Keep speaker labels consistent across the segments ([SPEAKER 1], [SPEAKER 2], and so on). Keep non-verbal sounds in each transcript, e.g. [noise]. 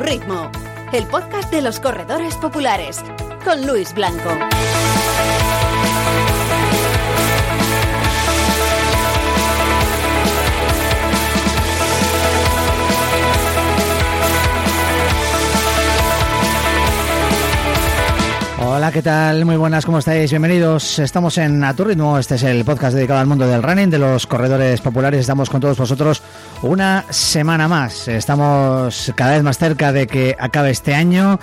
[SPEAKER 1] ritmo, el podcast de los corredores populares, con Luis Blanco.
[SPEAKER 2] Hola, ¿qué tal? Muy buenas, ¿cómo estáis? Bienvenidos. Estamos en A. Este es el podcast dedicado al mundo del running, de los corredores populares. Estamos con todos vosotros una semana más. Estamos cada vez más cerca de que acabe este año.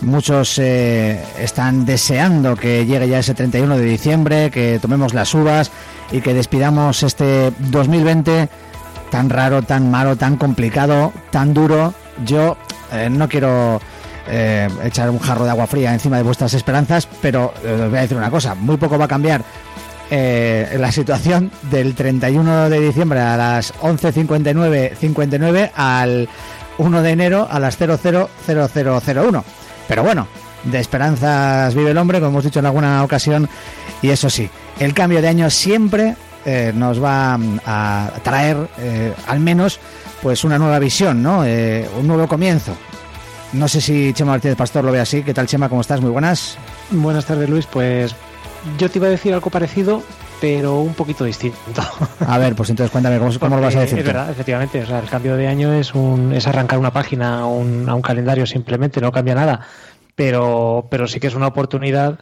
[SPEAKER 2] Muchos eh, están deseando que llegue ya ese 31 de diciembre, que tomemos las uvas y que despidamos este 2020 tan raro, tan malo, tan complicado, tan duro. Yo eh, no quiero eh, echar un jarro de agua fría encima de vuestras esperanzas, pero eh, os voy a decir una cosa, muy poco va a cambiar eh, la situación del 31 de diciembre a las 11.59 59 al 1 de enero a las 000001. Pero bueno, de esperanzas vive el hombre, como hemos dicho en alguna ocasión, y eso sí, el cambio de año siempre nos va mm, a traer al menos pues una nueva visión, ¿no? Un nuevo comienzo. No sé si Chema Martínez Pastor lo ve así. ¿Qué tal, Chema? ¿Cómo estás? Muy buenas.
[SPEAKER 3] Buenas tardes, Luis. Pues yo te iba a decir algo parecido, pero un poquito distinto.
[SPEAKER 2] A ver, pues entonces cuéntame, ¿cómo, cómo lo vas a decir?
[SPEAKER 3] Es
[SPEAKER 2] tú?
[SPEAKER 3] verdad, efectivamente. O sea, el cambio de año es, un, es arrancar una página a un, a un calendario simplemente, no cambia nada. Pero, pero sí que es una oportunidad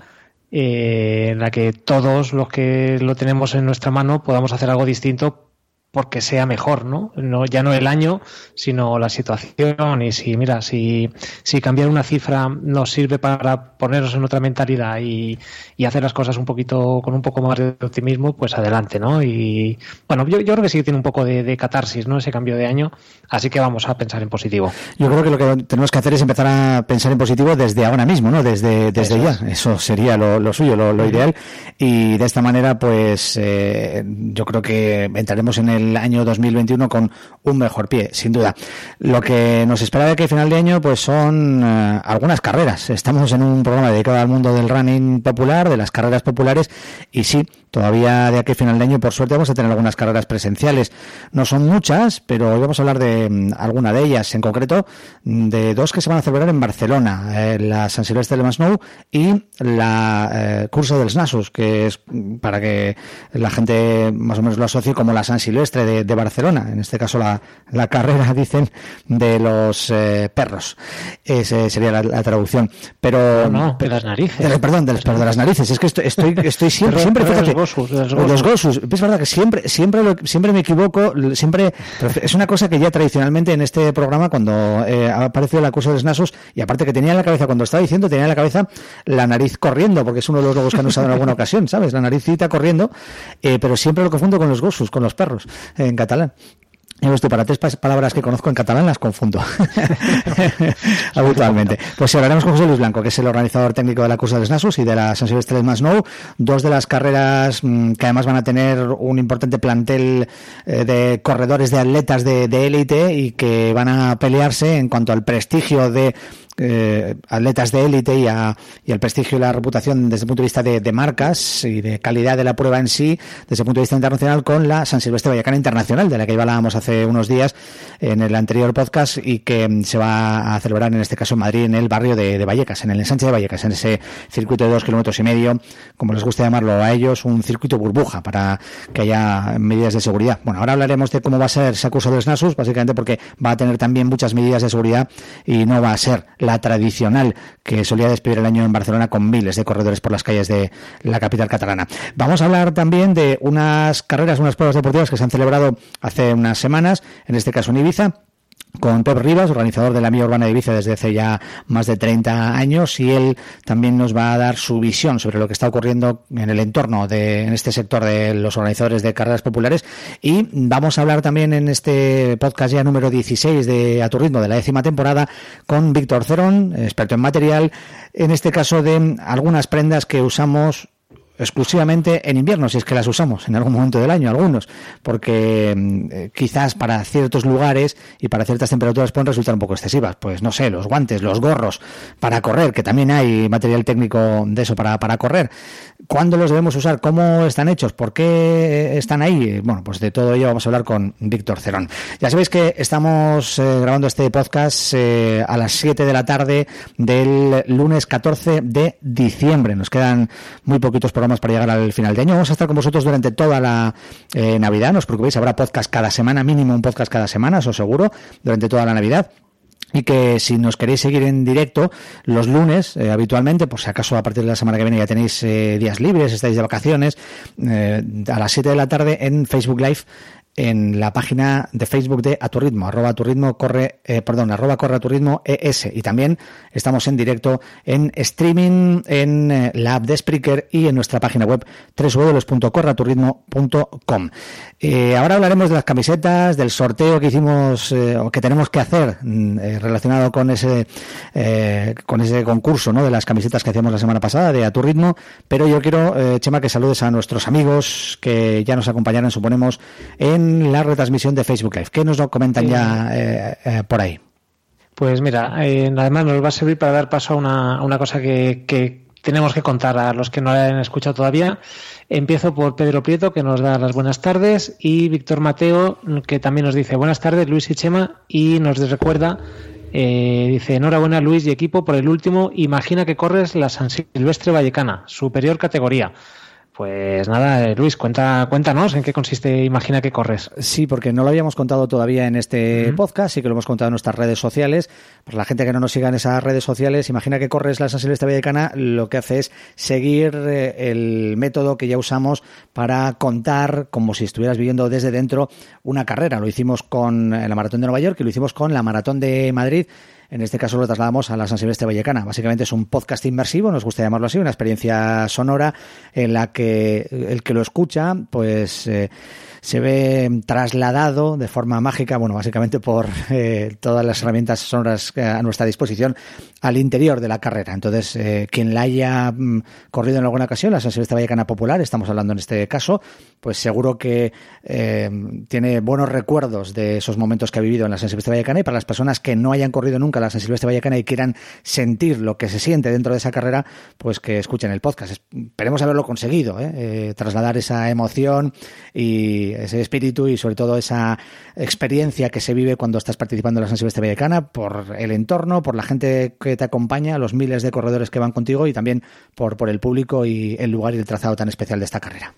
[SPEAKER 3] eh, en la que todos los que lo tenemos en nuestra mano podamos hacer algo distinto porque sea mejor, ¿no? no ya no el año, sino la situación. Y si, mira, si, si cambiar una cifra nos sirve para ponernos en otra mentalidad y, y hacer las cosas un poquito, con un poco más de optimismo, pues adelante, ¿no? Y bueno, yo, yo creo que sí que tiene un poco de, de catarsis, ¿no? Ese cambio de año. Así que vamos a pensar en positivo.
[SPEAKER 2] Yo creo que lo que tenemos que hacer es empezar a pensar en positivo desde ahora mismo, ¿no? Desde, desde
[SPEAKER 3] Eso
[SPEAKER 2] ya.
[SPEAKER 3] es.
[SPEAKER 2] Eso sería lo, lo suyo, lo, lo ideal. Y de esta manera, pues eh, yo creo que entraremos en el año 2021 con un mejor pie, sin duda. Lo que nos espera de a final de año, pues son eh, algunas carreras. Estamos en un programa dedicado al mundo del running popular, de las carreras populares, y sí, todavía de aquí a final de año, por suerte, vamos a tener algunas carreras presenciales. No son muchas, pero hoy vamos a hablar de mm, alguna de ellas, en concreto mm, de dos que se van a celebrar en Barcelona, eh, la San Silvestre de Masnou y la eh, Curso dels Nasos, que es mm, para que la gente más o menos lo asocie como la San Silvestre de, de Barcelona, en este caso la, la carrera, [laughs] dicen, de los eh, perros. Ese sería la, la traducción. Pero
[SPEAKER 3] No, no, de las narices.
[SPEAKER 2] de- perdón, de, las- de las narices. Es que estoy, estoy, estoy [laughs] siempre, siempre fíjate,
[SPEAKER 3] gosus, de los
[SPEAKER 2] los
[SPEAKER 3] gosus.
[SPEAKER 2] Es verdad que siempre, siempre, lo- siempre me equivoco, siempre, es una cosa que ya tradicionalmente en este programa cuando eh, ha aparecido la cosa de los nasos y aparte que tenía en la cabeza, cuando estaba diciendo, tenía en la cabeza la nariz corriendo, porque es uno de los logos que han usado en alguna ocasión, ¿sabes? La naricita corriendo, eh, pero siempre lo confundo con los gosus, con los perros, en catalán. Yo estoy para tres palabras que conozco en catalán las confundo [laughs] habitualmente. Pues sí, hablaremos con José Luis Blanco, que es el organizador técnico de la Cursa de los Nasus y de la San Silvestre del Masnou, dos de las carreras mm, que además van a tener un importante plantel eh, de corredores, de atletas de élite y que van a pelearse en cuanto al prestigio de eh, atletas de élite y, a- y al prestigio y la reputación desde el punto de vista de, marcas y de calidad de la prueba en sí, desde el punto de vista internacional, con la San Silvestre Vallecana Internacional, de la que hablábamos hace unos días en el anterior podcast y que mm, se va a celebrar en este caso en Madrid, en el barrio de, de Vallecas, en el ensanche de Vallecas, en ese circuito de dos kilómetros y medio, como les gusta llamarlo a ellos, un circuito burbuja para que haya medidas de seguridad. Bueno, ahora hablaremos de cómo va a ser ese curso de los NASUS, básicamente porque va a tener también muchas medidas de seguridad y no va a ser la tradicional que solía despedir el año en Barcelona con miles de corredores por las calles de la capital catalana. Vamos a hablar también de unas carreras, unas pruebas deportivas que se han celebrado hace unas semanas, en este caso en Ibiza con Pep Rivas, organizador de la Mía Urbana de Ibiza desde hace ya más de 30 años, y él también nos va a dar su visión sobre lo que está ocurriendo en el entorno de en este sector de los organizadores de carreras populares. Y vamos a hablar también en este podcast ya número 16 de A tu ritmo de la décima temporada con Víctor Cerón, experto en material, en este caso de algunas prendas que usamos exclusivamente en invierno, si es que las usamos en algún momento del año, algunos, porque mm, eh, quizás para ciertos lugares y para ciertas temperaturas pueden resultar un poco excesivas. Pues no sé, los guantes, los gorros para correr, que también hay material técnico de eso para, para correr. ¿Cuándo los debemos usar? ¿Cómo están hechos? ¿Por qué están ahí? Bueno, pues de todo ello vamos a hablar con Víctor Cerón. Ya sabéis que estamos eh, grabando este podcast eh, a las 7 de la tarde del lunes 14 de diciembre. Nos quedan muy poquitos programas para llegar al final de año. Vamos a estar con vosotros durante toda la eh, Navidad. No os preocupéis, habrá podcast cada semana, mínimo un podcast cada semana, os seguro, durante toda la Navidad y que si nos queréis seguir en directo los lunes eh, habitualmente, por si acaso a partir de la semana que viene ya tenéis eh, días libres, estáis de vacaciones, eh, a las 7 de la tarde en Facebook Live en la página de Facebook de A Tu Ritmo, arroba a tu ritmo corre, eh, perdón, arroba corre a tu ritmo ES. Y también estamos en directo en streaming en eh, la app de Spreaker y en nuestra página web www.correaturritmo.com. Eh, ahora hablaremos de las camisetas, del sorteo que hicimos eh, o que tenemos que hacer mm, relacionado con ese con ese concurso, ¿no? De las camisetas que hacíamos la semana pasada de A Tu Ritmo. Pero yo quiero, Chema, que saludes a nuestros amigos que ya nos acompañaron, suponemos, en la retransmisión de Facebook Live. ¿Qué nos lo comentan ya eh, eh, por ahí?
[SPEAKER 3] Pues mira, eh, además nos va a servir para dar paso a una, a una cosa que, que, tenemos que contar a los que no la han escuchado todavía. Empiezo por Pedro Prieto, que nos da las buenas tardes, y Víctor Mateo, que también nos dice buenas tardes, Luis y Chema, y nos recuerda, eh, dice enhorabuena Luis y equipo por el último, imagina que corres la San Silvestre Vallecana, superior categoría. Pues nada, eh, Luis, cuenta, cuéntanos en qué consiste Imagina que corres.
[SPEAKER 2] Sí, porque no lo habíamos contado todavía en este uh -huh. podcast, sí que lo hemos contado en nuestras redes sociales. Para la gente que no nos siga en esas redes sociales, Imagina que corres la San Silvestre Vallecana, lo que hace es seguir eh, el método que ya usamos para contar como si estuvieras viviendo desde dentro una carrera. Lo hicimos con la Maratón de Nueva York y lo hicimos con la Maratón de Madrid. En este caso lo trasladamos a la San Silvestre Vallecana. Básicamente es un podcast inmersivo, nos gusta llamarlo así, una experiencia sonora en la que el que lo escucha, pues eh, se ve trasladado de forma mágica, bueno, básicamente por eh, todas las herramientas sonoras a nuestra disposición al interior de la carrera. Entonces, eh, quien la haya mm, corrido en alguna ocasión, la Silvestre Vallecana Popular, estamos hablando en este caso, pues seguro que eh, tiene buenos recuerdos de esos momentos que ha vivido en la San Silvestre Vallecana y para las personas que no hayan corrido nunca la San Silvestre Vallecana y quieran sentir lo que se siente dentro de esa carrera, pues que escuchen el podcast. Esperemos haberlo conseguido, ¿eh? Eh, trasladar esa emoción y ese espíritu y sobre todo esa experiencia que se vive cuando estás participando en la San Silvestre Vallecana por el entorno, por la gente que te acompaña, los miles de corredores que van contigo y también por, por el público y el lugar y el trazado tan especial de esta carrera.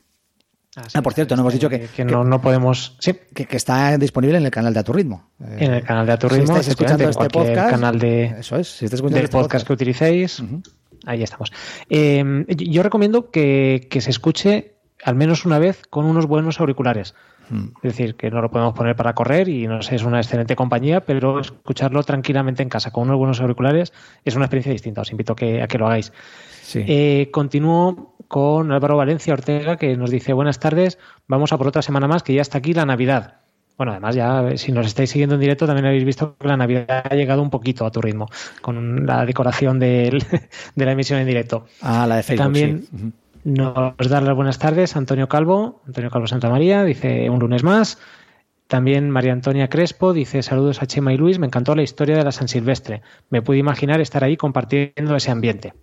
[SPEAKER 3] Ah, sí,
[SPEAKER 2] ah, por cierto, no hemos dicho que,
[SPEAKER 3] que, que no, no, podemos. Sí.
[SPEAKER 2] Que, que, está disponible en el canal de A Tu Ritmo.
[SPEAKER 3] En el canal de A Tu Ritmo,
[SPEAKER 2] si estáis escuchando este podcast,
[SPEAKER 3] canal de,
[SPEAKER 2] eso es, si estáis
[SPEAKER 3] escuchando del este podcast, podcast, que utilicéis. Uh -huh. Ahí estamos. Eh, yo recomiendo que, que se escuche al menos una vez con unos buenos auriculares. Mm. Es decir, que no lo podemos poner para correr y no sé, es una excelente compañía, pero escucharlo tranquilamente en casa con unos buenos auriculares es una experiencia distinta. Os invito a que, a que lo hagáis. Sí. Eh, continúo con Álvaro Valencia Ortega, que nos dice buenas tardes, vamos a por otra semana más, que ya está aquí la Navidad. Bueno, además ya si nos estáis siguiendo en directo también habéis visto que la Navidad ha llegado un poquito a tu ritmo con la decoración de, [laughs] de la emisión en directo.
[SPEAKER 2] Ah, la de Facebook.
[SPEAKER 3] También
[SPEAKER 2] sí.
[SPEAKER 3] Nos da las buenas tardes Antonio Calvo, Antonio Calvo Santa María, dice un lunes más. También María Antonia Crespo dice saludos a Chema y Luis, me encantó la historia de la San Silvestre. Me pude imaginar estar ahí compartiendo ese ambiente.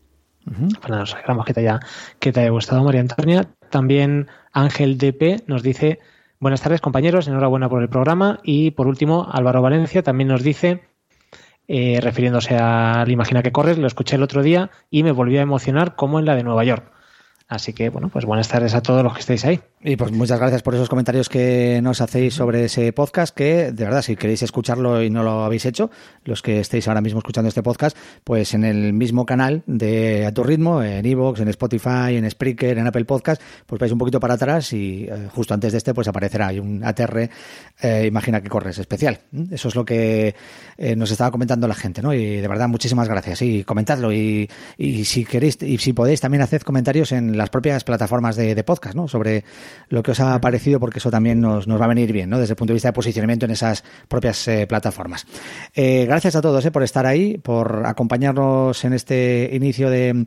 [SPEAKER 3] Uh -huh. Bueno, nos alegramos que te, haya, que te haya gustado, María Antonia. También Ángel DP nos dice Buenas tardes, compañeros. Enhorabuena por el programa. Y por último, Álvaro Valencia también nos dice, eh, refiriéndose al Imagina que corres, lo escuché el otro día y me volvió a emocionar como en la de Nueva York. Así que, bueno, pues buenas tardes a todos los que estéis ahí.
[SPEAKER 2] Y pues muchas gracias por esos comentarios que nos hacéis sobre ese podcast, que de verdad, si queréis escucharlo y no lo habéis hecho, los que estéis ahora mismo escuchando este podcast, pues en el mismo canal de A Tu Ritmo, en Evox, en Spotify, en Spreaker, en Apple Podcast, pues vais un poquito para atrás y eh, justo antes de este pues aparecerá hay un ATR, eh, imagina que corres, especial. Eso es lo que eh, nos estaba comentando la gente, ¿no? Y de verdad, muchísimas gracias. Y comentadlo y, y si queréis y si podéis también haced comentarios en las propias plataformas de, de podcast, ¿no? Sobre lo que os ha parecido, porque eso también nos, nos va a venir bien, ¿no? Desde el punto de vista de posicionamiento en esas propias eh, plataformas. Eh, gracias a todos eh, por estar ahí, por acompañarnos en este inicio de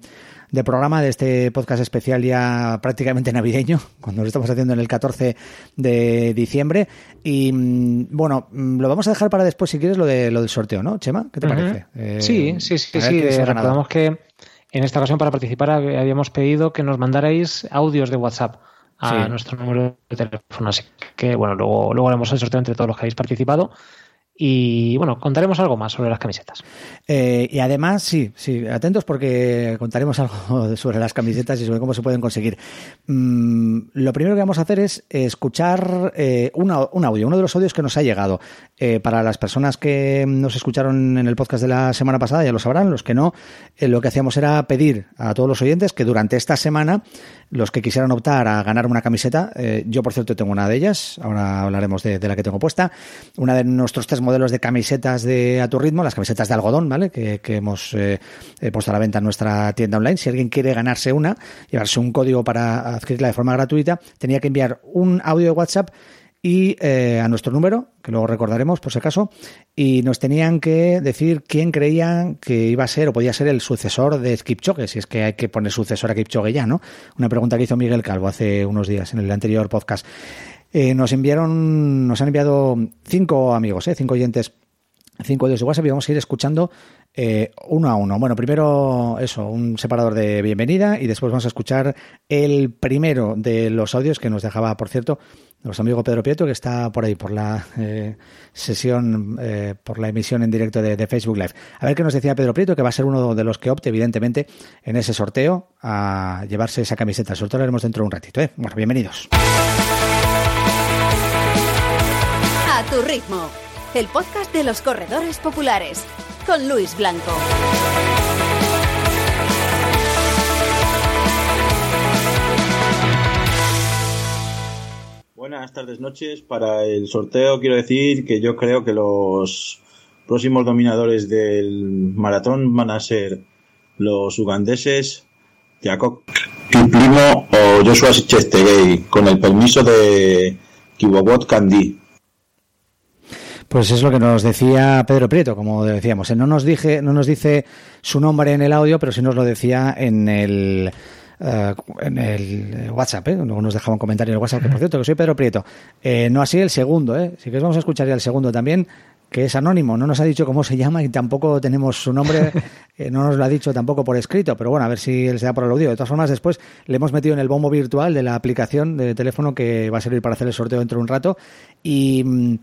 [SPEAKER 2] de programa de este podcast especial ya prácticamente [laughs] navideño, cuando lo estamos haciendo en el 14 de diciembre. Y mm, bueno, mm, lo vamos a dejar para después, si quieres, lo, de, lo del sorteo, ¿no, Chema? ¿Qué te parece?
[SPEAKER 3] Eh, sí, sí, sí, sí. Recordamos que en esta ocasión para participar habíamos pedido que nos mandarais audios de WhatsApp a nuestro número de teléfono. Así que, bueno, luego, luego haremos el sorteo entre todos los que habéis participado. Y bueno, contaremos algo más sobre las camisetas.
[SPEAKER 2] Eh, y además, sí, sí, atentos porque contaremos [laughs] algo sobre las camisetas y sobre cómo se pueden conseguir. Mm, lo primero que vamos a hacer es escuchar eh, un audio, uno de los audios que nos ha llegado. Eh, para las personas que nos escucharon en el podcast de la semana pasada, ya lo sabrán, los que no, lo que hacíamos era pedir a todos los oyentes que durante esta semana, los que quisieran optar a ganar una camiseta, yo por cierto tengo una de ellas, ahora hablaremos de, de la que tengo puesta, una de nuestros tres modelos de camisetas de A Tu Ritmo, las camisetas de algodón, Que, hemos eh, puesto a la venta en nuestra tienda online. Si alguien quiere ganarse una, llevarse un código para adquirirla de forma gratuita, tenía que enviar un audio de WhatsApp y eh, a nuestro número, que luego recordaremos por si acaso, y nos tenían que decir quién creían que iba a ser o podía ser el sucesor de Kipchoge, si es que hay que poner sucesor a Kipchoge ya, ¿no? Una pregunta que hizo Miguel Calvo hace unos días en el anterior podcast. Eh, nos enviaron, nos han enviado cinco amigos, eh, cinco oyentes, cinco de WhatsApp y vamos a ir escuchando eh, uno a uno. Bueno, primero eso, un separador de bienvenida y después vamos a escuchar el primero de los audios que nos dejaba, por cierto, nuestro amigo Pedro Prieto, que está por ahí, por la sesión, por la emisión en directo de, Facebook Live. A ver qué nos decía Pedro Prieto, que va a ser uno de los que opte, evidentemente, en ese sorteo a llevarse esa camiseta. El sorteo lo haremos dentro de un ratito. Bueno, bienvenidos.
[SPEAKER 1] tu ritmo, el podcast de los corredores populares, con Luis Blanco.
[SPEAKER 4] Buenas tardes, noches. Para el sorteo quiero decir que yo creo que los próximos dominadores del maratón van a ser los ugandeses Jacob Primo o Joshua Chestegay, con el permiso de Kiwabot Candy.
[SPEAKER 2] Pues es lo que nos decía Pedro Prieto, como decíamos. No nos, dije, no nos dice su nombre en el audio, pero sí nos lo decía en el, eh, en el WhatsApp, ¿eh? Nos dejaba un comentario en el WhatsApp, que por cierto, que soy Pedro Prieto. Eh, no así el segundo, ¿eh? Si que vamos a escuchar ya el segundo también, que es anónimo. No nos ha dicho cómo se llama y tampoco tenemos su nombre, [laughs] eh, no nos lo ha dicho tampoco por escrito, pero bueno, a ver si él se da por el audio. De todas formas, después le hemos metido en el bombo virtual de la aplicación de teléfono que va a servir para hacer el sorteo dentro de un rato. Y mm,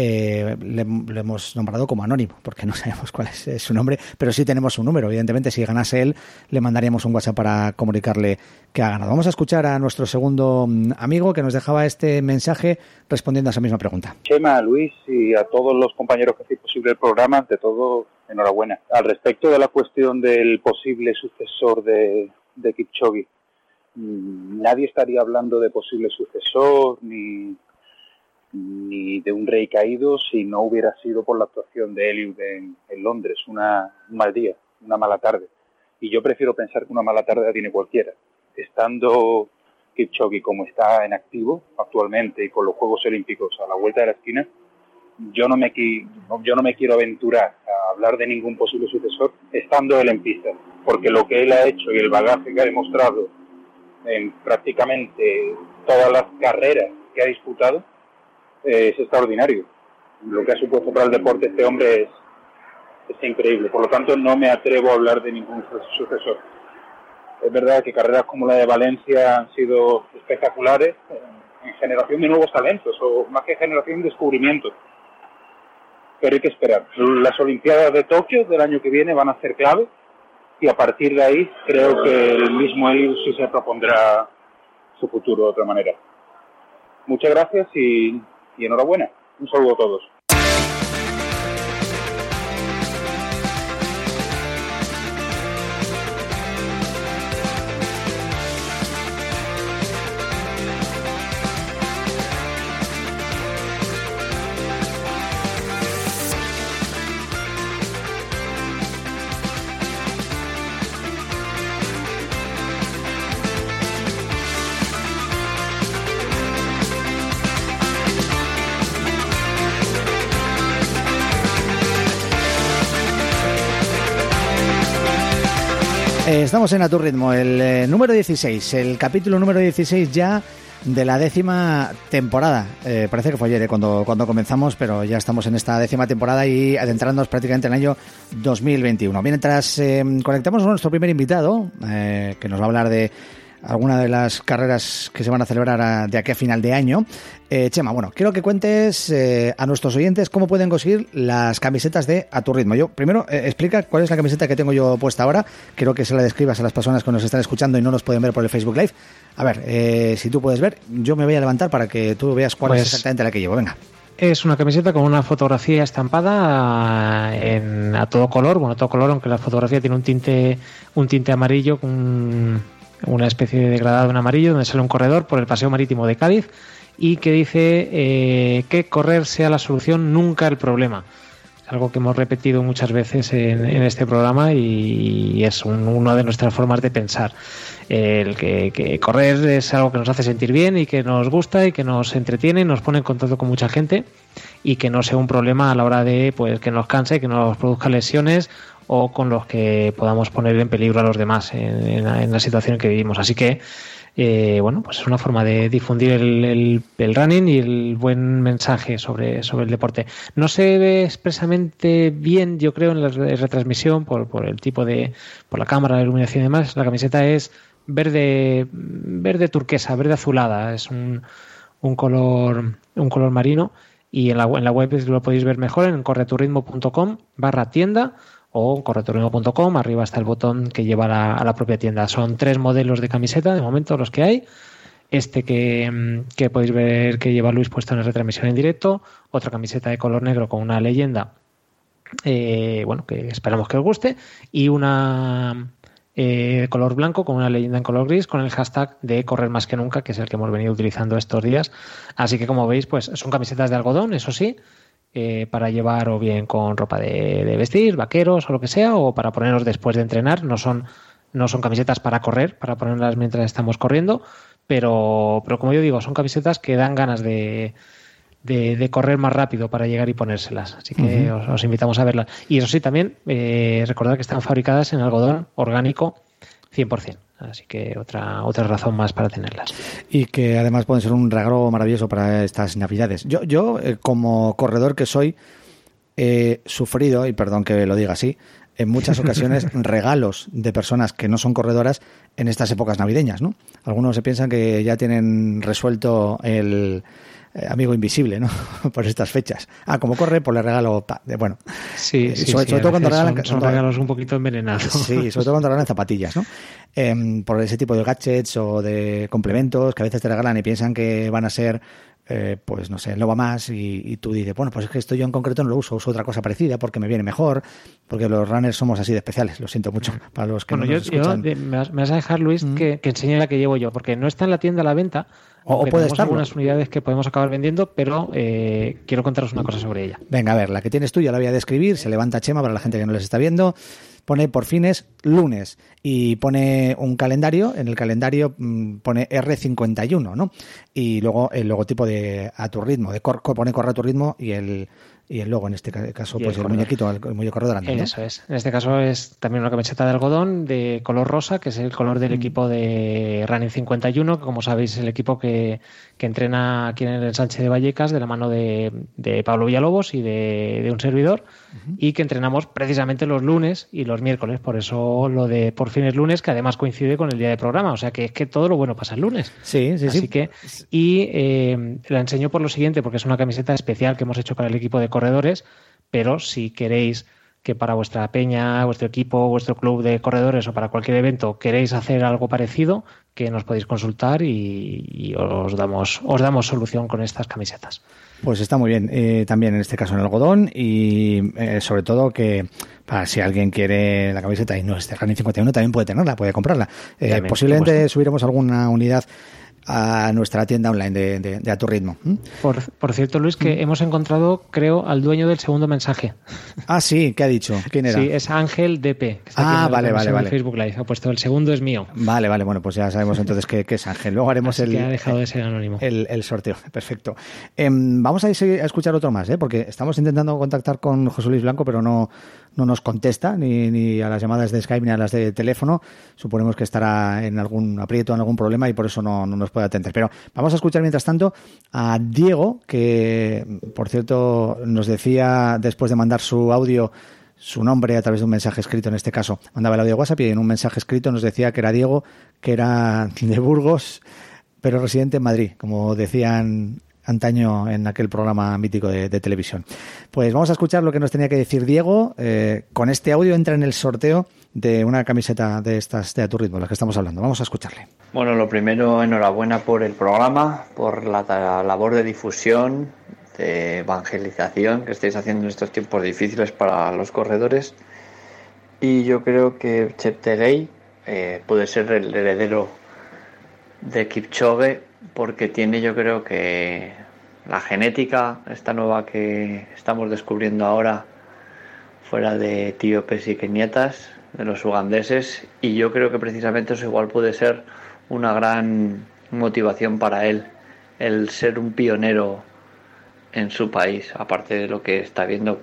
[SPEAKER 2] eh, le, hemos nombrado como anónimo, porque no [laughs] sabemos cuál es, su nombre, pero sí tenemos su número. Evidentemente, si ganase él, le mandaríamos un WhatsApp para comunicarle que ha ganado. Vamos a escuchar a nuestro segundo mm, amigo que nos dejaba este mensaje respondiendo a esa misma pregunta.
[SPEAKER 5] Chema, Luis y a todos los compañeros que hacen posible el programa, ante todo, enhorabuena. Al respecto de la cuestión del posible sucesor de, de Kipchoge, mm, nadie estaría hablando de posible sucesor ni ni de un rey caído si no hubiera sido por la actuación de Eliud en, Londres, una, un mal día, una mala tarde. Y yo prefiero pensar que una mala tarde la tiene cualquiera. Estando Kipchoge como está en activo actualmente y con los Juegos Olímpicos a la vuelta de la esquina, yo no me, yo no me quiero aventurar a hablar de ningún posible sucesor estando él en pista, porque lo que él ha hecho y el bagaje que ha demostrado en prácticamente todas las carreras que ha disputado, es extraordinario. Lo que ha supuesto para el deporte este hombre es, es increíble. Por lo tanto, no me atrevo a hablar de ningún sucesor. Es verdad que carreras como la de Valencia han sido espectaculares en generación de nuevos talentos, o más que generación de descubrimientos. Pero hay que esperar. Las Olimpiadas de Tokio del año que viene van a ser clave y a partir de ahí creo que el mismo él sí se propondrá su futuro de otra manera. Muchas gracias y y enhorabuena. Un saludo a todos.
[SPEAKER 2] Eh, estamos en A Tu Ritmo, el eh, número 16, el capítulo número 16 ya de la décima temporada. Eh, parece que fue ayer cuando, cuando comenzamos, pero ya estamos en esta décima temporada y adentrándonos prácticamente en el año 2021. Mientras conectamos con nuestro primer invitado, que nos va a hablar de alguna de las carreras que se van a celebrar de aquí a final de año. Eh, Chema, bueno, quiero que cuentes eh, a nuestros oyentes cómo pueden conseguir las camisetas de A Tu Ritmo. Yo, primero, eh, explica cuál es la camiseta que tengo yo puesta ahora. Quiero que se la describas a las personas que nos están escuchando y no nos pueden ver por el Facebook Live. A ver, si tú puedes ver, yo me voy a levantar para que tú veas cuál es pues exactamente la que llevo. Venga.
[SPEAKER 3] Es una camiseta con una fotografía estampada en, a todo color, bueno, a todo color, aunque la fotografía tiene un tinte, un tinte amarillo con una especie de degradado en amarillo, donde sale un corredor por el paseo marítimo de Cádiz y que dice eh, que correr sea la solución, nunca el problema. Algo que hemos repetido muchas veces en, este programa y, es una de nuestras formas de pensar. El que, correr es algo que nos hace sentir bien y que nos gusta y que nos entretiene, nos pone en contacto con mucha gente y que no sea un problema a la hora de pues que nos canse, que nos produzca lesiones o con los que podamos poner en peligro a los demás en, la situación en que vivimos. Así que, eh, bueno, pues es una forma de difundir el, running y el buen mensaje sobre, sobre el deporte. No se ve expresamente bien, yo creo, en la retransmisión por, por el tipo de, por la cámara, la iluminación y demás. La camiseta es verde, verde turquesa, verde azulada. Es un, un color, un color marino. Y en la, en la web lo podéis ver mejor en correturritmo.com barra tienda o corretorino.com, arriba está el botón que lleva a la, propia tienda. Son tres modelos de camiseta, de momento los que hay. Este que, podéis ver que lleva Luis puesto en la retransmisión en directo, otra camiseta de color negro con una leyenda, eh, bueno, que esperamos que os guste, y una eh, color blanco con una leyenda en color gris con el hashtag de correr más que nunca, que es el que hemos venido utilizando estos días. Así que como veis, pues son camisetas de algodón, eso sí, eh, para llevar o bien con ropa de, vestir, vaqueros o lo que sea, o para ponernos después de entrenar. No son, no son camisetas para correr, para ponerlas mientras estamos corriendo, pero, pero como yo digo, son camisetas que dan ganas de, de, correr más rápido para llegar y ponérselas. Así que os, invitamos a verlas. Y eso sí, también eh, recordad que están fabricadas en algodón orgánico 100%. Así que otra, otra razón más para tenerlas.
[SPEAKER 2] Y que además pueden ser un regalo maravilloso para estas navidades. Yo, yo eh, como corredor que soy, he sufrido, y perdón que lo diga así, en muchas [laughs] ocasiones regalos de personas que no son corredoras en estas épocas navideñas, ¿no? Algunos se piensan que ya tienen resuelto el, amigo invisible, ¿no? [laughs] Por estas fechas. Ah, como corre, pues le regalo. Bueno,
[SPEAKER 3] sí, eh, sí, sobre, todo cuando regalan. Son, regalos un poquito envenenados.
[SPEAKER 2] Sí, sobre todo cuando regalan zapatillas, ¿no? Em, por ese tipo de gadgets o de complementos que a veces te regalan y piensan que van a ser eh, pues no sé, no va más y, tú dices, bueno, pues es que esto yo en concreto no lo uso, uso otra cosa parecida porque me viene mejor, porque los runners somos así de especiales, lo siento mucho para los que no nos escuchan.
[SPEAKER 3] me, vas, a dejar, Luis, mm. que, que, enseñe la que llevo yo, porque no está en la tienda a la venta, o, puede estar algunas unidades que podemos acabar vendiendo, pero eh, quiero contaros una cosa sobre ella.
[SPEAKER 2] Venga, a ver, la que tienes tú ya la voy a describir, se levanta Chema para la gente que no les está viendo pone por fines lunes y pone un calendario, en el calendario mm, pone R51, ¿no? Y luego el logotipo de a tu ritmo, de pone corre a tu ritmo y el y el logo en este caso pues el, muñequito el, muñeco corredor
[SPEAKER 3] eso es. En este caso es también una camiseta de algodón de color rosa que es el color del mm. equipo de Running 51 que como sabéis es el equipo que, que entrena aquí en el ensanche de Vallecas de la mano de, de Pablo Villalobos y de, de un servidor y que entrenamos precisamente los lunes y los miércoles. Por eso lo de por fines lunes que además coincide con el día de programa. O sea que es que todo lo bueno pasa el lunes.
[SPEAKER 2] Sí sí
[SPEAKER 3] así
[SPEAKER 2] sí.
[SPEAKER 3] que y eh, la enseño por lo siguiente porque es una camiseta especial que hemos hecho para el equipo de corredores, pero si queréis que para vuestra peña, vuestro equipo, vuestro club de corredores o para cualquier evento queréis hacer algo parecido, que nos podéis consultar y, os damos os damos solución con estas camisetas.
[SPEAKER 2] Pues está muy bien, eh, también en este caso en algodón y eh, sobre todo que para si alguien quiere la camiseta y no es de Running 51 también puede tenerla, puede comprarla. Eh, posiblemente subiremos alguna unidad a nuestra tienda online de, de, A Tu Ritmo.
[SPEAKER 3] Por, cierto, Luis, que hemos encontrado, creo, al dueño del segundo mensaje.
[SPEAKER 2] Ah, sí, ¿qué ha dicho? ¿Quién era?
[SPEAKER 3] Sí, es Ángel DP.
[SPEAKER 2] ah, vale, vale, vale.
[SPEAKER 3] Facebook Live. Ha puesto el segundo es mío.
[SPEAKER 2] Vale, vale, bueno, pues ya sabemos entonces qué, es Ángel. Luego haremos el,
[SPEAKER 3] que ha dejado de ser anónimo.
[SPEAKER 2] El, sorteo. Perfecto. Em, vamos a, ir a escuchar otro más, ¿eh? porque estamos intentando contactar con José Luis Blanco, pero no, no nos contesta ni, a las llamadas de Skype ni a las de teléfono. Suponemos que estará en algún aprieto, en algún problema y por eso no, no nos puede atender. Pero vamos a escuchar mientras tanto a Diego, que por cierto nos decía después de mandar su audio su nombre a través de un mensaje escrito en este caso. Mandaba el audio de WhatsApp y en un mensaje escrito nos decía que era Diego, que era de Burgos, pero residente en Madrid, como decían antaño en aquel programa mítico de, televisión. Pues vamos a escuchar lo que nos tenía que decir Diego. Eh, con este audio entra en el sorteo de una camiseta de estas de A Tu las que estamos hablando. Vamos a escucharle.
[SPEAKER 6] Bueno, lo primero, enhorabuena por el programa, por la labor de difusión, de evangelización que estáis haciendo en estos tiempos difíciles para los corredores. Y yo creo que Cheptegei eh, puede ser el heredero de Kipchoge porque tiene yo creo que la genética, esta nueva que estamos descubriendo ahora, fuera de etíopes y keniatas, de los ugandeses, y yo creo que precisamente eso igual puede ser una gran motivación para él, el ser un pionero en su país, aparte de lo que está viendo,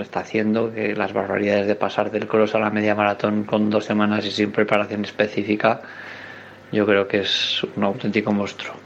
[SPEAKER 6] está haciendo, que las barbaridades de pasar del cross a la media maratón con dos semanas y sin preparación específica, yo creo que es un auténtico monstruo.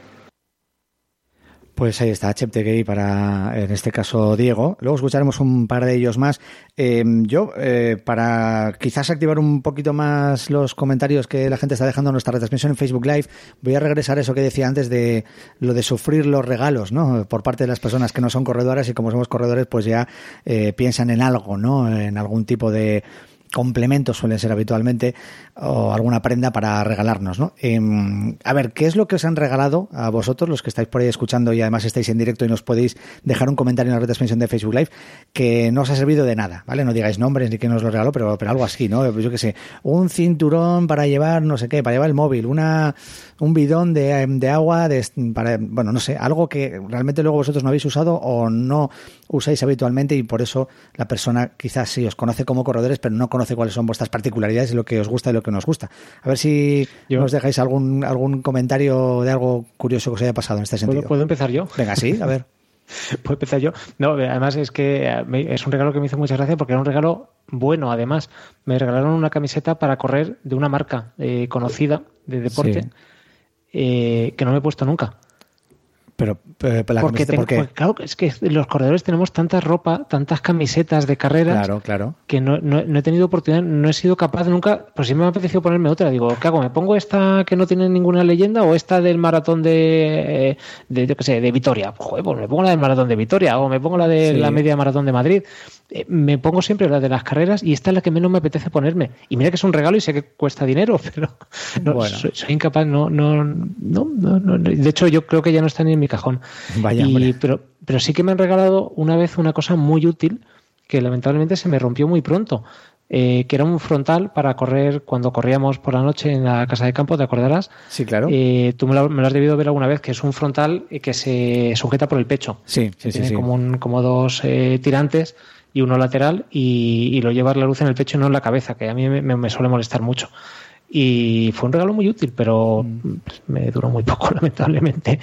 [SPEAKER 2] Pues ahí está, Cheptegei para, en este caso, Diego. Luego escucharemos un par de ellos más. Eh, yo, eh, para quizás activar un poquito más los comentarios que la gente está dejando en nuestra retransmisión en Facebook Live, voy a regresar a eso que decía antes de lo de sufrir los regalos, ¿no? Por parte de las personas que no son corredoras y como somos corredores, pues ya eh, piensan en algo, ¿no? En algún tipo de complementos suelen ser habitualmente o alguna prenda para regalarnos, ¿no? Em, a ver, ¿qué es lo que os han regalado a vosotros, los que estáis por ahí escuchando y además estáis en directo y nos podéis dejar un comentario en la red de de Facebook Live que no os ha servido de nada, ¿vale? No digáis nombres ni quién os lo regaló, pero, pero algo así, ¿no? Pues yo qué sé, un cinturón para llevar no sé qué, para llevar el móvil, una un bidón de, de agua, de, para, bueno, no sé, algo que realmente luego vosotros no habéis usado o no usáis habitualmente y por eso la persona quizás sí os conoce como corredores, pero no conoce cuáles son vuestras particularidades y lo que os gusta y lo que nos gusta. A ver si nos dejáis algún, algún comentario de algo curioso que os haya pasado en este sentido.
[SPEAKER 3] ¿Puedo, empezar yo?
[SPEAKER 2] Venga, sí, a ver. [laughs]
[SPEAKER 3] Puedo empezar yo. No, además es que eh, es un regalo que me hizo mucha gracia porque era un regalo bueno, además. Me regalaron una camiseta para correr de una marca eh, conocida de deporte eh, que no me he puesto nunca.
[SPEAKER 2] Pero, eh,
[SPEAKER 3] porque, claro, es que los corredores tenemos tanta ropa, tantas camisetas de carreras
[SPEAKER 2] claro, claro.
[SPEAKER 3] que no, no, he tenido oportunidad, no he sido capaz nunca, pues sí me ha apetecido ponerme otra. Digo, ¿qué hago? ¿Me pongo esta que no tiene ninguna leyenda o esta del maratón de, eh, de yo qué sé, de Vitoria? Joder, pues me pongo la del maratón de Vitoria o me pongo la de la media maratón de Madrid. Eh, me pongo siempre la de las carreras y esta es la que menos me apetece ponerme. Y mira que es un regalo y sé que cuesta dinero, [laughs] pero bueno. soy, incapaz, no, no, no, no, De hecho, yo creo que ya no está ni en mi cajón.
[SPEAKER 2] Vaya,
[SPEAKER 3] pero, pero sí que me han regalado una vez una cosa muy útil que lamentablemente se me rompió muy pronto. Eh, que era un frontal para correr cuando corríamos por la noche en la casa de campo, ¿te acordarás?
[SPEAKER 2] Sí, claro.
[SPEAKER 3] Eh, tú me lo, has debido ver alguna vez, que es un frontal que se sujeta por el pecho.
[SPEAKER 2] Sí, sí,
[SPEAKER 3] Tiene
[SPEAKER 2] sí.
[SPEAKER 3] Como, como dos eh, tirantes y uno lateral y, lo llevas la luz en el pecho y no en la cabeza, que a mí me, me suele molestar mucho. Y fue un regalo muy útil, pero mm. me duró muy poco, [laughs] lamentablemente.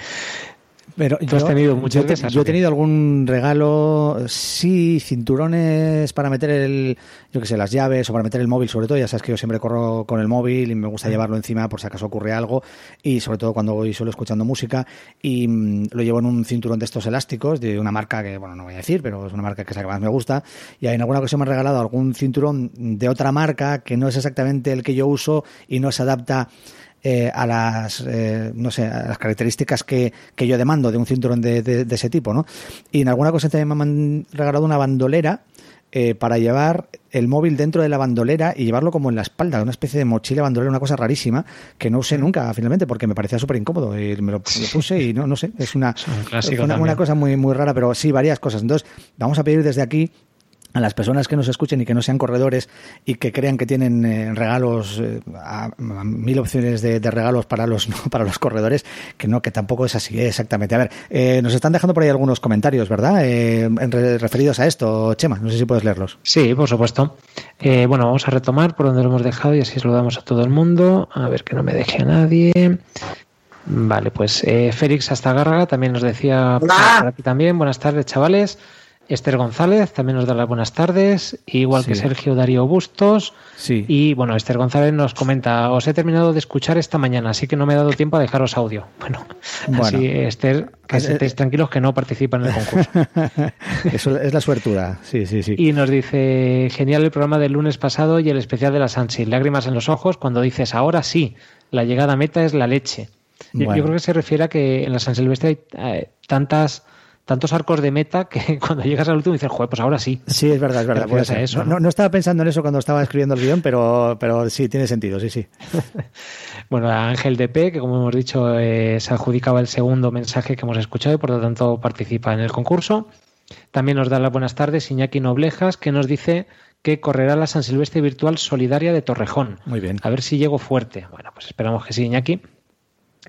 [SPEAKER 2] Pero
[SPEAKER 3] ¿Tú has tenido muchas veces?
[SPEAKER 2] Yo he tenido algún regalo, sí, cinturones para meter el, yo qué sé, las llaves o para meter el móvil, sobre todo. Ya sabes que yo siempre corro con el móvil y me gusta llevarlo encima por si acaso ocurre algo. Y sobre todo cuando voy solo escuchando música. Y mm, lo llevo en un cinturón de estos elásticos de una marca que, bueno, no voy a decir, pero es una marca que es la que más me gusta. Y en alguna ocasión me han regalado algún cinturón de otra marca que no es exactamente el que yo uso y no se adapta eh, a las eh, no sé a las características que, que yo demando de un cinturón de, de, ese tipo no y en alguna cosa también me han regalado una bandolera eh, para llevar el móvil dentro de la bandolera y llevarlo como en la espalda, una especie de mochila bandolera, una cosa rarísima que no usé nunca finalmente porque me parecía súper incómodo y me lo, puse y no, no sé, es una, es una, una, cosa muy, muy rara, pero sí, varias cosas. Entonces, vamos a pedir desde aquí a las personas que nos escuchen y que no sean corredores y que crean que tienen eh, regalos, eh, a, mil opciones de, regalos para los [laughs] para los corredores, que no, que tampoco es así, exactamente. A ver, eh, nos están dejando por ahí algunos comentarios, ¿verdad? referidos a esto, Chema, no sé si puedes leerlos.
[SPEAKER 3] Sí, por supuesto. bueno, vamos a retomar por donde lo hemos dejado y así saludamos a todo el mundo. A ver que no me deje a nadie. Vale, pues Félix Astagárraga también nos decía por aquí también. Buenas tardes, chavales. Esther González también nos da las buenas tardes, igual que Sergio Darío Bustos.
[SPEAKER 2] Sí.
[SPEAKER 3] Y bueno, Esther González nos comenta, os he terminado de escuchar esta mañana, así que no me he dado tiempo a dejaros audio. [laughs] Bueno, así Esther, que eh, estéis tranquilos que no participan en el concurso. [laughs]
[SPEAKER 2] Eso es la suertura, sí, sí, sí.
[SPEAKER 3] Y nos dice, genial el programa del lunes pasado y el especial de la Sansi, lágrimas en los ojos cuando dices, ahora sí, la llegada a meta es la leche. Yo creo que se refiere a que en la San Silvestre hay eh, tantas tantos arcos de meta que [laughs] cuando llegas al último dices, joder, pues ahora sí.
[SPEAKER 2] Sí, es verdad, es verdad. Eso, ¿no? ¿no? estaba pensando en eso cuando estaba escribiendo el guion, pero, pero sí, tiene sentido, sí, sí. [laughs]
[SPEAKER 3] bueno, Ángel DP, que como hemos dicho, eh, se adjudicaba el segundo mensaje que hemos escuchado y por lo tanto participa en el concurso. También nos da las buenas tardes Iñaki Noblejas, que nos dice que correrá la San Silvestre Virtual Solidaria de Torrejón.
[SPEAKER 2] Muy bien.
[SPEAKER 3] A ver si llego fuerte. Bueno, pues esperamos que sí, Iñaki.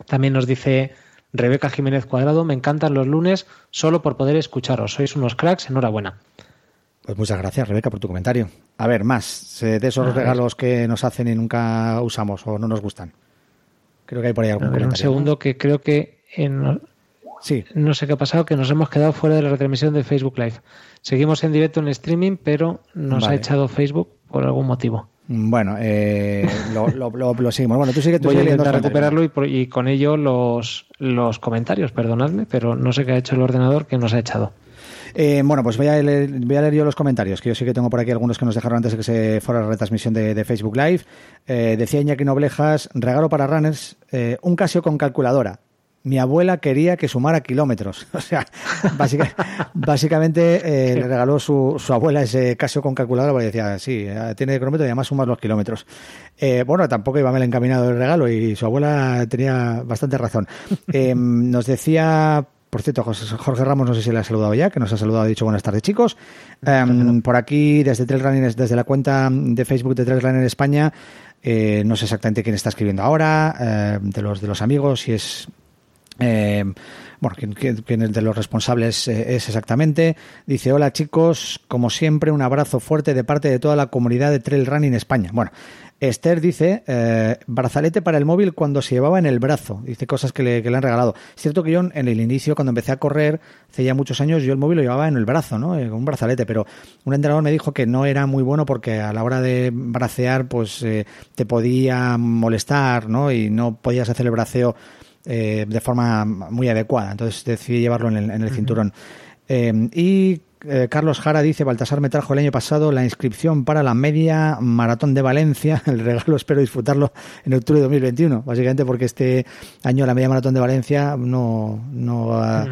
[SPEAKER 3] También nos dice Rebeca Jiménez Cuadrado, me encantan los lunes solo por poder escucharos. Sois unos cracks, enhorabuena.
[SPEAKER 2] Pues muchas gracias, Rebeca, por tu comentario. A ver, más de esos regalos que nos hacen y nunca usamos o no nos gustan. Creo que hay por ahí algún ver,
[SPEAKER 3] Un segundo, que creo que en,
[SPEAKER 2] Sí.
[SPEAKER 3] No sé qué ha pasado, que nos hemos quedado fuera de la retransmisión de Facebook Live. Seguimos en directo en streaming, pero nos ha echado Facebook por algún motivo.
[SPEAKER 2] Bueno, eh, lo, lo, seguimos. Bueno, tú
[SPEAKER 3] Voy a intentar recuperarlo y, y, con ello los, los comentarios, perdonadme, pero no sé qué ha hecho el ordenador que nos ha echado.
[SPEAKER 2] Eh, bueno, pues voy a, leer, voy a leer yo los comentarios, que yo sí que tengo por aquí algunos que nos dejaron antes de que se fuera la retransmisión de, Facebook Live. Eh, decía Iñaki Noblejas, regalo para runners, eh, un Casio con calculadora mi abuela quería que sumara kilómetros. [laughs] O sea, básicamente eh, le regaló su, su, abuela ese Casio con calculadora porque decía, sí, eh, tiene cronómetro y además sumas los kilómetros. Eh, bueno, tampoco iba mal encaminado el regalo y su abuela tenía bastante razón. [laughs] nos decía por cierto, Jorge Ramos, no sé si le ha saludado ya, que nos ha saludado y dicho buenas tardes, chicos. por aquí, desde Trail Running, desde la cuenta de Facebook de Trail Running España, no sé exactamente quién está escribiendo ahora, de los de los amigos, si es eh, bueno, quién, de los responsables eh, es exactamente. Dice, hola chicos, como siempre, un abrazo fuerte de parte de toda la comunidad de Trail Running España. Bueno, Esther dice, eh, brazalete para el móvil cuando se llevaba en el brazo. Dice cosas que le, han regalado. Es cierto que yo en el inicio, cuando empecé a correr, hace ya muchos años, yo el móvil lo llevaba en el brazo, ¿no? con un brazalete, pero un entrenador me dijo que no era muy bueno porque a la hora de bracear, pues te podía molestar, ¿no? Y no podías hacer el braceo eh, de forma muy adecuada. Entonces decidí llevarlo en el, cinturón. Eh, y eh, Carlos Jara dice, Baltasar me trajo el año pasado la inscripción para la media maratón de Valencia. [laughs] El regalo espero disfrutarlo en octubre de 2021, básicamente porque este año la media maratón de Valencia no, no ha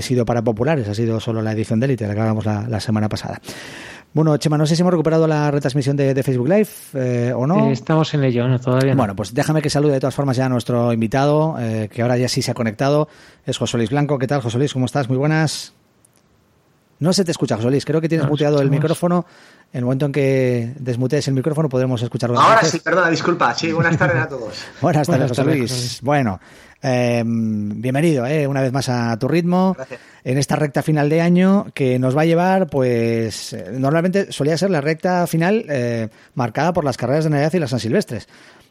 [SPEAKER 2] sido para populares, ha sido solo la edición de élite, la que hablamos la semana pasada. Bueno, Chema, no sé si hemos recuperado la retransmisión de, Facebook Live eh, o no.
[SPEAKER 3] Eh, estamos en ello, no, todavía no.
[SPEAKER 2] Bueno, pues déjame que salude de todas formas ya a nuestro invitado, eh, que ahora ya sí se ha conectado. Es José Luis Blanco. ¿Qué tal, José Luis? ¿Cómo estás? Muy buenas. No se te escucha, José Luis. Creo que tienes muteado el micrófono. En el momento en que desmutees el micrófono podremos escucharlo.
[SPEAKER 7] Ahora sí, perdona, disculpa. Sí, buenas tardes a todos. [laughs]
[SPEAKER 2] buenas tardes, José Luis. Bueno, eh, bienvenido eh, una vez más a tu ritmo en esta recta final de año que nos va a llevar, pues eh, normalmente solía ser la recta final eh, marcada por las carreras de Navidad y las San Silvestres.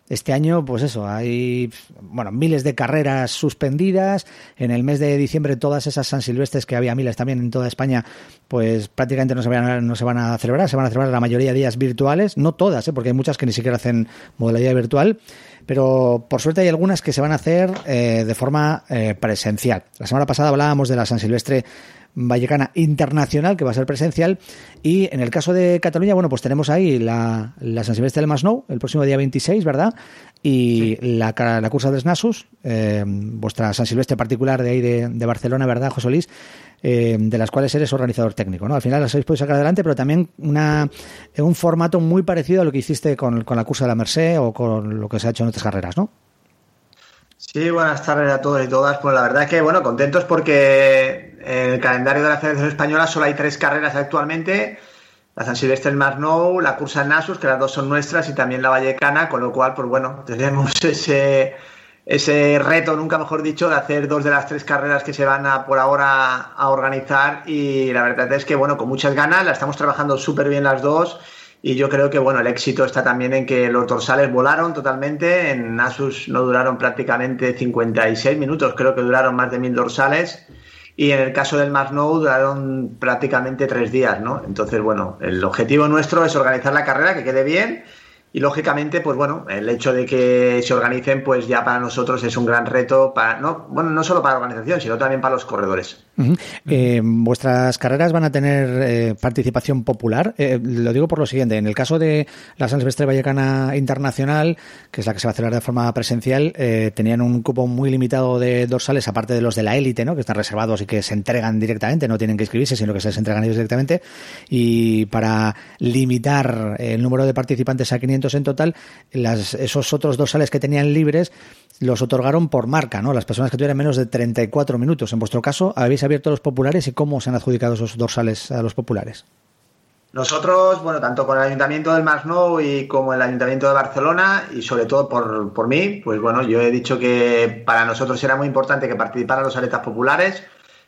[SPEAKER 2] Este año, pues eso, hay bueno, miles de carreras suspendidas. En el mes de diciembre, todas esas San Silvestres, que había miles también en toda España, pues prácticamente no se van a, no se van a celebrar. Se van a celebrar la mayoría de días virtuales. No todas, ¿eh? porque hay muchas que ni siquiera hacen modalidad virtual. Pero por suerte hay algunas que se van a hacer eh, de forma eh, presencial. La semana pasada hablábamos de la San Silvestre Vallecana Internacional, que va a ser presencial. Y en el caso de Cataluña, bueno, pues tenemos ahí la, la San Silvestre del Masnou, el próximo día 26, ¿verdad? Y la, la cursa de Snasus, eh, vuestra San Silvestre particular de ahí de, Barcelona, ¿verdad, José Luis? Eh, de las cuales eres organizador técnico, ¿no? Al final las habéis podido sacar adelante, pero también una, un formato muy parecido a lo que hiciste con, con la cursa de la Merced o con lo que se ha hecho en otras carreras, ¿no?
[SPEAKER 7] Sí, buenas tardes a todos y todas. Pues la verdad que, bueno, contentos porque en el calendario de la Federación Española solo hay tres carreras actualmente. La San Silvestre el Nou, la Cursa Nasus, que las dos son nuestras, y también la Vallecana, con lo cual, pues bueno, tenemos [laughs] ese, ese reto, nunca mejor dicho, de hacer dos de las tres carreras que se van a por ahora a organizar. Y la verdad es que, bueno, con muchas ganas, la estamos trabajando súper bien las dos y yo creo que bueno, el éxito está también en que los dorsales volaron totalmente. En Asus no duraron prácticamente 56 minutos, creo que duraron más de mil dorsales. y en el caso del Mars No duraron prácticamente tres días, ¿no? Entonces, bueno, el objetivo nuestro es organizar la carrera, que quede bien y lógicamente, pues bueno, el hecho de que se organicen, pues ya para nosotros es un gran reto, para, no, bueno, no solo para la organización, sino también para los corredores.
[SPEAKER 2] Eh, ¿Vuestras carreras van a tener eh, participación popular? Eh, lo digo por lo siguiente, en el caso de la San Silvestre Vallecana Internacional, que es la que se va a celebrar de forma presencial, tenían un cupo muy limitado de dorsales, aparte de los de la élite, ¿no? que están reservados y que se entregan directamente, no tienen que inscribirse, sino que se les entregan ellos directamente, y para limitar el número de participantes a 500 en total, las, esos otros dorsales que tenían libres los otorgaron por marca, ¿no? Las personas que tuvieran menos de 34 minutos. En vuestro caso, ¿habéis abierto los populares y cómo se han adjudicado esos dorsales a los populares?
[SPEAKER 7] Nosotros, bueno, tanto con el Ayuntamiento del Masnou y como el Ayuntamiento de Barcelona y sobre todo por, por mí, pues bueno, yo he dicho que para nosotros era muy importante que participaran los atletas populares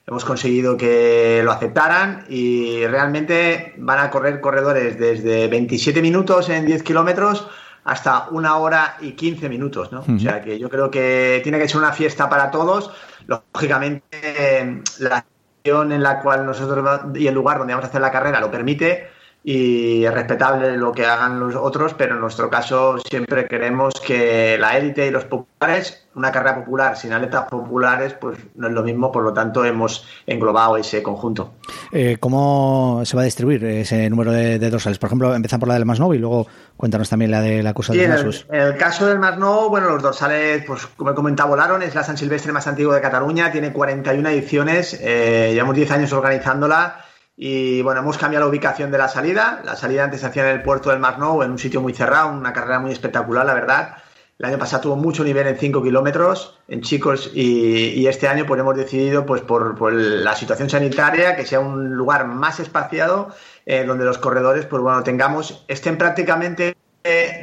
[SPEAKER 7] hemos conseguido que lo aceptaran y realmente van a correr corredores desde 27 minutos en 10 kilómetros hasta una hora y 15 minutos, ¿no? O sea que yo creo que tiene que ser una fiesta para todos. Lógicamente, la acción en la cual nosotros y el lugar donde vamos a hacer la carrera lo permite y es respetable lo que hagan los otros, pero en nuestro caso siempre queremos que la élite y los populares, una carrera popular sin atletas populares, pues no es lo mismo, por lo tanto hemos englobado ese conjunto.
[SPEAKER 2] Eh, ¿Cómo se va a distribuir ese número de, dorsales? Por ejemplo, empezar por la del Masnou y luego cuéntanos también la de la cursa de
[SPEAKER 7] Nasus. En el, caso del Masnou, bueno, los dorsales, pues como he comentado, volaron, es la San Silvestre más antigua de Cataluña, tiene 41 ediciones, eh, llevamos 10 años organizándola y bueno, hemos cambiado la ubicación de la salida. La salida antes se hacía en el puerto del Mar Nou, en un sitio muy cerrado, una carrera muy espectacular, la verdad. El año pasado tuvo mucho nivel en 5 kilómetros en chicos y, este año pues hemos decidido pues por, la situación sanitaria que sea un lugar más espaciado eh, donde los corredores pues bueno tengamos estén prácticamente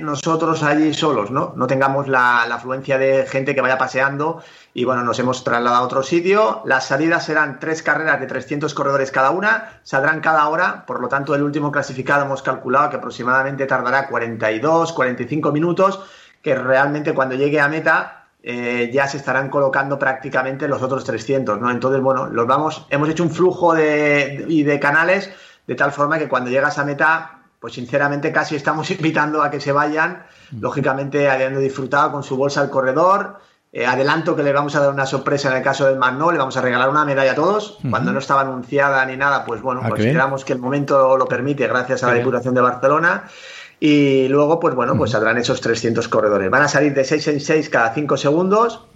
[SPEAKER 7] nosotros allí solos, ¿no? No tengamos la, afluencia de gente que vaya paseando y bueno, nos hemos trasladado a otro sitio. Las salidas serán tres carreras de 300 corredores cada una, saldrán cada hora, por lo tanto el último clasificado hemos calculado que aproximadamente tardará 42, 45 minutos, que realmente cuando llegue a meta eh, ya se estarán colocando prácticamente los otros 300, ¿no? Entonces, bueno, los vamos, hemos hecho un flujo de, y de canales de tal forma que cuando llegas a meta pues sinceramente casi estamos [laughs] invitando a que se vayan, mm. lógicamente habiendo disfrutado con su bolsa al corredor. Eh, adelanto que le vamos a dar una sorpresa en el caso del Magno, le vamos a regalar una medalla a todos. Cuando no estaba anunciada ni nada, pues bueno, ah, consideramos que el momento lo permite gracias a la Diputación de Barcelona. Y luego, pues bueno, pues saldrán esos 300 corredores. Van a salir de 6 en 6 cada 5 segundos,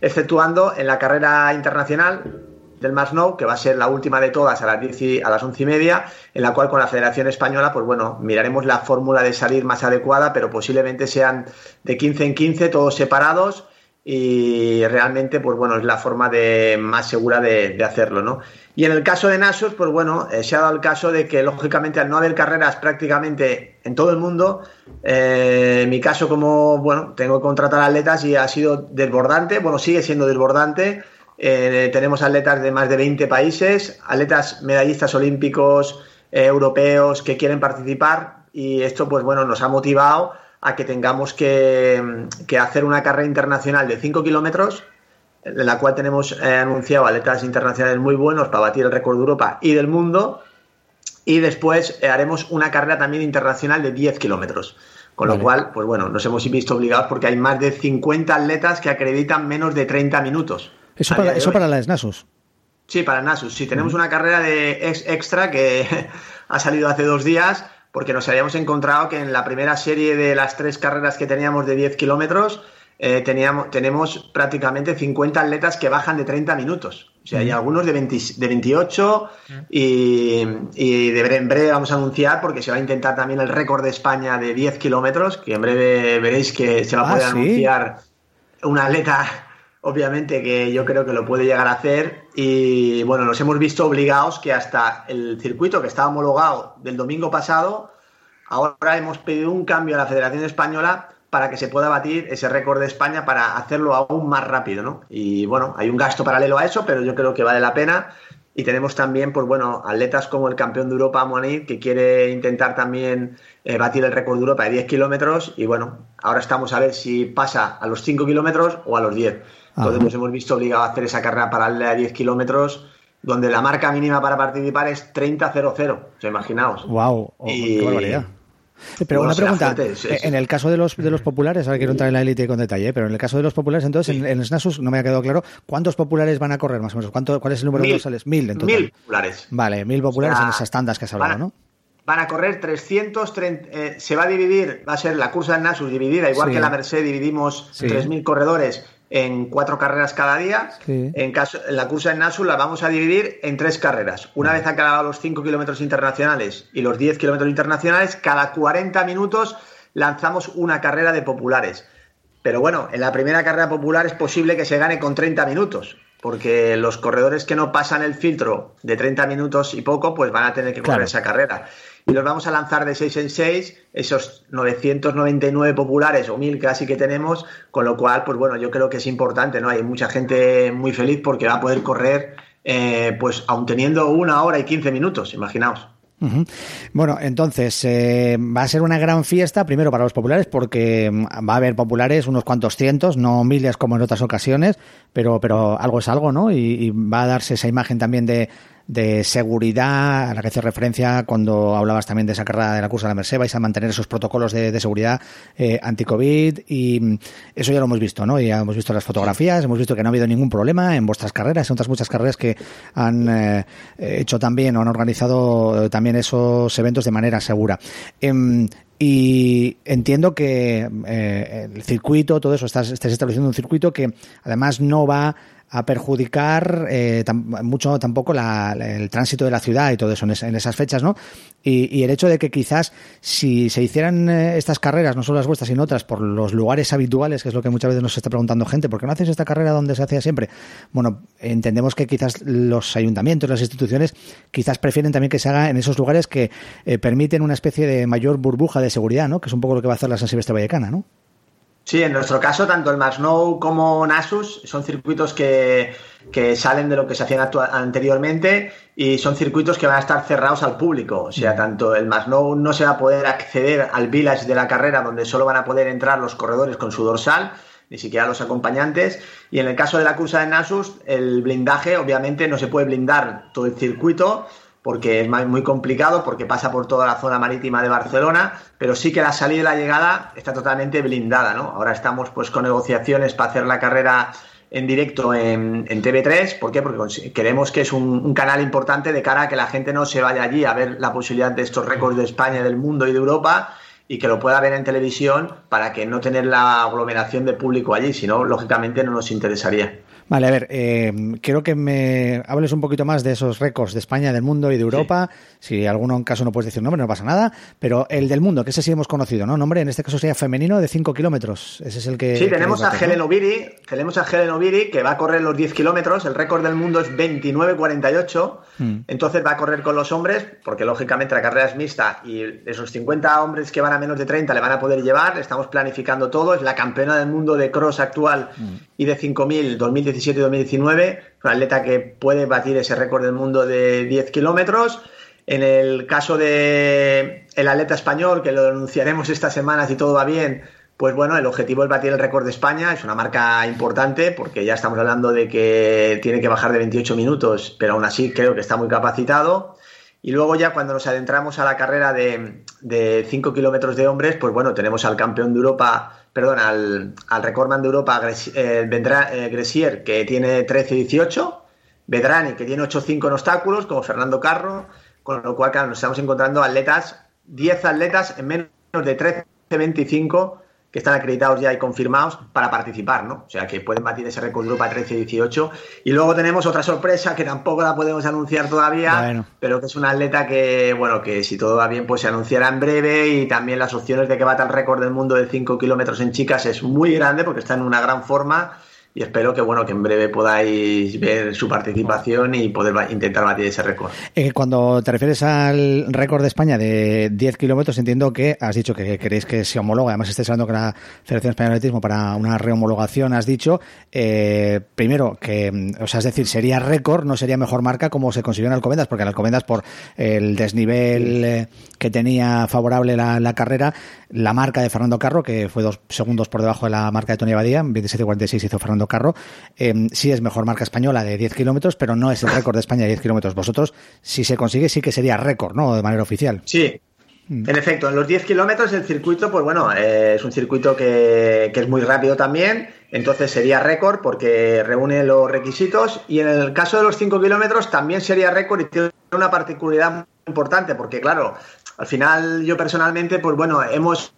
[SPEAKER 7] exceptuando en la carrera internacional, del Masnou, que va a ser la última de todas a las, 10 a las 11 y media, en la cual con la Federación Española, pues bueno, miraremos la fórmula de salir más adecuada, pero posiblemente sean de 15 en 15, todos separados, y realmente, pues bueno, es la forma de, más segura de, hacerlo, ¿no? Y en el caso de Nasus, pues bueno, eh, se ha dado el caso de que, lógicamente, al no haber carreras prácticamente en todo el mundo, eh, en mi caso, como, bueno, tengo que contratar atletas y ha sido desbordante, bueno, sigue siendo desbordante, eh, tenemos atletas de más de 20 países, atletas medallistas olímpicos, eh, europeos que quieren participar y esto pues bueno nos ha motivado a que tengamos que, hacer una carrera internacional de 5 kilómetros en la cual tenemos eh, anunciado atletas internacionales muy buenos para batir el récord de Europa y del mundo y después haremos una carrera también internacional de 10 kilómetros. Con lo cual, pues bueno, nos hemos visto obligados porque hay más de 50 atletas que acreditan menos de 30 minutos.
[SPEAKER 2] Eso, para, eso para las Nasus.
[SPEAKER 7] Sí, para Nasus. Sí, tenemos una carrera de ex extra que [laughs] ha salido hace dos días porque nos habíamos encontrado que en la primera serie de las tres carreras que teníamos de 10 kilómetros eh, teníamos, tenemos prácticamente 50 atletas que bajan de 30 minutos. O sea, hay algunos de, de 28 y, y, de en breve vamos a anunciar porque se va a intentar también el récord de España de 10 kilómetros, que en breve veréis que se va a ah, poder anunciar un atleta obviamente que yo creo que lo puede llegar a hacer y bueno, nos hemos visto obligados que hasta el circuito que estaba homologado del domingo pasado, ahora hemos pedido un cambio a la Federación Española para que se pueda batir ese récord de España para hacerlo aún más rápido, ¿no? Y bueno, hay un gasto paralelo a eso, pero yo creo que vale la pena. Y tenemos también, pues bueno, atletas como el campeón de Europa, Monir, que quiere intentar también eh, batir el récord de Europa de 10 kilómetros. Y bueno, ahora estamos a ver si pasa a los 5 kilómetros o a los 10 entonces nos hemos visto obligados a hacer esa carrera paralela de 10 kilómetros donde la marca mínima para participar es 30.00. O sea, imaginaos.
[SPEAKER 2] ¡Wow! qué barbaridad. Pero una pregunta, en el caso de los, de los populares, ahora quiero entrar en la élite con detalle, pero en el caso de los populares, entonces, en, en Snasus no me ha quedado claro, ¿cuántos populares van a correr más o menos? ¿Cuánto, ¿Cuál es el número de dorsales? Mil en total.
[SPEAKER 7] Mil populares.
[SPEAKER 2] Vale, mil populares en esas tandas que has hablado, ¿no?
[SPEAKER 7] Van a correr 330, eh, se va a dividir, va a ser la cursa de Nasus dividida, igual que la Merced dividimos sí. 3.000 corredores en cuatro carreras cada día. Sí. En, caso, en la cursa de Nasus la vamos a dividir en tres carreras. Una vez acabado los 5 kilómetros internacionales y los 10 kilómetros internacionales, cada 40 minutos lanzamos una carrera de populares. Pero bueno, en la primera carrera popular es posible que se gane con 30 minutos porque los corredores que no pasan el filtro de 30 minutos y poco, pues van a tener que correr claro. esa carrera. Y los vamos a lanzar de 6 en 6, esos 999 populares o 1000 casi que tenemos, con lo cual, pues bueno, yo creo que es importante, ¿no? Hay mucha gente muy feliz porque va a poder correr, eh, pues aún teniendo una hora y 15 minutos, imaginaos.
[SPEAKER 2] Bueno, entonces eh, va a ser una gran fiesta, primero para los populares, porque va a haber populares unos cuantos cientos, no miles como en otras ocasiones, pero, pero algo es algo, ¿no? Y va a darse esa imagen también de, de seguridad a la que hace referencia cuando hablabas también de esa carrera de la cursa de la Merced, vais a mantener esos protocolos de, seguridad eh, anti-COVID y eso ya lo hemos visto, ¿no? Ya hemos visto las fotografías, hemos visto que no ha habido ningún problema en vuestras carreras, en otras muchas carreras que han eh, hecho también o han organizado también esos eventos de manera segura. Eh, y entiendo que eh, el circuito, todo eso, estás, estás estableciendo un circuito que además no va a perjudicar eh, mucho tampoco la, el tránsito de la ciudad y todo eso en, es, en esas fechas, ¿no? Y, el hecho de que quizás si se hicieran eh, estas carreras, no solo las vuestras, sino otras, por los lugares habituales, que es lo que muchas veces nos está preguntando gente, ¿por qué no haces esta carrera donde se hacía siempre? Bueno, entendemos que quizás los ayuntamientos, las instituciones, quizás prefieren también que se haga en esos lugares que eh, permiten una especie de mayor burbuja de seguridad, ¿no? Que es un poco lo que va a hacer la San Silvestre Vallecana, ¿no?
[SPEAKER 7] Sí, en nuestro caso, tanto el Masnou como Nasus son circuitos que, que salen de lo que se hacían anteriormente y son circuitos que van a estar cerrados al público. O sea, tanto el Masnou no se va a poder acceder al village de la carrera, donde solo van a poder entrar los corredores con su dorsal, ni siquiera los acompañantes. Y en el caso de la cursa de Nasus, el blindaje, obviamente, no se puede blindar todo el circuito porque es muy complicado, porque pasa por toda la zona marítima de Barcelona, pero sí que la salida y la llegada está totalmente blindada, ¿no? Ahora estamos pues con negociaciones para hacer la carrera en directo en, en TV3, ¿por qué? Porque queremos que es un, canal importante de cara a que la gente no se vaya allí a ver la posibilidad de estos récords de España, del mundo y de Europa, y que lo pueda ver en televisión para que no tener la aglomeración de público allí, si no, lógicamente no nos interesaría.
[SPEAKER 2] Vale, a ver, eh, quiero que me hables un poquito más de esos récords de España, del mundo y de Europa. Sí. Si alguno en caso no puedes decir nombre, no pasa nada. Pero el del mundo, que ese sí hemos conocido, ¿no? Nombre, en este caso sería femenino de 5 kilómetros. Ese es el que.
[SPEAKER 7] Sí, tenemos que a Helen Oviri, tenemos a Helen Oviri que va a correr los 10 kilómetros. El récord del mundo es 29.48. Mm. Entonces va a correr con los hombres, porque lógicamente la carrera es mixta y esos 50 hombres que van a menos de 30 le van a poder llevar. Estamos planificando todo. Es la campeona del mundo de cross actual mm. y de 5.000 2017 y 2019, un atleta que puede batir ese récord del mundo de 10 kilómetros. En el caso de el atleta español, que lo anunciaremos estas semanas y todo va bien, pues bueno, el objetivo es batir el récord de España, es una marca importante porque ya estamos hablando de que tiene que bajar de 28 minutos, pero aún así creo que está muy capacitado. Y luego ya cuando nos adentramos a la carrera de, de 5 kilómetros de hombres, pues bueno, tenemos al campeón de Europa, perdón, al, al recordman de Europa, eh, Vendrá, eh, Gresier, que tiene 13-18, Vedrani, que tiene 8-5 en obstáculos, como Fernando Carro, con lo cual, claro, nos estamos encontrando atletas, 10 atletas en menos de 13-25 que están acreditados ya y confirmados para participar, ¿no? O sea, que pueden batir ese récord de Europa 13-18. Y luego tenemos otra sorpresa que tampoco la podemos anunciar todavía, bueno. pero que es una atleta que, bueno, que si todo va bien, pues se anunciará en breve y también las opciones de que bata el récord del mundo de 5 kilómetros en chicas es muy grande porque está en una gran forma y espero que bueno que en breve podáis ver su participación y poder intentar batir ese récord.
[SPEAKER 2] Eh, cuando te refieres al récord de España de 10 kilómetros, entiendo que has dicho que queréis que se homologue, además estáis hablando con la Federación Española de Atletismo para una rehomologación, has dicho, eh, primero que, o sea, es decir, sería récord, no sería mejor marca como se consiguió en Alcobendas, porque en Alcobendas por el desnivel eh, que tenía favorable la, la, carrera, la marca de Fernando Carro, que fue dos segundos por debajo de la marca de Tony Badía, 27.46 hizo Fernando Fernando Carro, eh, sí es mejor marca española de 10 kilómetros, pero no es el récord de España de 10 kilómetros. Vosotros, si se consigue, sí que sería récord, ¿no? De manera oficial.
[SPEAKER 7] Sí, Mm. En efecto, en los 10 kilómetros el circuito, pues bueno, eh, es un circuito que, es muy rápido también, entonces sería récord porque reúne los requisitos y en el caso de los 5 kilómetros también sería récord y tiene una particularidad muy importante porque claro, al final yo personalmente, pues bueno, hemos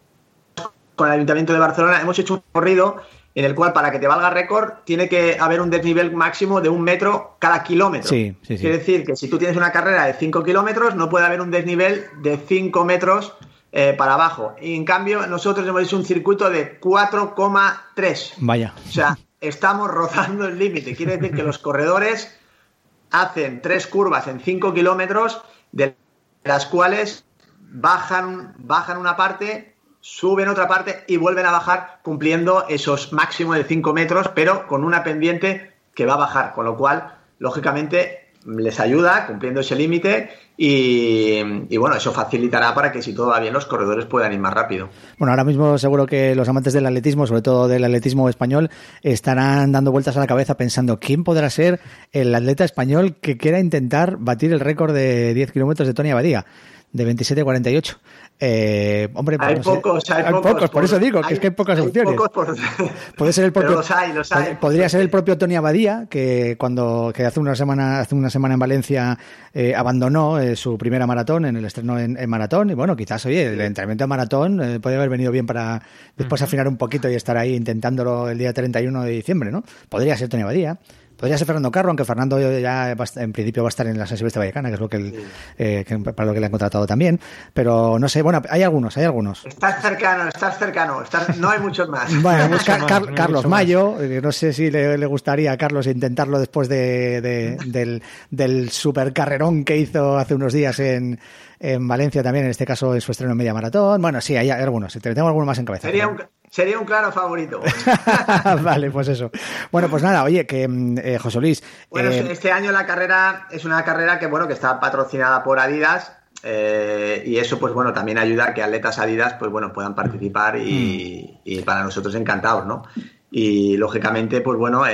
[SPEAKER 7] con el Ayuntamiento de Barcelona hemos hecho un recorrido en el cual para que te valga récord tiene que haber un desnivel máximo de un metro cada kilómetro.
[SPEAKER 2] Sí,
[SPEAKER 7] Quiere decir que si tú tienes una carrera de 5 kilómetros no puede haber un desnivel de 5 metros eh, para abajo. Y en cambio nosotros hemos hecho un circuito de 4,3.
[SPEAKER 2] Vaya.
[SPEAKER 7] O sea, estamos rozando el límite. Quiere decir que los corredores hacen tres curvas en 5 kilómetros de las cuales bajan, bajan una parte suben otra parte y vuelven a bajar cumpliendo esos máximos de 5 metros, pero con una pendiente que va a bajar, con lo cual, lógicamente, les ayuda cumpliendo ese límite y, bueno, eso facilitará para que si todo va bien los corredores puedan ir más rápido.
[SPEAKER 2] Bueno, ahora mismo seguro que los amantes del atletismo, sobre todo del atletismo español, estarán dando vueltas a la cabeza pensando quién podrá ser el atleta español que quiera intentar batir el récord de 10 kilómetros de Tony Abadía de 27-48. Eh, hombre,
[SPEAKER 7] hay,
[SPEAKER 2] pues,
[SPEAKER 7] pocos, hay, pocos,
[SPEAKER 2] por, eso digo que es que hay pocas opciones. [laughs] Puede ser el [laughs] propio, podría ser el propio Tony Abadía que cuando que hace una semana hace una semana en Valencia eh, abandonó eh, su primera maratón en el estreno en, maratón y bueno quizás oye el entrenamiento de maratón eh, puede haber venido bien para después afinar un poquito y estar ahí intentándolo el día 31 de diciembre, ¿no? Podría ser Tony Abadía. Podría ser Fernando Carro, aunque Fernando ya en principio va a estar en la Silvestre Vallecana, que es lo que, eh, para lo que le han contratado también. Pero no sé, bueno, hay algunos, hay algunos.
[SPEAKER 7] Estás cercano, estás cercano, no hay muchos más. [laughs]
[SPEAKER 2] Bueno, Carlos Mayo, eh, no sé si le, gustaría a Carlos intentarlo después de, del, del super carrerón que hizo hace unos días en, en Valencia también, en este caso en su estreno en media maratón. Bueno, sí, hay algunos, tengo algunos más en cabeza.
[SPEAKER 7] Sería un, sería un claro favorito. [laughs]
[SPEAKER 2] vale, pues eso. Bueno, pues nada, oye, que mm, eh, José Luis.
[SPEAKER 7] Bueno, eh, este año la carrera es una carrera que, bueno, que está patrocinada por Adidas. Eh, y eso, pues bueno, también ayuda a que atletas Adidas, pues bueno, puedan participar y, y para nosotros encantados, ¿no? Y lógicamente, pues bueno,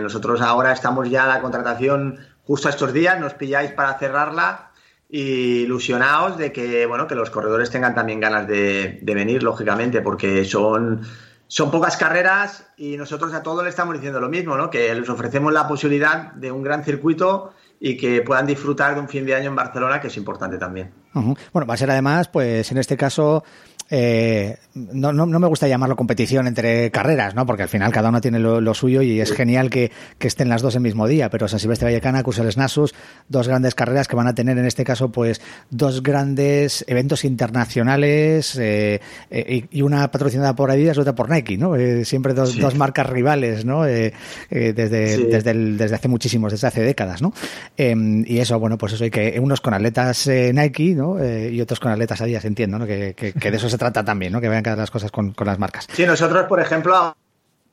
[SPEAKER 7] nosotros ahora estamos ya en la contratación justo estos días, nos pilláis para cerrarla ilusionados de que bueno que los corredores tengan también ganas de, venir lógicamente porque son son pocas carreras y nosotros a todos le estamos diciendo lo mismo no que les ofrecemos la posibilidad de un gran circuito y que puedan disfrutar de un fin de año en Barcelona que es importante también.
[SPEAKER 2] Bueno va a ser además pues en este caso eh, no, no, me gusta llamarlo competición entre carreras, ¿no? Porque al final cada uno tiene lo, suyo y es genial que, estén las dos el mismo día, pero San Silvestre Vallecana, Cursales Nasus, dos grandes carreras que van a tener en este caso, pues, dos grandes eventos internacionales eh, eh, y una patrocinada por Adidas y otra por Nike, ¿no? siempre dos, dos, marcas rivales, ¿no? desde, desde, desde hace muchísimos, desde hace décadas, ¿no? Em, y eso, bueno, pues eso hay que, unos con atletas Nike, ¿no? y otros con atletas Adidas, entiendo, ¿no? Que, que, que de eso se trata también, ¿no? Que vean cada las cosas con, las marcas.
[SPEAKER 7] Sí, nosotros, por ejemplo,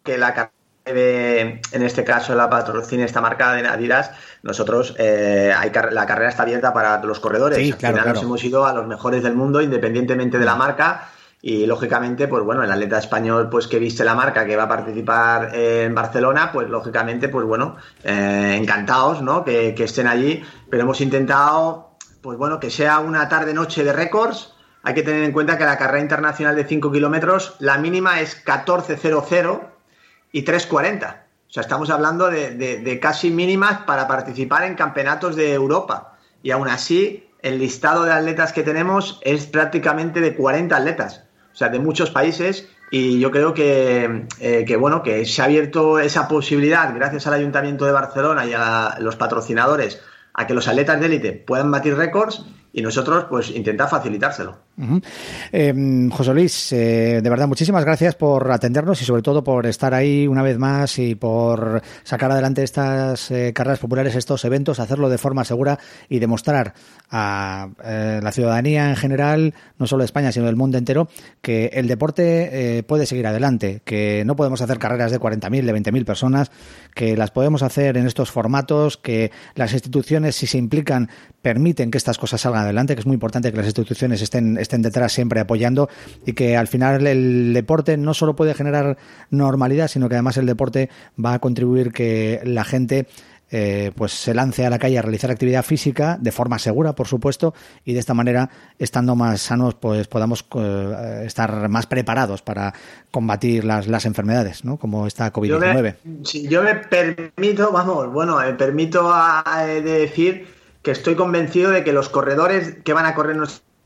[SPEAKER 7] que la carrera en este caso la patrocina esta marca de Adidas, nosotros eh, hay, la carrera está abierta para los corredores.
[SPEAKER 2] Sí, claro,
[SPEAKER 7] Al nos hemos ido a los mejores del mundo independientemente de la marca y lógicamente, pues bueno, el atleta español pues que viste la marca que va a participar en Barcelona, pues lógicamente, pues bueno, eh, encantados, ¿no? Que, que estén allí, pero hemos intentado, pues bueno, que sea una tarde-noche de récords hay que tener en cuenta que la carrera internacional de 5 kilómetros, la mínima es 14.00 y 3.40. O sea, estamos hablando de, casi mínimas para participar en campeonatos de Europa. Y aún así, el listado de atletas que tenemos es prácticamente de 40 atletas. O sea, de muchos países. Y yo creo que, eh, que, bueno, que se ha abierto esa posibilidad, gracias al Ayuntamiento de Barcelona y a los patrocinadores, a que los atletas de élite puedan batir récords y nosotros pues intentar facilitárselo.
[SPEAKER 2] Em, José Luis, eh, de verdad muchísimas gracias por atendernos y sobre todo por estar ahí una vez más y por sacar adelante estas eh, carreras populares, estos eventos, hacerlo de forma segura y demostrar a eh, la ciudadanía en general, no solo de España sino del mundo entero, que el deporte puede seguir adelante, que no podemos hacer carreras de 40.000, de 20.000 personas, que las podemos hacer en estos formatos, que las instituciones si se implican permiten que estas cosas salgan adelante, que es muy importante que las instituciones estén, estén detrás siempre apoyando y que al final el deporte no solo puede generar normalidad, sino que además el deporte va a contribuir que la gente eh, pues se lance a la calle a realizar actividad física de forma segura, por supuesto, y de esta manera, estando más sanos, pues podamos eh, estar más preparados para combatir las, las enfermedades, ¿no? Como esta COVID-19.
[SPEAKER 7] Si yo me permito, vamos, bueno, me permito de decir que estoy convencido de que los corredores que van a correr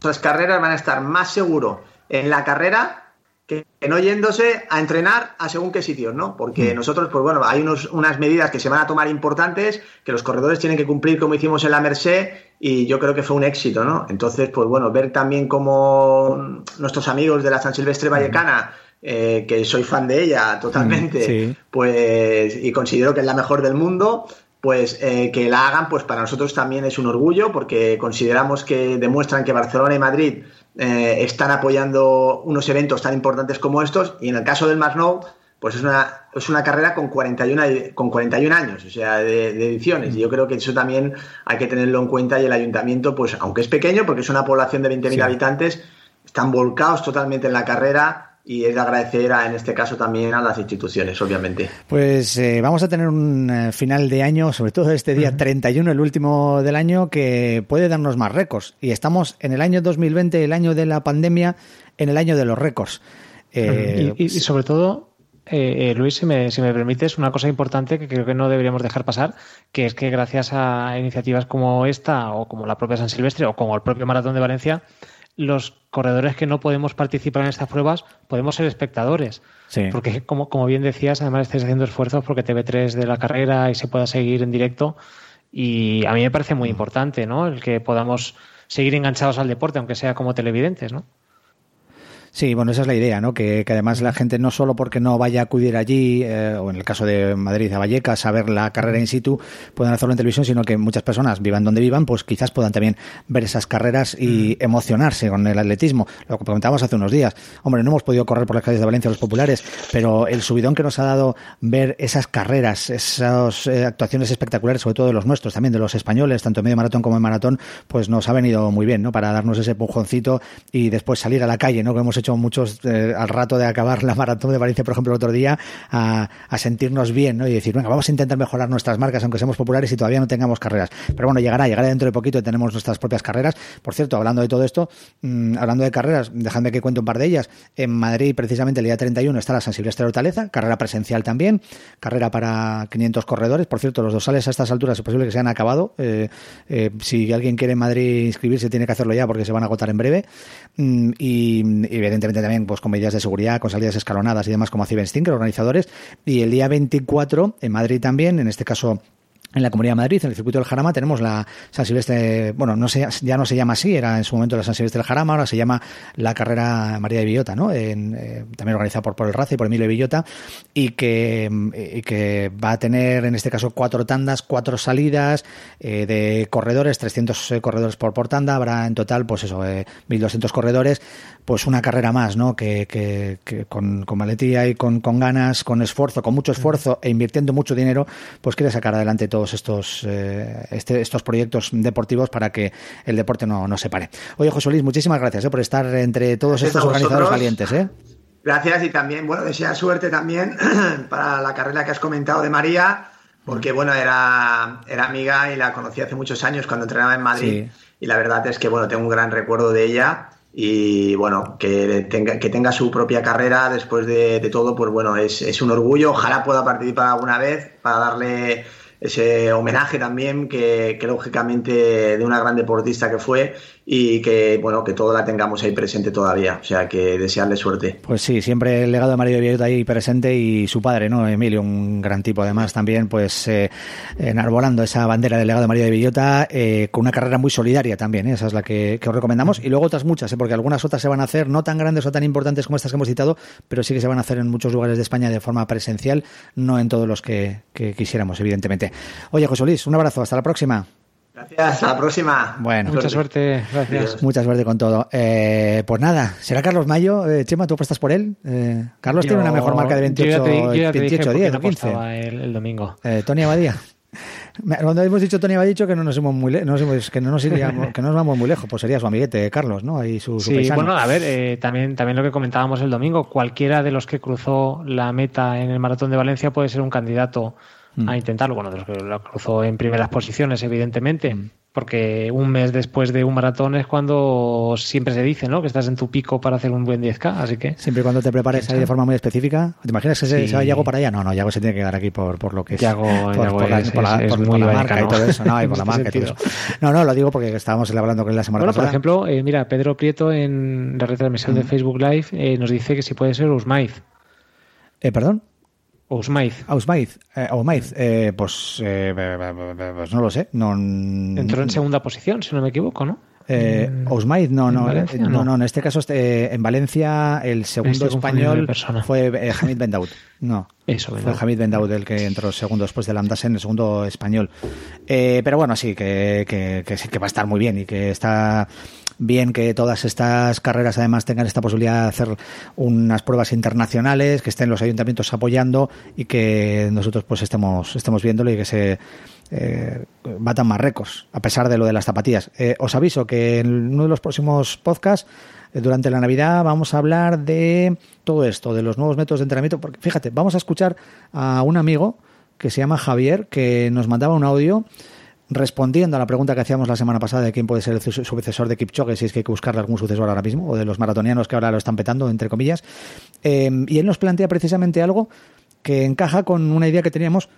[SPEAKER 7] nuestras carreras van a estar más seguros en la carrera que, no yéndose a entrenar a según qué sitios, ¿no? Porque mm. nosotros, pues bueno, hay unos, unas medidas que se van a tomar importantes, que los corredores tienen que cumplir como hicimos en la Merced y yo creo que fue un éxito, ¿no? Entonces, pues bueno, ver también como nuestros amigos de la San Silvestre Vallecana, eh, que soy fan de ella totalmente, mm, pues y considero que es la mejor del mundo, pues eh, que la hagan, pues para nosotros también es un orgullo porque consideramos que demuestran que Barcelona y Madrid eh, están apoyando unos eventos tan importantes como estos y en el caso del Masnou, pues es una, es una carrera con 41, con 41 años, o sea, de, ediciones. Y yo creo que eso también hay que tenerlo en cuenta y el ayuntamiento, pues aunque es pequeño, porque es una población de 20.000 habitantes, están volcados totalmente en la carrera y es de agradecer en este caso también a las instituciones, obviamente.
[SPEAKER 2] Pues eh, vamos a tener un eh, final de año, sobre todo este día 31, el último del año, que puede darnos más récords. Y estamos en el año 2020, el año de la pandemia, en el año de los récords.
[SPEAKER 3] Eh, y, sobre todo, Luis, si me, si me permites, una cosa importante que creo que no deberíamos dejar pasar, que es que gracias a iniciativas como esta, o como la propia San Silvestre, o como el propio Maratón de Valencia, los corredores que no podemos participar en estas pruebas podemos ser espectadores. Porque, como, como bien decías, además estáis haciendo esfuerzos porque TV3 de la carrera y se pueda seguir en directo. Y a mí me parece muy importante, ¿no? El que podamos seguir enganchados al deporte, aunque sea como televidentes, ¿no?
[SPEAKER 2] Sí, bueno, esa es la idea, ¿no? Que, además la gente no solo porque no vaya a acudir allí, eh, o en el caso de Madrid, a Vallecas, a ver la carrera in situ, puedan hacerlo en televisión, sino que muchas personas, vivan donde vivan, pues quizás puedan también ver esas carreras y mm. emocionarse con el atletismo. Lo que comentábamos hace unos días. Hombre, no hemos podido correr por las calles de Valencia los populares, pero el subidón que nos ha dado ver esas carreras, esas eh, actuaciones espectaculares, sobre todo de los nuestros, también de los españoles, tanto en medio maratón como en maratón, pues nos ha venido muy bien, ¿no? Para darnos ese pujoncito y después salir a la calle, ¿no? Que hemos hecho muchos eh, al rato de acabar la maratón de Valencia, por ejemplo, el otro día, a, sentirnos bien. Y decir, venga, vamos a intentar mejorar nuestras marcas, aunque seamos populares y todavía no tengamos carreras. Pero bueno, llegará, llegará dentro de poquito y tenemos nuestras propias carreras. Por cierto, hablando de todo esto, mm, hablando de carreras, dejadme que cuente un par de ellas. En Madrid, precisamente, el día 31 está la San Silvestre de Hortaleza, carrera presencial también, carrera para 500 corredores. Por cierto, los dosales a estas alturas es posible que se hayan acabado. Eh, eh, si alguien quiere en Madrid inscribirse, tiene que hacerlo ya porque se van a agotar en breve. Mm, y, evidentemente también pues con medidas de seguridad, con salidas escalonadas y demás como hace los organizadores. Y el día 24 en Madrid también, en este caso en la Comunidad de Madrid, en el circuito del Jarama, tenemos la San Silvestre, bueno, no se, ya no se llama así, era en su momento la San Silvestre del Jarama, ahora se llama la carrera María de Villota, ¿no? En, eh, también organizada por, por el Raza y por Emilio de Villota, y que, y que va a tener en este caso cuatro tandas, cuatro salidas eh, de corredores, 300 eh, corredores por, por tanda, habrá en total, pues eso, 1.200 corredores, pues una carrera más, ¿no? Que, que, que con, con maletía y con, con ganas, con esfuerzo, con mucho esfuerzo e invirtiendo mucho dinero, pues quiere sacar adelante todo todos estos, eh, este, estos proyectos deportivos para que el deporte no, no se pare. Oye, José Luis, muchísimas gracias eh, por estar entre todos estos organizadores valientes. ¿eh?
[SPEAKER 7] Gracias y también, bueno, desea suerte también [clears throat] para la carrera que has comentado de María, porque, bueno, era, era amiga y la conocí hace muchos años cuando entrenaba en Madrid. Y la verdad es que, bueno, tengo un gran recuerdo de ella y bueno, que tenga, que tenga su propia carrera después de, todo, pues bueno, es, es, un orgullo. Ojalá pueda participar alguna vez para darle ese homenaje también que, lógicamente de una gran deportista que fue y que bueno que todo la tengamos ahí presente todavía. O sea que desearle suerte.
[SPEAKER 2] Pues sí siempre el legado de Mario Villota ahí presente y su padre no Emilio un gran tipo. Además también pues eh, enarbolando esa bandera del legado de Mario de Villota eh, con una carrera muy solidaria también ¿eh? esa es la que, os recomendamos. Y luego otras muchas ¿eh? porque algunas otras se van a hacer no tan grandes o tan importantes como estas que hemos citado pero sí que se van a hacer en muchos lugares de España de forma presencial no en todos los que quisiéramos evidentemente. Oye, José Luis, un abrazo, hasta la próxima.
[SPEAKER 7] Gracias, hasta la próxima.
[SPEAKER 3] Bueno, mucha suerte, gracias.
[SPEAKER 2] Mucha suerte con todo. Eh, pues nada, será Carlos Mayo. Eh, Chema, ¿tú apuestas por él? Eh, Carlos tiene una mejor marca de 28, 28 10 o 15.
[SPEAKER 3] El, el, domingo.
[SPEAKER 2] Tony Abadía. Cuando hemos dicho Tony dicho que no nos hemos muy no que no nos iríamos, que no nos vamos muy lejos, pues sería su amiguete Carlos, ¿no? Ahí su,
[SPEAKER 3] sí, bueno, a ver, eh, también, también lo que comentábamos el domingo, cualquiera de los que cruzó la meta en el maratón de Valencia puede ser un candidato a mm. intentarlo. Bueno, de los que lo cruzó en primeras posiciones, evidentemente. Mm porque un mes después de un maratón es cuando siempre se dice, ¿no? Que estás en tu pico para hacer un buen 10K, así que...
[SPEAKER 2] Siempre y cuando te prepares ahí de forma muy específica. ¿Te imaginas que se, va Yago para allá? No, no, Yago se tiene que quedar aquí por, por lo que es...
[SPEAKER 3] Yago, por,
[SPEAKER 2] la, marca y todo eso, ¿no? [laughs] Y por la marca y todo eso. No, no, lo digo porque estábamos hablando con él la semana
[SPEAKER 3] bueno,
[SPEAKER 2] pasada.
[SPEAKER 3] por ejemplo, eh, mira, Pedro Prieto en la retransmisión de Facebook Live eh, nos dice que si puede ser Usmaiz.
[SPEAKER 2] Eh, ¿Perdón?
[SPEAKER 3] Osmaiz.
[SPEAKER 2] Osmaiz, eh, eh, pues, eh, pues no lo sé. No,
[SPEAKER 3] Entró en segunda posición, si no me equivoco, ¿no?
[SPEAKER 2] Eh, Osmaiz, no, no, eh, no, no, en este caso este, en Valencia el segundo español fue Hamid Bendaud. No,
[SPEAKER 3] Eso,
[SPEAKER 2] fue Hamid Bendaud el que entró segundo después de Landasen, el segundo español. pero bueno, sí, que, que, que, que va a estar muy bien y que está bien que todas estas carreras además tengan esta posibilidad de hacer unas pruebas internacionales, que estén los ayuntamientos apoyando y que nosotros pues estemos, estemos viéndolo y que se eh, batan más récords, a pesar de lo de las zapatillas. Eh, os aviso que en uno de los próximos podcasts, eh, durante la Navidad, vamos a hablar de todo esto, de los nuevos métodos de entrenamiento, porque fíjate, vamos a escuchar a un amigo que se llama Javier, que nos mandaba un audio respondiendo a la pregunta que hacíamos la semana pasada de quién puede ser el sucesor de Kipchoge, si es que hay que buscarle algún sucesor ahora mismo, o de los maratonianos que ahora lo están petando, entre comillas. Eh, y él nos plantea precisamente algo que encaja con una idea que teníamos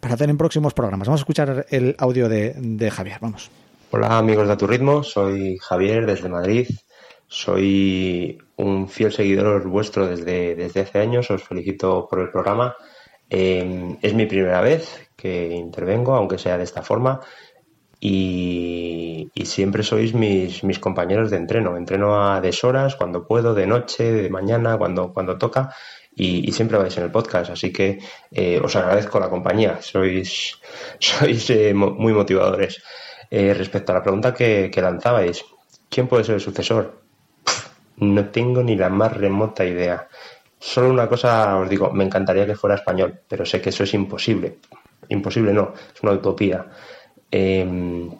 [SPEAKER 2] para hacer en próximos programas. Vamos a escuchar el audio de, Javier, vamos.
[SPEAKER 8] Hola amigos de tu ritmo, soy Javier desde Madrid. Soy un fiel seguidor vuestro desde, desde hace años, os felicito por el programa. Eh, es mi primera vez que intervengo, aunque sea de esta forma. Y, siempre sois mis, mis, compañeros de entreno. Entreno a deshoras, cuando puedo, de noche, de mañana, cuando, cuando toca. Y, siempre vais en el podcast. Así que eh, os agradezco la compañía. Sois, [laughs] sois eh, muy motivadores. Eh, respecto a la pregunta que, que lanzabais, ¿quién puede ser el sucesor? No tengo ni la más remota idea. Solo una cosa os digo, me encantaría que fuera español, pero sé que eso es imposible imposible no, es una utopía. Em,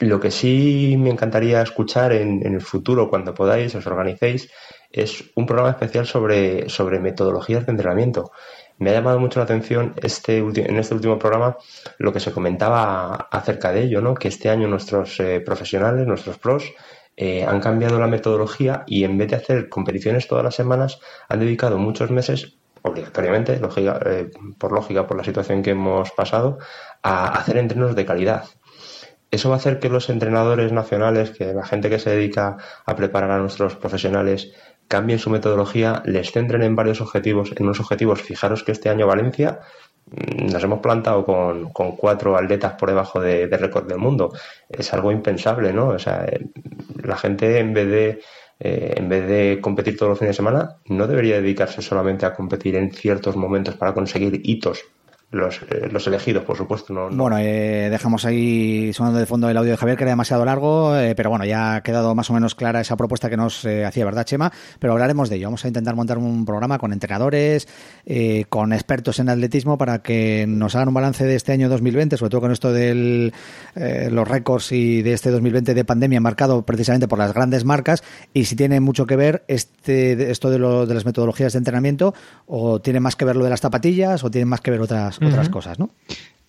[SPEAKER 8] lo que sí me encantaría escuchar en, el futuro, cuando podáis, os organicéis, es un programa especial sobre, sobre metodologías de entrenamiento. Me ha llamado mucho la atención este en este último programa lo que se comentaba acerca de ello, ¿no? que este año nuestros eh, profesionales, nuestros pros, eh, han cambiado la metodología y en vez de hacer competiciones todas las semanas, han dedicado muchos meses obligatoriamente, eh, por lógica, por la situación que hemos pasado, a hacer entrenos de calidad. Eso va a hacer que los entrenadores nacionales, que la gente que se dedica a preparar a nuestros profesionales, cambien su metodología, les centren en varios objetivos, en unos objetivos. Fijaros que este año Valencia mm, nos hemos plantado con, cuatro atletas por debajo de, de récord del mundo. Es algo impensable, ¿no? O sea, la gente en vez de eh, en vez de competir todos los fines de semana, no debería dedicarse solamente a competir en ciertos momentos para conseguir hitos los, eh, los elegidos, por supuesto. No,
[SPEAKER 2] Bueno, eh, dejamos ahí sonando de fondo el audio de Javier, que era demasiado largo, eh, pero bueno, ya ha quedado más o menos clara esa propuesta que nos hacía, ¿verdad, Chema? Pero hablaremos de ello. Vamos a intentar montar un programa con entrenadores, con expertos en atletismo, para que nos hagan un balance de este año 2020, sobre todo con esto de los récords y de este 2020 de pandemia, marcado precisamente por las grandes marcas, y si tiene mucho que ver este esto de, lo, de las metodologías de entrenamiento, o tiene más que ver lo de las zapatillas, o tiene más que ver otras otras cosas, ¿no?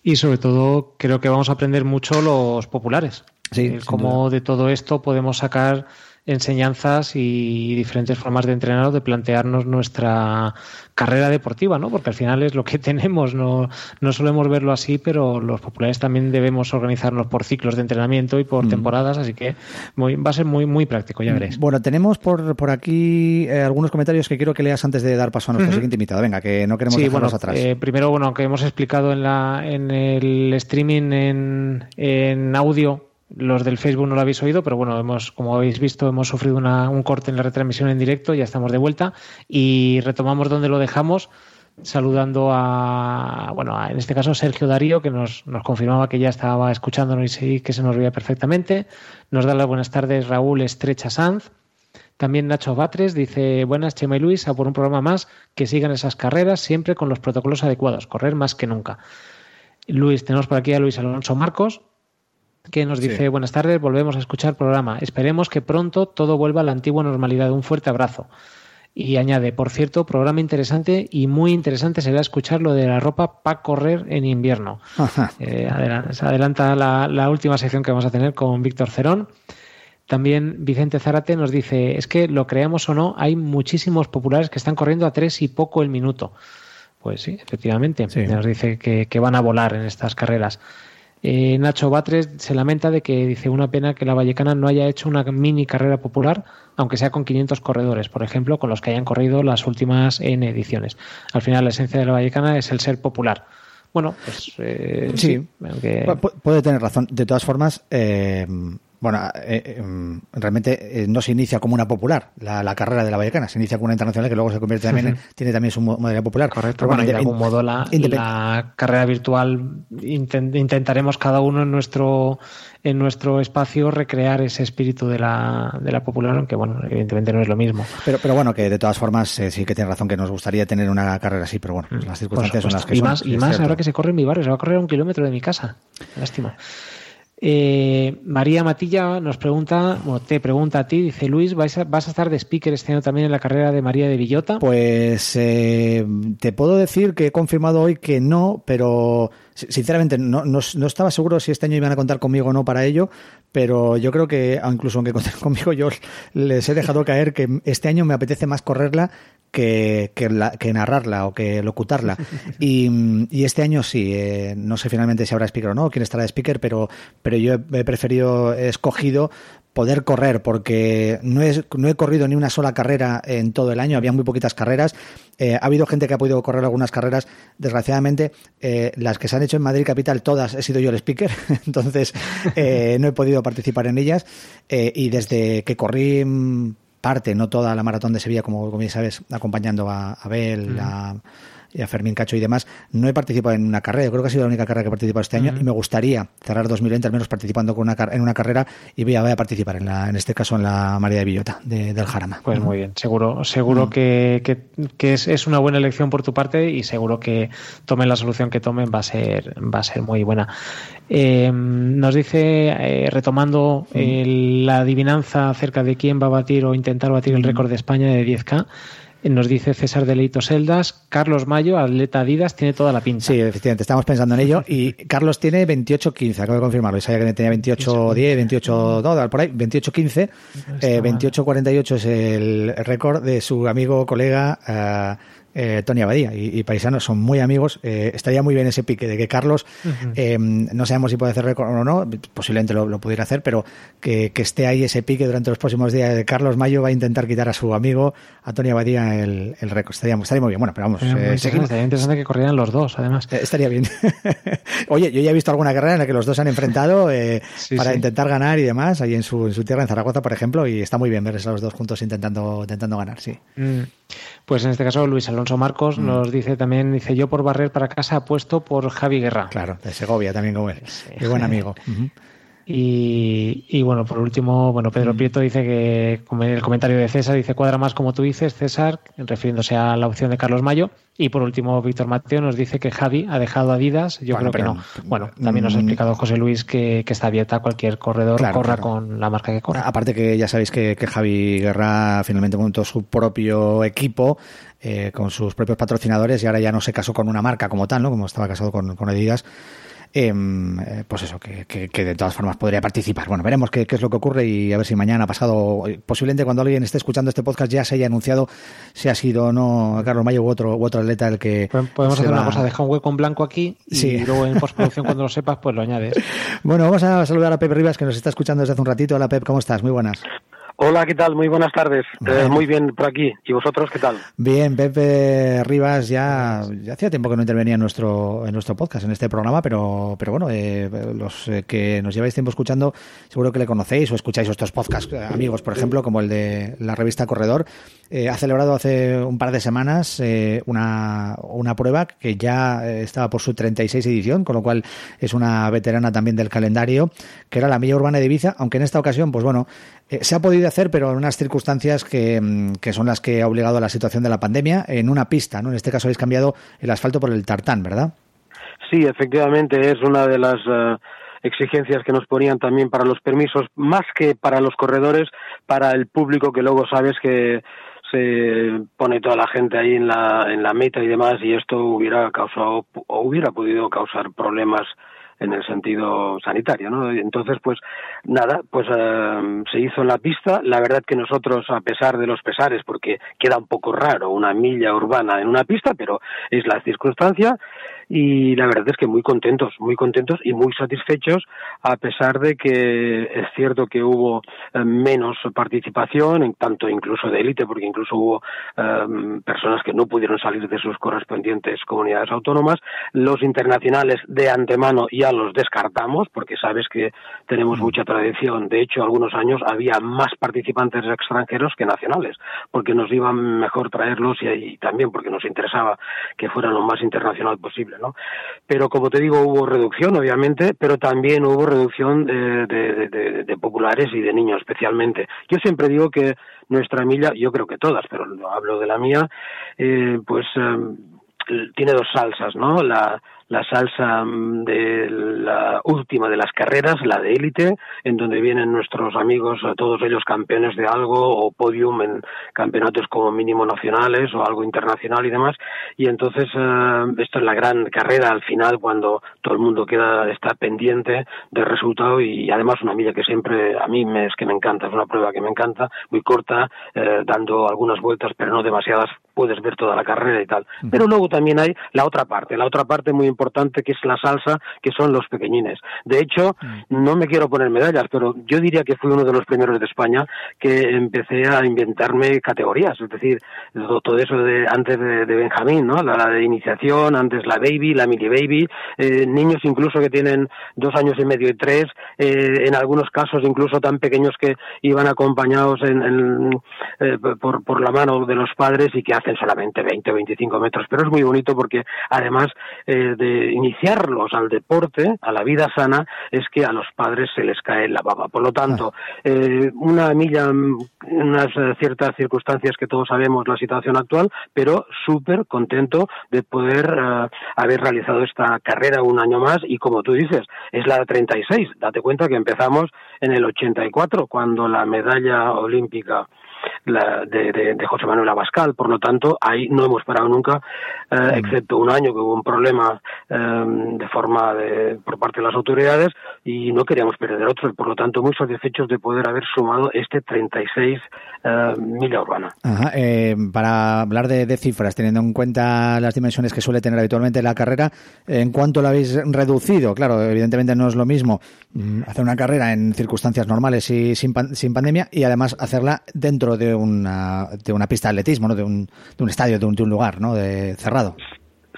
[SPEAKER 3] Y sobre todo creo que vamos a aprender mucho los populares. Sí, cómo de todo esto podemos sacar enseñanzas y diferentes formas de entrenar o de plantearnos nuestra carrera deportiva, ¿no? Porque al final es lo que [laughs] tenemos, no, no solemos verlo así, pero los populares también debemos organizarnos por ciclos de entrenamiento y por mm. temporadas, así que va a ser muy, muy práctico, ya veréis.
[SPEAKER 2] Bueno, tenemos por, por aquí eh, algunos comentarios que quiero que leas antes de dar paso a nuestro siguiente invitado. Venga, que no queremos dejarlos atrás.
[SPEAKER 3] Eh, primero, bueno, que hemos explicado en, la, en el streaming en, en audio los del Facebook no lo habéis oído, pero bueno, hemos, como habéis visto, hemos sufrido un corte en la retransmisión en directo, ya estamos de vuelta y retomamos donde lo dejamos saludando a, bueno, en este caso Sergio Darío, que nos, nos confirmaba que ya estaba escuchándonos y que se nos veía perfectamente. Nos da las buenas tardes Raúl Estrecha Sanz. También Nacho Batres dice, buenas Chema y Luis, a por un programa más, que sigan esas carreras siempre con los protocolos adecuados, correr más que nunca. Luis, tenemos por aquí a Luis Alonso Marcos, que nos dice, buenas tardes, volvemos a escuchar programa. Esperemos que pronto todo vuelva a la antigua normalidad. Un fuerte abrazo. Y añade, por cierto, programa interesante y muy interesante será escuchar lo de la ropa para correr en invierno. Eh, se adelanta la, la, última sección que vamos a tener con Víctor Cerón. También Vicente Zárate nos dice, es que lo creamos o no, hay muchísimos populares que están corriendo a tres y poco el minuto. Pues sí, efectivamente, nos dice que, que van a volar en estas carreras. Eh, Nacho Batres se lamenta de que dice una pena que la Vallecana no haya hecho una mini carrera popular, aunque sea con 500 corredores, por ejemplo, con los que hayan corrido las últimas N ediciones. Al final, la esencia de la Vallecana es el ser popular. Bueno, pues eh, sí,
[SPEAKER 2] puede tener razón. De todas formas, eh, bueno, eh, eh, mm, realmente eh, no se inicia como una popular la, carrera de la Vallecana, se inicia como una internacional que luego se convierte también en, tiene también su modalidad popular.
[SPEAKER 3] Correcto, bueno, de algún modo la, carrera virtual intentaremos cada uno en nuestro en nuestro espacio recrear ese espíritu de la, de la popular, aunque bueno, evidentemente no es lo mismo.
[SPEAKER 2] Pero, pero bueno, que de todas formas sí que tiene razón que nos gustaría tener una carrera así, pero bueno, las circunstancias son las que
[SPEAKER 3] y
[SPEAKER 2] son.
[SPEAKER 3] Más, y más ahora que se corre en mi barrio, se va a correr a un kilómetro de mi casa. Lástima. Eh, María Matilla nos pregunta, o te pregunta a ti, dice Luis, ¿vas a, ¿vas a, estar de speaker este año también en la carrera de María de Villota?
[SPEAKER 2] Pues eh, te puedo decir que he confirmado hoy que no, pero sinceramente no, no, no, estaba seguro si este año iban a contar conmigo o no para ello, pero yo creo que incluso aunque conten [laughs] conmigo yo les he dejado caer que este año me apetece más correrla que, que, narrarla o que locutarla. Y, este año sí, eh, no sé finalmente si habrá speaker o no, quién estará de speaker, pero, pero yo he preferido, he escogido poder correr, porque no, es, no he corrido ni una sola carrera en todo el año, había muy poquitas carreras. Eh, ha habido gente que ha podido correr algunas carreras, desgraciadamente, eh, las que se han hecho en Madrid Capital, todas he sido yo el speaker, [laughs] entonces [laughs] no he podido participar en ellas. y desde que corrí mm, parte, no toda la maratón de Sevilla, como, como ya sabes, acompañando a Abel, a y a Fermín Cacho y demás, no he participado en una carrera. Yo creo que ha sido la única carrera que he participado este año y me gustaría cerrar 2020 al menos participando con una, en una carrera y voy a, voy a participar en, la, en este caso en la María de Villota del Jarama.
[SPEAKER 3] Pues muy bien, seguro, seguro que, que, es, es, una buena elección por tu parte y seguro que tomen la solución que tomen va a ser, va a ser muy buena. Eh, nos dice, eh, retomando la adivinanza acerca de quién va a batir o intentar batir el récord de España de 10K, nos dice César Deleito Celdas, Carlos Mayo, atleta Adidas, tiene toda la pinta.
[SPEAKER 2] Sí, efectivamente, estamos pensando en ello. Y Carlos tiene 28-15, acabo de confirmarlo. Sabía que tenía 28-10, 28-2, por ahí, 28-15. Eh, 28-48 es el récord de su amigo, colega. Uh, eh, Tony Abadía y, Paisano son muy amigos. Eh, estaría muy bien ese pique de que Carlos, eh, no sabemos si puede hacer récord o no, posiblemente lo, pudiera hacer, pero que, esté ahí ese pique durante los próximos días de Carlos Mayo va a intentar quitar a su amigo, a Tony Abadía, el, récord. Estaría, estaría, muy bien. Bueno, pero vamos.
[SPEAKER 3] Estaría interesante que corrieran los dos, además.
[SPEAKER 2] estaría bien. [laughs] Oye, yo ya he visto alguna carrera en la que los dos se han enfrentado [laughs] para intentar ganar y demás, ahí en su, en su tierra, en Zaragoza, por ejemplo, y está muy bien verles a los dos juntos intentando, intentando ganar, sí. Mm.
[SPEAKER 3] Pues en este caso Luis Alonso Marcos mm. nos dice también, dice yo por barrer para casa apuesto por Javi Guerra.
[SPEAKER 2] Claro, de Segovia también como él. Qué buen amigo. [laughs]
[SPEAKER 3] Y, bueno, por último, bueno, Pedro mm. Prieto dice que el comentario de César dice cuadra más como tú dices, César, refiriéndose a la opción de Carlos Mayo. Y por último, Víctor Mateo nos dice que Javi ha dejado Adidas. Yo creo que no. Bueno, también nos ha explicado José Luis que, está abierta a cualquier corredor corra con la marca que corra.
[SPEAKER 2] Aparte que ya sabéis que, Javi Guerra finalmente montó su propio equipo eh, con sus propios patrocinadores y ahora ya no se casó con una marca como tal, ¿no? Como estaba casado con, con Adidas eh, pues eso, que, que, de todas formas podría participar. Bueno, veremos qué, es lo que ocurre y a ver si mañana, pasado, posiblemente cuando alguien esté escuchando este podcast ya se haya anunciado si ha sido o no Carlos Mayo u otro, u otro atleta el que...
[SPEAKER 3] Podemos hacer una cosa, deja un hueco en blanco aquí y luego en [laughs] postproducción cuando lo sepas pues lo añades.
[SPEAKER 2] Bueno, vamos a saludar a Pep Rivas que nos está escuchando desde hace un ratito. Hola Pep, ¿cómo estás? Muy buenas.
[SPEAKER 9] Hola, ¿qué tal? Muy buenas tardes. Eh, muy bien por aquí. ¿Y vosotros qué tal?
[SPEAKER 2] Bien, Pepe Rivas ya, ya hacía tiempo que no intervenía en nuestro en nuestro podcast, en este programa, pero pero bueno, eh, los eh, que nos lleváis tiempo escuchando, seguro que le conocéis o escucháis estos podcasts, amigos, por ejemplo, como el de la revista Corredor. Ha celebrado hace un par de semanas una, una prueba que ya estaba por su 36 edición, con lo cual es una veterana también del calendario, que era la Milla Urbana de Ibiza, aunque en esta ocasión, pues bueno, se ha podido hacer, pero en unas circunstancias mm, que, son las que ha obligado a la situación de la pandemia, en una pista, ¿no? En este caso habéis cambiado el asfalto por el tartán, ¿verdad?
[SPEAKER 9] Sí, efectivamente, es una de las eh, exigencias que nos ponían también para los permisos, más que para los corredores, para el público que luego sabes que se pone toda la gente ahí en la, en la meta y demás y esto hubiera causado o hubiera podido causar problemas en el sentido sanitario, ¿no? Entonces, pues nada, pues eh, se hizo en la pista. La verdad que nosotros, a pesar de los pesares, porque queda un poco raro una milla urbana en una pista, pero es la circunstancia, y la verdad es que muy contentos, muy contentos y muy satisfechos, a pesar de que es cierto que hubo eh, menos participación, en tanto incluso de élite, porque incluso hubo eh, personas que no pudieron salir de sus correspondientes comunidades autónomas. Los internacionales de antemano ya los descartamos, porque sabes que tenemos mucha tradición. De hecho, algunos años había más participantes extranjeros que nacionales, porque nos iba mejor traerlos y, y también porque nos interesaba que fueran lo más internacional posible. Pero como te digo, hubo reducción, obviamente, pero también hubo reducción de, populares y de niños, especialmente. Yo siempre digo que nuestra milla, yo creo que todas, pero hablo de la mía, eh, pues eh, tiene dos salsas, ¿no? La, la salsa mm, de la última de las carreras, la de élite, en donde vienen nuestros amigos, todos ellos campeones de algo o podium en campeonatos como mínimo nacionales o algo internacional y demás. Y entonces eh, esto es la gran carrera al final cuando todo el mundo queda está pendiente del resultado y además una milla que siempre a mí me, es que me encanta, es una prueba que me encanta, muy corta, eh, dando algunas vueltas pero no demasiadas, puedes ver toda la carrera y tal. Pero luego también hay la otra parte, la otra parte muy importante que es la salsa, que son los pequeñines. De hecho, mm. no me quiero poner medallas, pero yo diría que fui uno de los primeros de España que empecé a inventarme categorías, es decir, todo eso de antes de, Benjamín, ¿no? La, de iniciación, antes la baby, la mini baby, eh, niños incluso que tienen dos años y medio y tres, eh, en algunos casos incluso tan pequeños que iban acompañados en, eh, por, por la mano de los padres y que hacen solamente 20 o 25 metros, pero es muy bonito porque además de iniciarlos al deporte, a la vida sana, es que a los padres se les cae la baba. Por lo tanto, eh, una milla en unas ciertas circunstancias que todos sabemos la situación actual, pero súper contento de poder eh, haber realizado esta carrera un año más y como tú dices, es la 36. Date cuenta que empezamos en el 84 cuando la medalla olímpica la, de, de, José Manuel Abascal. Por lo tanto, ahí no hemos parado nunca, eh, mm. excepto un año que hubo un problema em, de forma de, por parte de las autoridades y no queríamos perder otro. Por lo tanto, muy satisfechos de poder haber sumado este 36 eh, milla urbana.
[SPEAKER 2] Eh, para hablar de, de, cifras, teniendo en cuenta las dimensiones que suele tener habitualmente la carrera, ¿en cuánto lo habéis reducido? Claro, evidentemente no es lo mismo mm, hacer una carrera en circunstancias normales y sin, sin pandemia y además hacerla dentro de una, de una pista de atletismo, ¿no? de, un, de un estadio, de un, de un lugar ¿no? de, cerrado.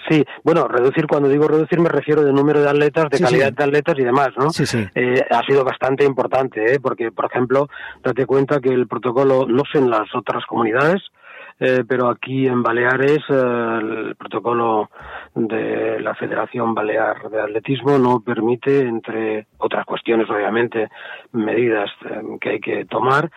[SPEAKER 9] Sí, bueno, reducir, cuando digo reducir me refiero de número de atletas, de calidad de atletas y demás, ¿no?
[SPEAKER 2] Sí, sí.
[SPEAKER 9] Eh, ha sido bastante importante, ¿eh? porque, por ejemplo, date cuenta que el protocolo, no sé en las otras comunidades, eh, pero aquí en Baleares eh, el protocolo de la Federación Balear de Atletismo no permite, entre otras cuestiones, obviamente, medidas eh, que hay que tomar,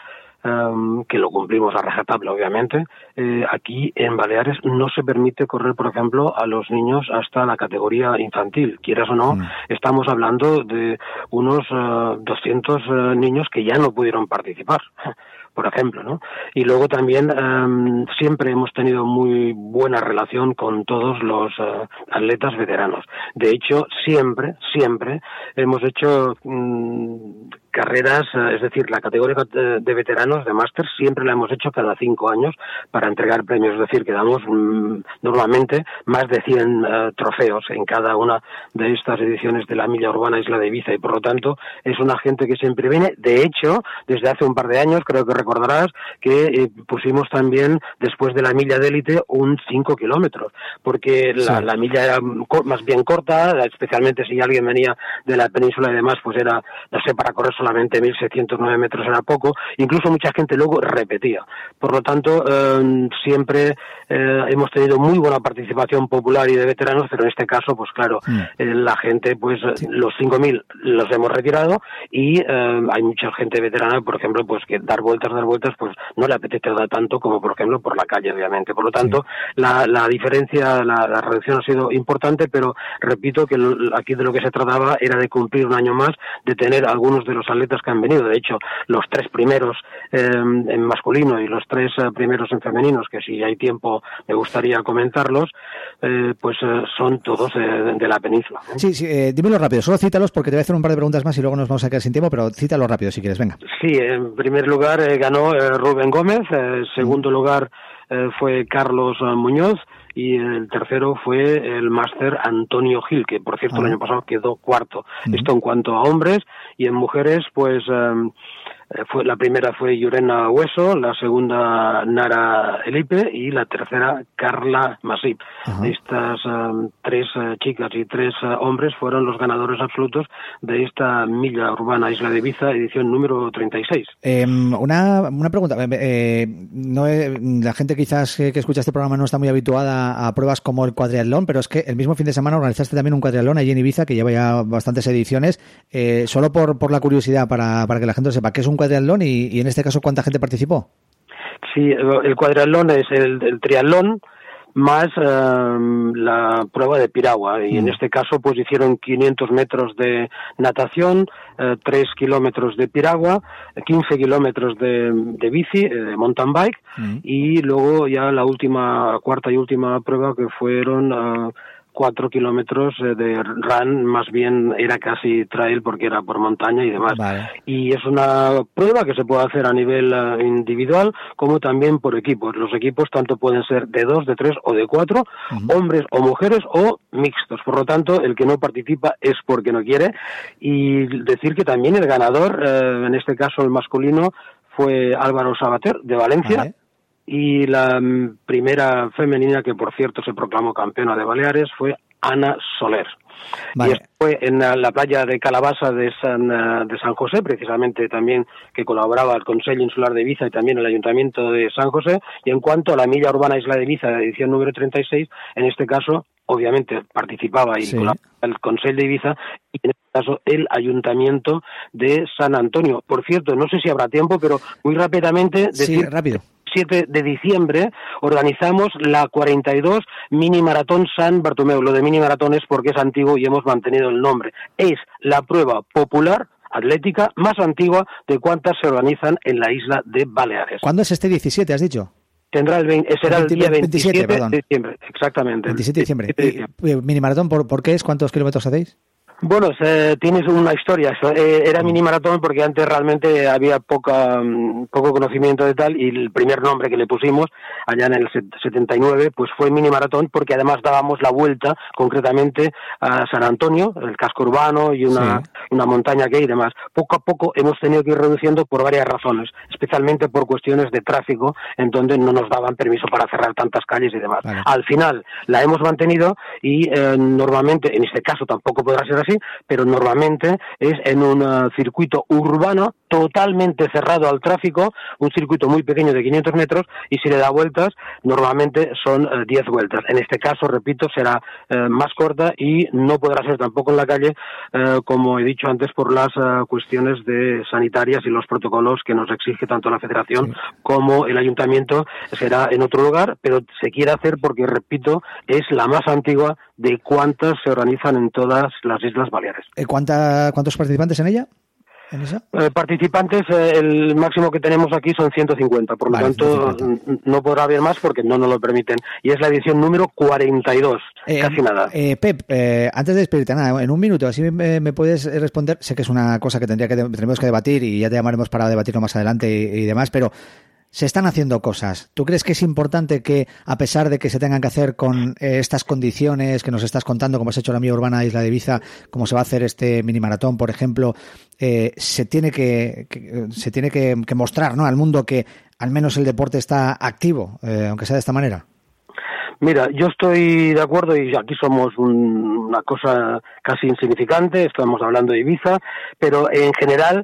[SPEAKER 9] Que lo cumplimos a rajatabla, obviamente. Eh, aquí en Baleares no se permite correr, por ejemplo, a los niños hasta la categoría infantil. Quieras o no, mm. estamos hablando de unos 200 eh, niños que ya no pudieron participar [laughs] por ejemplo, ¿no? Y luego también em, siempre hemos tenido muy buena relación con todos los eh, atletas veteranos. De hecho, siempre, siempre hemos hecho mm, carreras, eh, es decir, la categoría de veteranos de máster siempre la hemos hecho cada cinco años para entregar premios, es decir, que damos mm, normalmente más de 100 eh, trofeos en cada una de estas ediciones de la Milla Urbana Isla de Ibiza y por lo tanto es una gente que siempre viene. De hecho, desde hace un par de años, creo que recordarás que eh, pusimos también después de la milla de élite un 5 kilómetros, porque la, la, milla era más bien corta, especialmente si alguien venía de la península y demás, pues era, no sé, para correr solamente 1.609 metros era poco, incluso mucha gente luego repetía. Por lo tanto, eh, siempre eh, hemos tenido muy buena participación popular y de veteranos, pero en este caso, pues claro, mm. eh, la gente, pues los 5.000 los hemos retirado y hay mucha gente veterana, por ejemplo, pues que dar vueltas, dar vueltas, pues no le apetece dar tanto como, por ejemplo, por la calle, obviamente. Por lo tanto, la, la, diferencia, la, la, reducción ha sido importante, pero repito que aquí de lo que se trataba era de cumplir un año más, de tener algunos de los atletas que han venido. De hecho, los tres primeros eh, en masculino y los tres eh, primeros en femeninos, que si hay tiempo me gustaría comentarlos, eh, pues son todos de la península.
[SPEAKER 2] Sí, sí dímelo rápido, solo cítalos porque te voy a hacer un par de preguntas más y luego nos vamos a quedar sin tiempo, pero cítalo rápido si quieres, venga.
[SPEAKER 9] Sí, en primer lugar ganó Rubén Gómez, en segundo lugar fue Carlos Muñoz, y el tercero fue el máster Antonio Gil, que por cierto el año pasado quedó cuarto. Esto en cuanto a hombres y en mujeres, pues eh, fue, la primera fue Yurena Hueso, la segunda Nara Elipe y la tercera Carla Masip. Estas um, tres uh, chicas y tres uh, hombres fueron los ganadores absolutos de esta milla urbana Isla de Ibiza, edición número 36.
[SPEAKER 2] Eh, una, una pregunta. Eh, no, la gente quizás que, escucha este programa no está muy habituada a pruebas como el cuadriatlón, pero es que el mismo fin de semana organizaste también un cuadriatlón allí en Ibiza que lleva ya bastantes ediciones. Eh, solo por, por la curiosidad, para, para que la gente sepa, ¿qué es un cuadriatlón y, en este caso cuánta gente participó?
[SPEAKER 9] Sí, el cuadriatlón es el, triatlón más em, la prueba de piragua y en mm. este caso pues hicieron 500 metros de natación, eh, 3 kilómetros de piragua, 15 kilómetros de, de bici, eh, de mountain bike mm. y luego ya la última, cuarta y última prueba que fueron uh, cuatro kilómetros eh, de run, más bien era casi trail porque era por montaña y demás. Y es una prueba que se puede hacer a nivel eh, individual como también por equipos. Los equipos tanto pueden ser de dos, de tres o de cuatro, hombres o mujeres o mixtos. Por lo tanto, el que no participa es porque no quiere. Y decir que también el ganador, eh, en este caso el masculino, fue Álvaro Sabater de Valencia y la mm, primera femenina que por cierto se proclamó campeona de Baleares fue Ana Soler. Y fue en la playa de Calabaza de San, eh, de San José, precisamente también que colaboraba el Consejo Insular de Ibiza y también el Ayuntamiento de San José. Y en cuanto a la milla urbana Isla de Ibiza, edición número 36, en este caso, obviamente participaba y el Consejo de Ibiza y en este caso el Ayuntamiento de San Antonio. Por cierto, no sé si habrá tiempo, pero muy rápidamente
[SPEAKER 2] decir rápido
[SPEAKER 9] 7 de diciembre organizamos la 42 Mini Maratón San Bartomeu. Lo de Mini Maratón es porque es antiguo y hemos mantenido el nombre. Es la prueba popular atlética más antigua de cuantas se organizan en la isla de Baleares.
[SPEAKER 2] ¿Cuándo es este 17, has dicho?
[SPEAKER 9] Tendrá el será el, día 27, de diciembre, exactamente.
[SPEAKER 2] 27 de diciembre. Eh, ¿Mini maratón por, por qué es? ¿Cuántos kilómetros hacéis?
[SPEAKER 9] Bueno, tienes una historia. Eh, era mini maratón porque antes realmente había poca, mm, poco conocimiento de tal y el primer nombre que le pusimos allá en el 79 pues fue mini maratón porque además dábamos la vuelta concretamente a San Antonio, el casco urbano y una, una montaña que hay y demás. Poco a poco hemos tenido que ir reduciendo por varias razones, especialmente por cuestiones de tráfico en donde no nos daban permiso para cerrar tantas calles y demás. Al final la hemos mantenido y eh, normalmente, en este caso tampoco podrá ser así, pero normalmente es en un uh, circuito urbano totalmente cerrado al tráfico, un circuito muy pequeño de 500 metros y si le da vueltas, normalmente son 10 uh, vueltas. En este caso, repito, será uh, más corta y no podrá ser tampoco en la calle, como he dicho antes, por las cuestiones de sanitarias y los protocolos que nos exige tanto la Federación como el Ayuntamiento. Será en otro lugar, pero se quiere hacer porque, repito, es la más antigua de cuántas se organizan en todas las islas Baleares.
[SPEAKER 2] Eh, ¿Cuánta, ¿Cuántos participantes en ella?
[SPEAKER 9] Eh, participantes, eh, el máximo que tenemos aquí son 150, por lo tanto no podrá haber más porque no nos lo permiten. Y es la edición número 42, casi nada.
[SPEAKER 2] Pep, antes de despedirte, nada, en un minuto, así me, puedes responder. Sé que es una cosa que tendría que tenemos que debatir y ya te llamaremos para debatirlo más adelante y demás, pero se están haciendo cosas. ¿Tú crees que es importante que, a pesar de que se tengan que hacer con eh, estas condiciones que nos estás contando, como has hecho la mía urbana Isla de Ibiza, como se va a hacer este mini maratón, por ejemplo, eh, se tiene que, se tiene que, mostrar ¿no? al mundo que al menos el deporte está activo, eh, aunque sea de esta manera?
[SPEAKER 9] Mira, yo estoy de acuerdo y aquí somos una cosa casi insignificante, estamos hablando de Ibiza, pero en general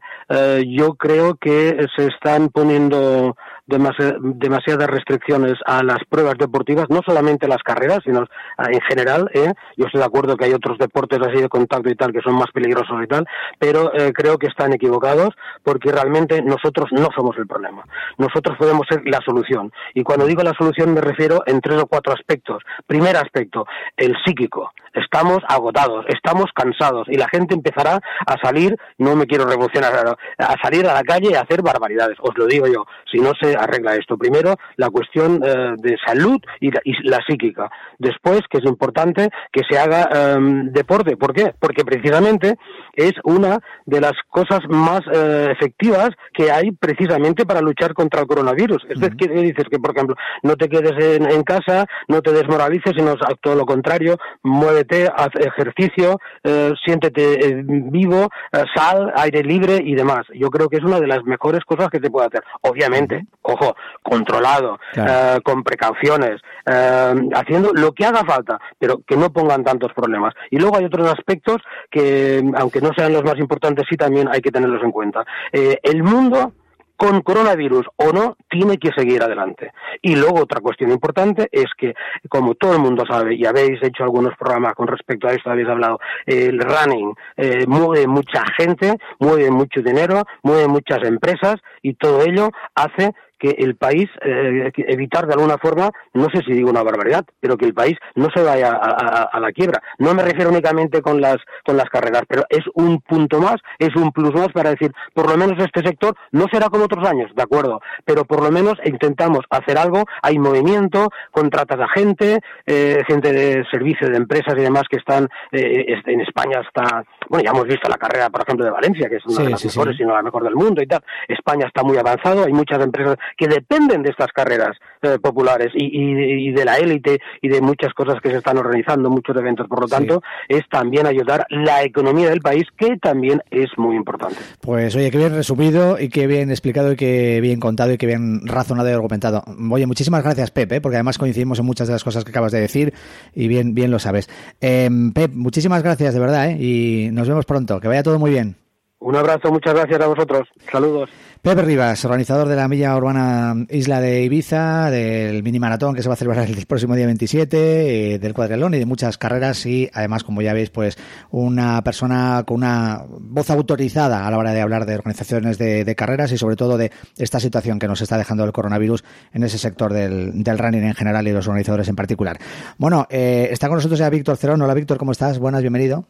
[SPEAKER 9] yo creo que se están poniendo demasiadas restricciones a las pruebas deportivas, no solamente las carreras, sino en general. ¿eh? Yo estoy de acuerdo que hay otros deportes así de contacto y tal que son más peligrosos y tal, pero eh, creo que están equivocados porque realmente nosotros no somos el problema. Nosotros podemos ser la solución. Y cuando digo la solución me refiero en tres o cuatro aspectos. Primer aspecto, el psíquico. Estamos agotados, estamos cansados y la gente empezará a salir, no me quiero revolucionar, a salir a la calle y a hacer barbaridades. Os lo digo yo, si no se arregla esto. Primero, la cuestión eh, de salud y la, psíquica. Después, que es importante que se haga em, deporte. ¿Por qué? Porque precisamente es una de las cosas más eh, efectivas que hay precisamente para luchar contra el coronavirus. Es decir, que dices que, por ejemplo, no te quedes en, casa, no te desmoralices, sino todo lo contrario, muévete, haz ejercicio, eh, siéntete vivo, sal, aire libre y demás. Yo creo que es una de las mejores cosas que se puede hacer. Obviamente, ojo, controlado, eh, con precauciones, eh, haciendo lo que haga falta, pero que no pongan tantos problemas. Y luego hay otros aspectos que, aunque no sean los más importantes, sí también hay que tenerlos en cuenta. Eh, el mundo con coronavirus o no, tiene que seguir adelante. Y luego otra cuestión importante es que, como todo el mundo sabe, y habéis hecho algunos programas con respecto a esto, habéis hablado, el running eh, mueve mucha gente, mueve mucho dinero, mueve muchas empresas y todo ello hace que el país, eh, evitar de alguna forma, no sé si digo una barbaridad, pero que el país no se vaya a, la quiebra. No me refiero únicamente con las, con las carreras, pero es un punto más, es un plus más para decir, por lo menos este sector no será como otros años, de acuerdo, pero por lo menos intentamos hacer algo, hay movimiento, contratas a gente, eh, gente de servicio de empresas y demás que están, eh, en España está, bueno, ya hemos visto la carrera, por ejemplo, de Valencia, que es una de las mejores, si no la mejor del mundo y tal. España está muy avanzado, hay muchas empresas que dependen de estas carreras eh, populares y, de la élite y de muchas cosas que se están organizando, muchos eventos. Por lo tanto, es también ayudar la economía del país, que también es muy importante.
[SPEAKER 2] Pues oye, qué bien resumido y qué bien explicado y qué bien contado y qué bien razonado y argumentado. Oye, muchísimas gracias, Pepe, porque además coincidimos en muchas de las cosas que acabas de decir y bien, bien lo sabes. Eh, Pep, muchísimas gracias, de verdad, ¿eh? y nos vemos pronto. Que vaya todo muy bien.
[SPEAKER 9] Un abrazo, muchas gracias a vosotros. Saludos.
[SPEAKER 2] Pepe Rivas, organizador de la milla urbana Isla de Ibiza, del mini maratón que se va a celebrar [laughs] el próximo día 27, eh, del cuadrilón y de muchas carreras y además, como ya veis, pues una persona con una voz autorizada a la hora de hablar de organizaciones de, carreras y sobre todo de esta situación que nos está dejando el coronavirus en ese sector del, running en general y los organizadores en particular. Bueno, eh, está con nosotros ya Víctor Cerón. Hola Víctor, ¿cómo estás? Buenas, bienvenido.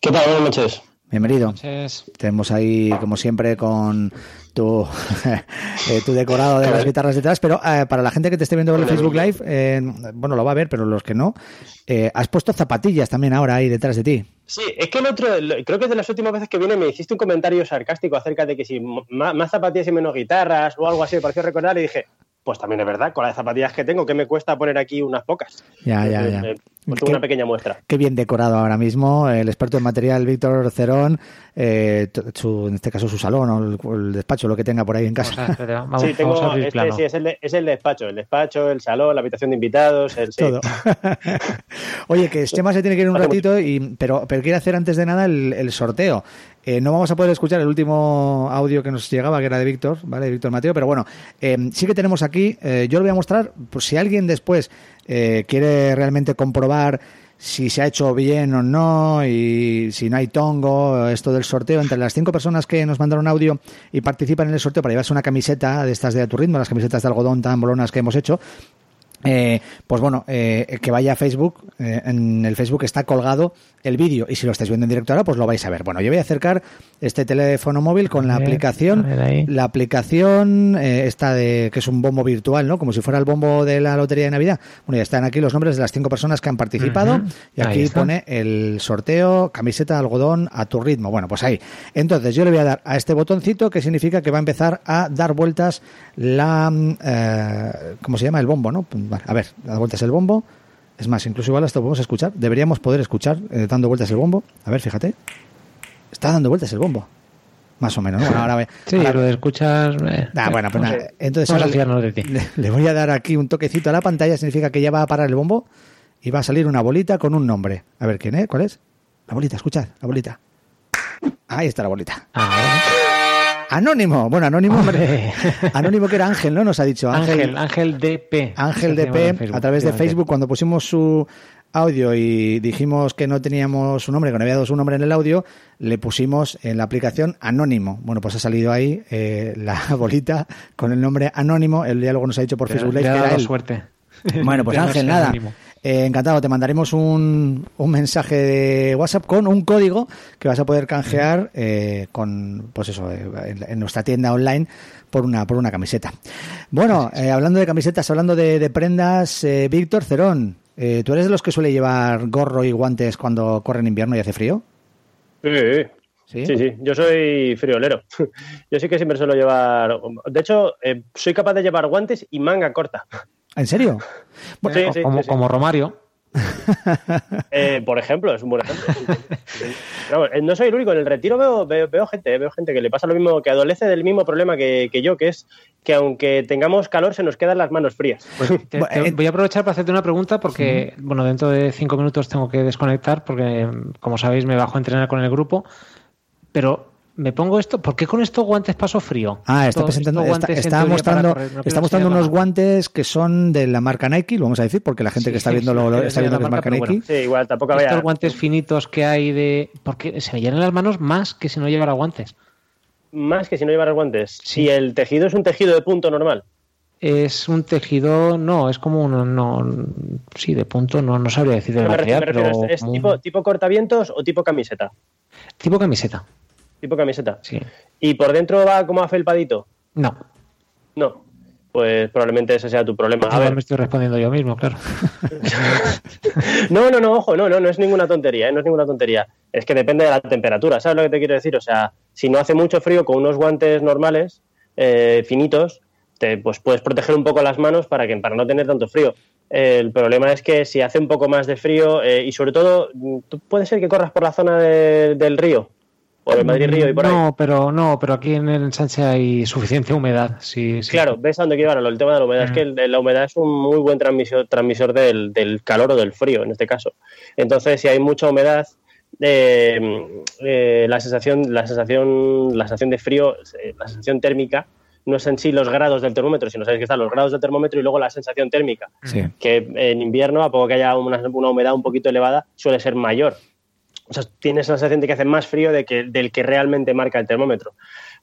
[SPEAKER 10] ¿Qué tal? Buenas noches.
[SPEAKER 2] Bienvenido. Tenemos ahí, como siempre, con tu, [laughs] eh, tu decorado de las guitarras detrás, pero eh, para la gente que te esté viendo en el Facebook Live, eh, bueno, lo va a ver, pero los que no, has puesto zapatillas también ahora ahí detrás de ti.
[SPEAKER 10] Sí, es que el otro, creo que es de las últimas veces que viene me hiciste un comentario sarcástico acerca de que si más, más zapatillas y menos guitarras o algo así, me pareció recordar y dije, pues también es verdad, con las zapatillas que tengo, que me cuesta poner aquí unas pocas.
[SPEAKER 2] Ya, ya, ya.
[SPEAKER 10] una pequeña muestra.
[SPEAKER 2] Qué bien decorado ahora mismo. El experto en material Víctor Cerón, eh, en este caso su salón o el, despacho, lo que tenga por ahí en casa. [laughs]
[SPEAKER 10] sí, tengo, este, sí, es el, es el, despacho, el despacho, el salón, la habitación de invitados, el
[SPEAKER 2] Todo. [laughs] Oye, que [laughs] Chema se tiene que ir un ratito, y, pero, pero quiere hacer antes de nada el sorteo. Eh, no vamos a poder escuchar el último audio que nos llegaba, que era de Víctor, ¿vale? Víctor Mateo, pero bueno, eh, sí que tenemos aquí, eh, yo lo voy a mostrar, por si alguien después quiere realmente comprobar si se ha hecho bien o no y si no hay tongo, esto del sorteo, entre las cinco personas que nos mandaron audio y participan en el sorteo para llevarse una camiseta de estas de a tu ritmo, las camisetas de algodón tan bolonas que hemos hecho, eh, pues bueno, eh, que vaya a Facebook. Eh, en el Facebook está colgado el vídeo y si lo estáis viendo en directo ahora, pues lo vais a ver. Bueno, yo voy a acercar este teléfono móvil con la aplicación. La aplicación esta de que es un bombo virtual, ¿no? Como si fuera el bombo de la lotería de Navidad. Bueno, ya están aquí los nombres de las cinco personas que han participado y aquí pone el sorteo camiseta de algodón a tu ritmo. Bueno, pues ahí. Entonces yo le voy a dar a este botoncito que significa que va a empezar a dar vueltas la ¿cómo se llama? El bombo, ¿no? A ver, da vueltas el bombo. Es más, incluso igual hasta podemos escuchar. Deberíamos poder escuchar eh, dando vueltas el bombo. A ver, fíjate. Está dando vueltas el bombo. más o menos. ¿no? Bueno, ahora, ve-
[SPEAKER 3] Sí,
[SPEAKER 2] ahora-
[SPEAKER 3] lo de escuchas. eh,
[SPEAKER 2] Ah, bueno, pues nada. Entonces ahora le, le voy a dar aquí un toquecito a la pantalla, significa que ya va a parar el bombo y va a salir una bolita con un nombre. A ver, ¿quién es? ¿Cuál es? La bolita, escuchad, la bolita. Ahí está la bolita. Anónimo, bueno, Anónimo.
[SPEAKER 3] Hombre.
[SPEAKER 2] Anónimo que era Ángel, ¿no? Nos ha dicho
[SPEAKER 3] Ángel, Ángel DP.
[SPEAKER 2] Ángel
[SPEAKER 3] llama en
[SPEAKER 2] DP, a través de. Facebook, cuando pusimos su audio y dijimos que no teníamos su nombre, que no había dado su nombre en el audio, le pusimos en la aplicación Anónimo. Bueno, pues ha salido ahí eh, la [laughs] bolita con el nombre Anónimo. El diálogo nos ha dicho por Facebook
[SPEAKER 3] le
[SPEAKER 2] Live
[SPEAKER 3] ha
[SPEAKER 2] que era él.
[SPEAKER 3] suerte.
[SPEAKER 2] Bueno, pues [laughs] Ángel, nada.
[SPEAKER 3] anónimo.
[SPEAKER 2] Eh, encantado, te mandaremos un, un mensaje de WhatsApp con un código que vas a poder canjear eh, con, pues eso, eh, en, en nuestra tienda online por una por una camiseta. Bueno, eh, hablando de camisetas, hablando de, de prendas, eh, Víctor Cerón, eh, ¿tú eres de los que suele llevar gorro y guantes cuando corre en invierno y hace frío?
[SPEAKER 10] Sí,
[SPEAKER 2] Sí.
[SPEAKER 10] sí, sí. Yo soy friolero. [laughs] Yo sí que siempre suelo llevar. De hecho, eh, soy capaz de llevar guantes y manga corta.
[SPEAKER 2] ¿En serio? [laughs]
[SPEAKER 10] Sí, sí,
[SPEAKER 3] como,
[SPEAKER 10] sí, sí.
[SPEAKER 3] como Romario.
[SPEAKER 10] Eh, por ejemplo, es un buen ejemplo. Eh, no soy el único. En el retiro veo, veo, veo gente, eh, veo gente que le pasa lo mismo, que adolece del mismo problema que, que yo, que es que aunque tengamos calor, se nos quedan las manos frías.
[SPEAKER 3] Te- te- voy a aprovechar para hacerte una pregunta porque, bueno, dentro de cinco minutos tengo que desconectar porque, como sabéis, me bajo a entrenar con el grupo. Pero me pongo esto, ¿por qué con estos guantes paso frío?
[SPEAKER 2] Ah, está
[SPEAKER 3] Estos-
[SPEAKER 2] presentando,
[SPEAKER 3] estos
[SPEAKER 2] está, está mostrando,
[SPEAKER 3] para correr, no
[SPEAKER 2] está mostrando unos
[SPEAKER 3] la-
[SPEAKER 2] guantes que son de la marca Nike, lo vamos a decir, porque la gente
[SPEAKER 3] Sí,
[SPEAKER 2] que está viendo
[SPEAKER 3] sí,
[SPEAKER 2] lo, está viendo que es
[SPEAKER 3] la
[SPEAKER 2] marca Nike.
[SPEAKER 10] Sí, igual tampoco
[SPEAKER 3] Estos
[SPEAKER 10] vaya.
[SPEAKER 3] guantes finitos que hay de... Porque se me llenan las manos más que si no llevara guantes.
[SPEAKER 10] Más que si no llevaras guantes. Si el tejido es un tejido de punto normal.
[SPEAKER 3] Es un tejido, no, es como un, no, sí, de punto, no, no sabría decir del
[SPEAKER 10] Me refiero-
[SPEAKER 3] material,
[SPEAKER 10] me refiero,
[SPEAKER 3] pero
[SPEAKER 10] ¿Es, tipo cortavientos o tipo camiseta?
[SPEAKER 3] tipo camiseta.
[SPEAKER 10] Tipo camiseta.
[SPEAKER 3] Sí.
[SPEAKER 10] ¿Y por dentro va como afelpadito?
[SPEAKER 3] No,
[SPEAKER 10] No. Pues probablemente ese sea tu problema. A ver,
[SPEAKER 3] me estoy respondiendo yo mismo, claro. [laughs]
[SPEAKER 10] No, no, no, ojo, no, no, no es ninguna tontería, ¿eh? no es ninguna tontería. Es que depende de la temperatura, ¿sabes lo que te quiero decir? O sea, si no hace mucho frío con unos guantes normales, eh, finitos, te, pues puedes proteger un poco las manos para, que, para no tener tanto frío. El problema es que si hace un poco más de frío eh, y sobre todo, mm, puede ser que corras por la zona de- del río, o de Madrid Río y por ahí.
[SPEAKER 3] no, pero no, pero aquí en el ensanche hay suficiente humedad. Sí, sí.
[SPEAKER 10] Claro, ves a dónde quiero llevarlo. El tema de la humedad es que el- la humedad es un muy buen transmisor, transmisor del, del calor o del frío, en este caso. Entonces, si hay mucha humedad, eh, eh, la sensación, la sensación, la sensación de frío, eh, la sensación térmica, no es en sí los grados del termómetro, sino sabéis que están los grados del termómetro y luego la sensación térmica,
[SPEAKER 2] Sí.
[SPEAKER 10] que en invierno, a poco que haya una, una humedad un poquito elevada, suele ser mayor. O sea, tienes la sensación de que hace más frío de que, del que realmente marca el termómetro.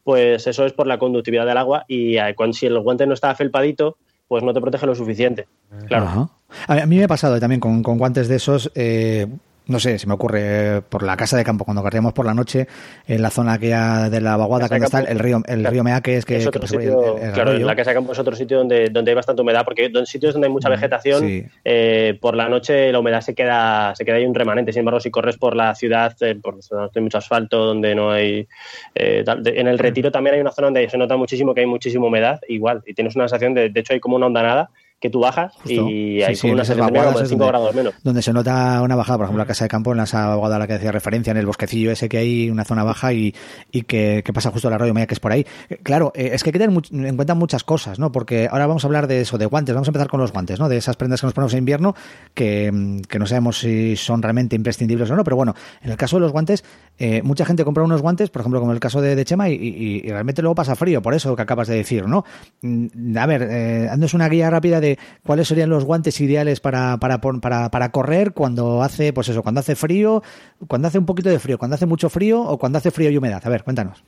[SPEAKER 10] Pues eso es por la conductividad del agua y eh, cuando, si el guante no está afelpadito, pues no te protege lo suficiente. Claro.
[SPEAKER 2] A mí me ha pasado también con, con guantes de esos. eh, no sé, se me ocurre eh, por la casa de campo, cuando corríamos por la noche, en la zona aquella de la vaguada, donde está el río, el
[SPEAKER 10] Claro.
[SPEAKER 2] río Meaques, que,
[SPEAKER 10] es
[SPEAKER 2] que
[SPEAKER 10] otro
[SPEAKER 2] por ahí
[SPEAKER 10] sitio,
[SPEAKER 2] el- el
[SPEAKER 10] claro, la casa de campo es otro sitio donde, donde hay bastante humedad, porque en sitios donde hay mucha vegetación,
[SPEAKER 2] Sí.
[SPEAKER 10] eh, por la noche la humedad se queda, se queda ahí un remanente. Sin embargo, si corres por la ciudad, eh, por donde hay mucho asfalto, donde no hay... eh, en el retiro también hay una zona donde se nota muchísimo que hay muchísima humedad, igual, y tienes una sensación de, de hecho hay como una ondanada que tú bajas
[SPEAKER 2] Justo.
[SPEAKER 10] y
[SPEAKER 2] Sí,
[SPEAKER 10] hay
[SPEAKER 2] sí,
[SPEAKER 10] como una sensación como de
[SPEAKER 2] es
[SPEAKER 10] 5
[SPEAKER 2] donde-
[SPEAKER 10] grados menos.
[SPEAKER 2] donde se nota una bajada, por ejemplo, la casa de campo, en esa vaguada a la que hacía referencia, en el bosquecillo ese que hay, una zona baja y, y que, que pasa justo el arroyo Maya, que es por ahí. Eh, Claro, eh, es que hay que tener en cuenta muchas cosas, ¿no? Porque ahora vamos a hablar de eso, de guantes. Vamos a empezar con los guantes, ¿no? De esas prendas que nos ponemos en invierno, que, mm, que no sabemos si son realmente imprescindibles o no. Pero bueno, en el caso de los guantes, eh, mucha gente compra unos guantes, por ejemplo, como el caso de, de Chema, y, y- y realmente luego pasa frío, por eso que acabas de decir, ¿no? Mm, A ver, eh, haznos una guía rápida de cuáles serían los guantes ideales para, para, correr cuando hace, pues eso, cuando hace frío, cuando hace un poquito de frío, cuando hace mucho frío o cuando hace frío y humedad. A ver, cuéntanos.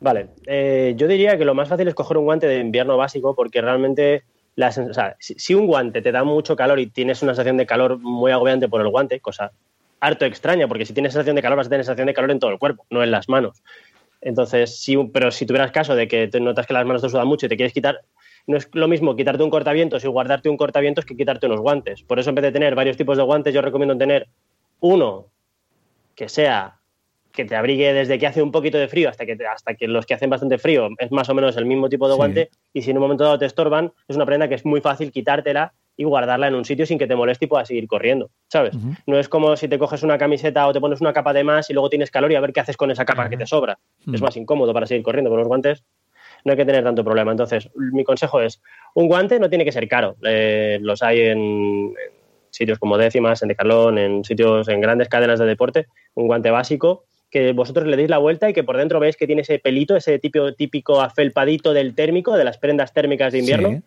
[SPEAKER 10] Vale, eh, yo diría que lo más fácil es coger un guante de invierno básico porque realmente, o sea, si, un guante te da mucho calor y tienes una sensación de calor muy agobiante por el guante, cosa harto extraña, porque si tienes sensación de calor vas a tener sensación de calor en todo el cuerpo, no en las manos. Entonces, pero si tuvieras caso de que te notas que las manos te sudan mucho y te quieres quitar, no es lo mismo quitarte un cortavientos y guardarte un cortavientos que quitarte unos guantes. Por eso, en vez de tener varios tipos de guantes, yo recomiendo tener uno que sea que te abrigue desde que hace un poquito de frío hasta que, te- hasta que los que hacen bastante frío es más o menos el mismo tipo de
[SPEAKER 2] Sí.
[SPEAKER 10] guante y si en un momento dado te estorban, es una prenda que es muy fácil quitártela y guardarla en un sitio sin que te moleste y puedas seguir corriendo, ¿sabes? No es como si te coges una camiseta o te pones una capa de más y luego tienes calor y a ver qué haces con esa capa que te sobra. es más incómodo para seguir corriendo con los guantes, no hay que tener tanto problema. Entonces, mi consejo es, un guante no tiene que ser caro. Eh, los hay en, en, sitios como décimas, en Decathlon, en sitios, en grandes cadenas de deporte, un guante básico que vosotros le deis la vuelta y que por dentro veis que tiene ese pelito, ese típico, típico afelpadito del térmico, de las prendas térmicas de invierno. Sí.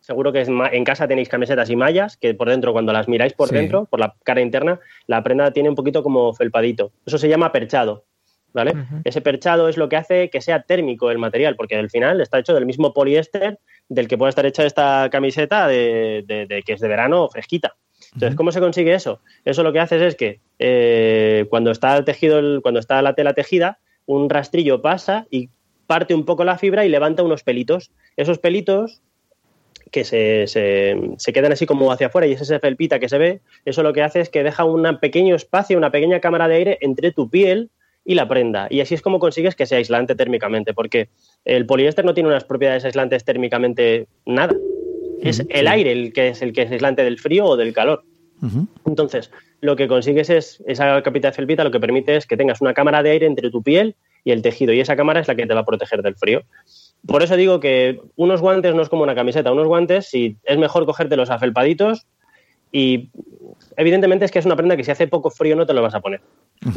[SPEAKER 10] Seguro que en casa tenéis camisetas y mallas, que por dentro, cuando las miráis por sí. dentro, por la cara interna, la prenda tiene un poquito como felpadito. Eso se llama perchado. ¿Vale? Uh -huh. Ese perchado es lo que hace que sea térmico el material, porque al final está hecho del mismo poliéster del que puede estar hecha esta camiseta de, de, de que es de verano fresquita. Entonces, ¿cómo se consigue eso? Eso lo que haces es que eh, cuando está el tejido, el, cuando está la tela tejida, un rastrillo pasa y parte un poco la fibra y levanta unos pelitos. Esos pelitos que se, se, se, quedan así como hacia afuera y es ese felpita que se ve, eso lo que hace es que deja un pequeño espacio, una pequeña cámara de aire entre tu piel y la prenda. Y así es como consigues que sea aislante térmicamente, porque el poliéster no tiene unas propiedades aislantes térmicamente nada. Es el aire el que es el que es aislante del frío o del calor. Uh -huh. Entonces, lo que consigues es, esa capita de felpita lo que permite es que tengas una cámara de aire entre tu piel y el tejido, y esa cámara es la que te va a proteger del frío. Por eso digo que unos guantes no es como una camiseta, unos guantes si es mejor cogerte los afelpaditos y evidentemente es que es una prenda que si hace poco frío no te lo vas a poner.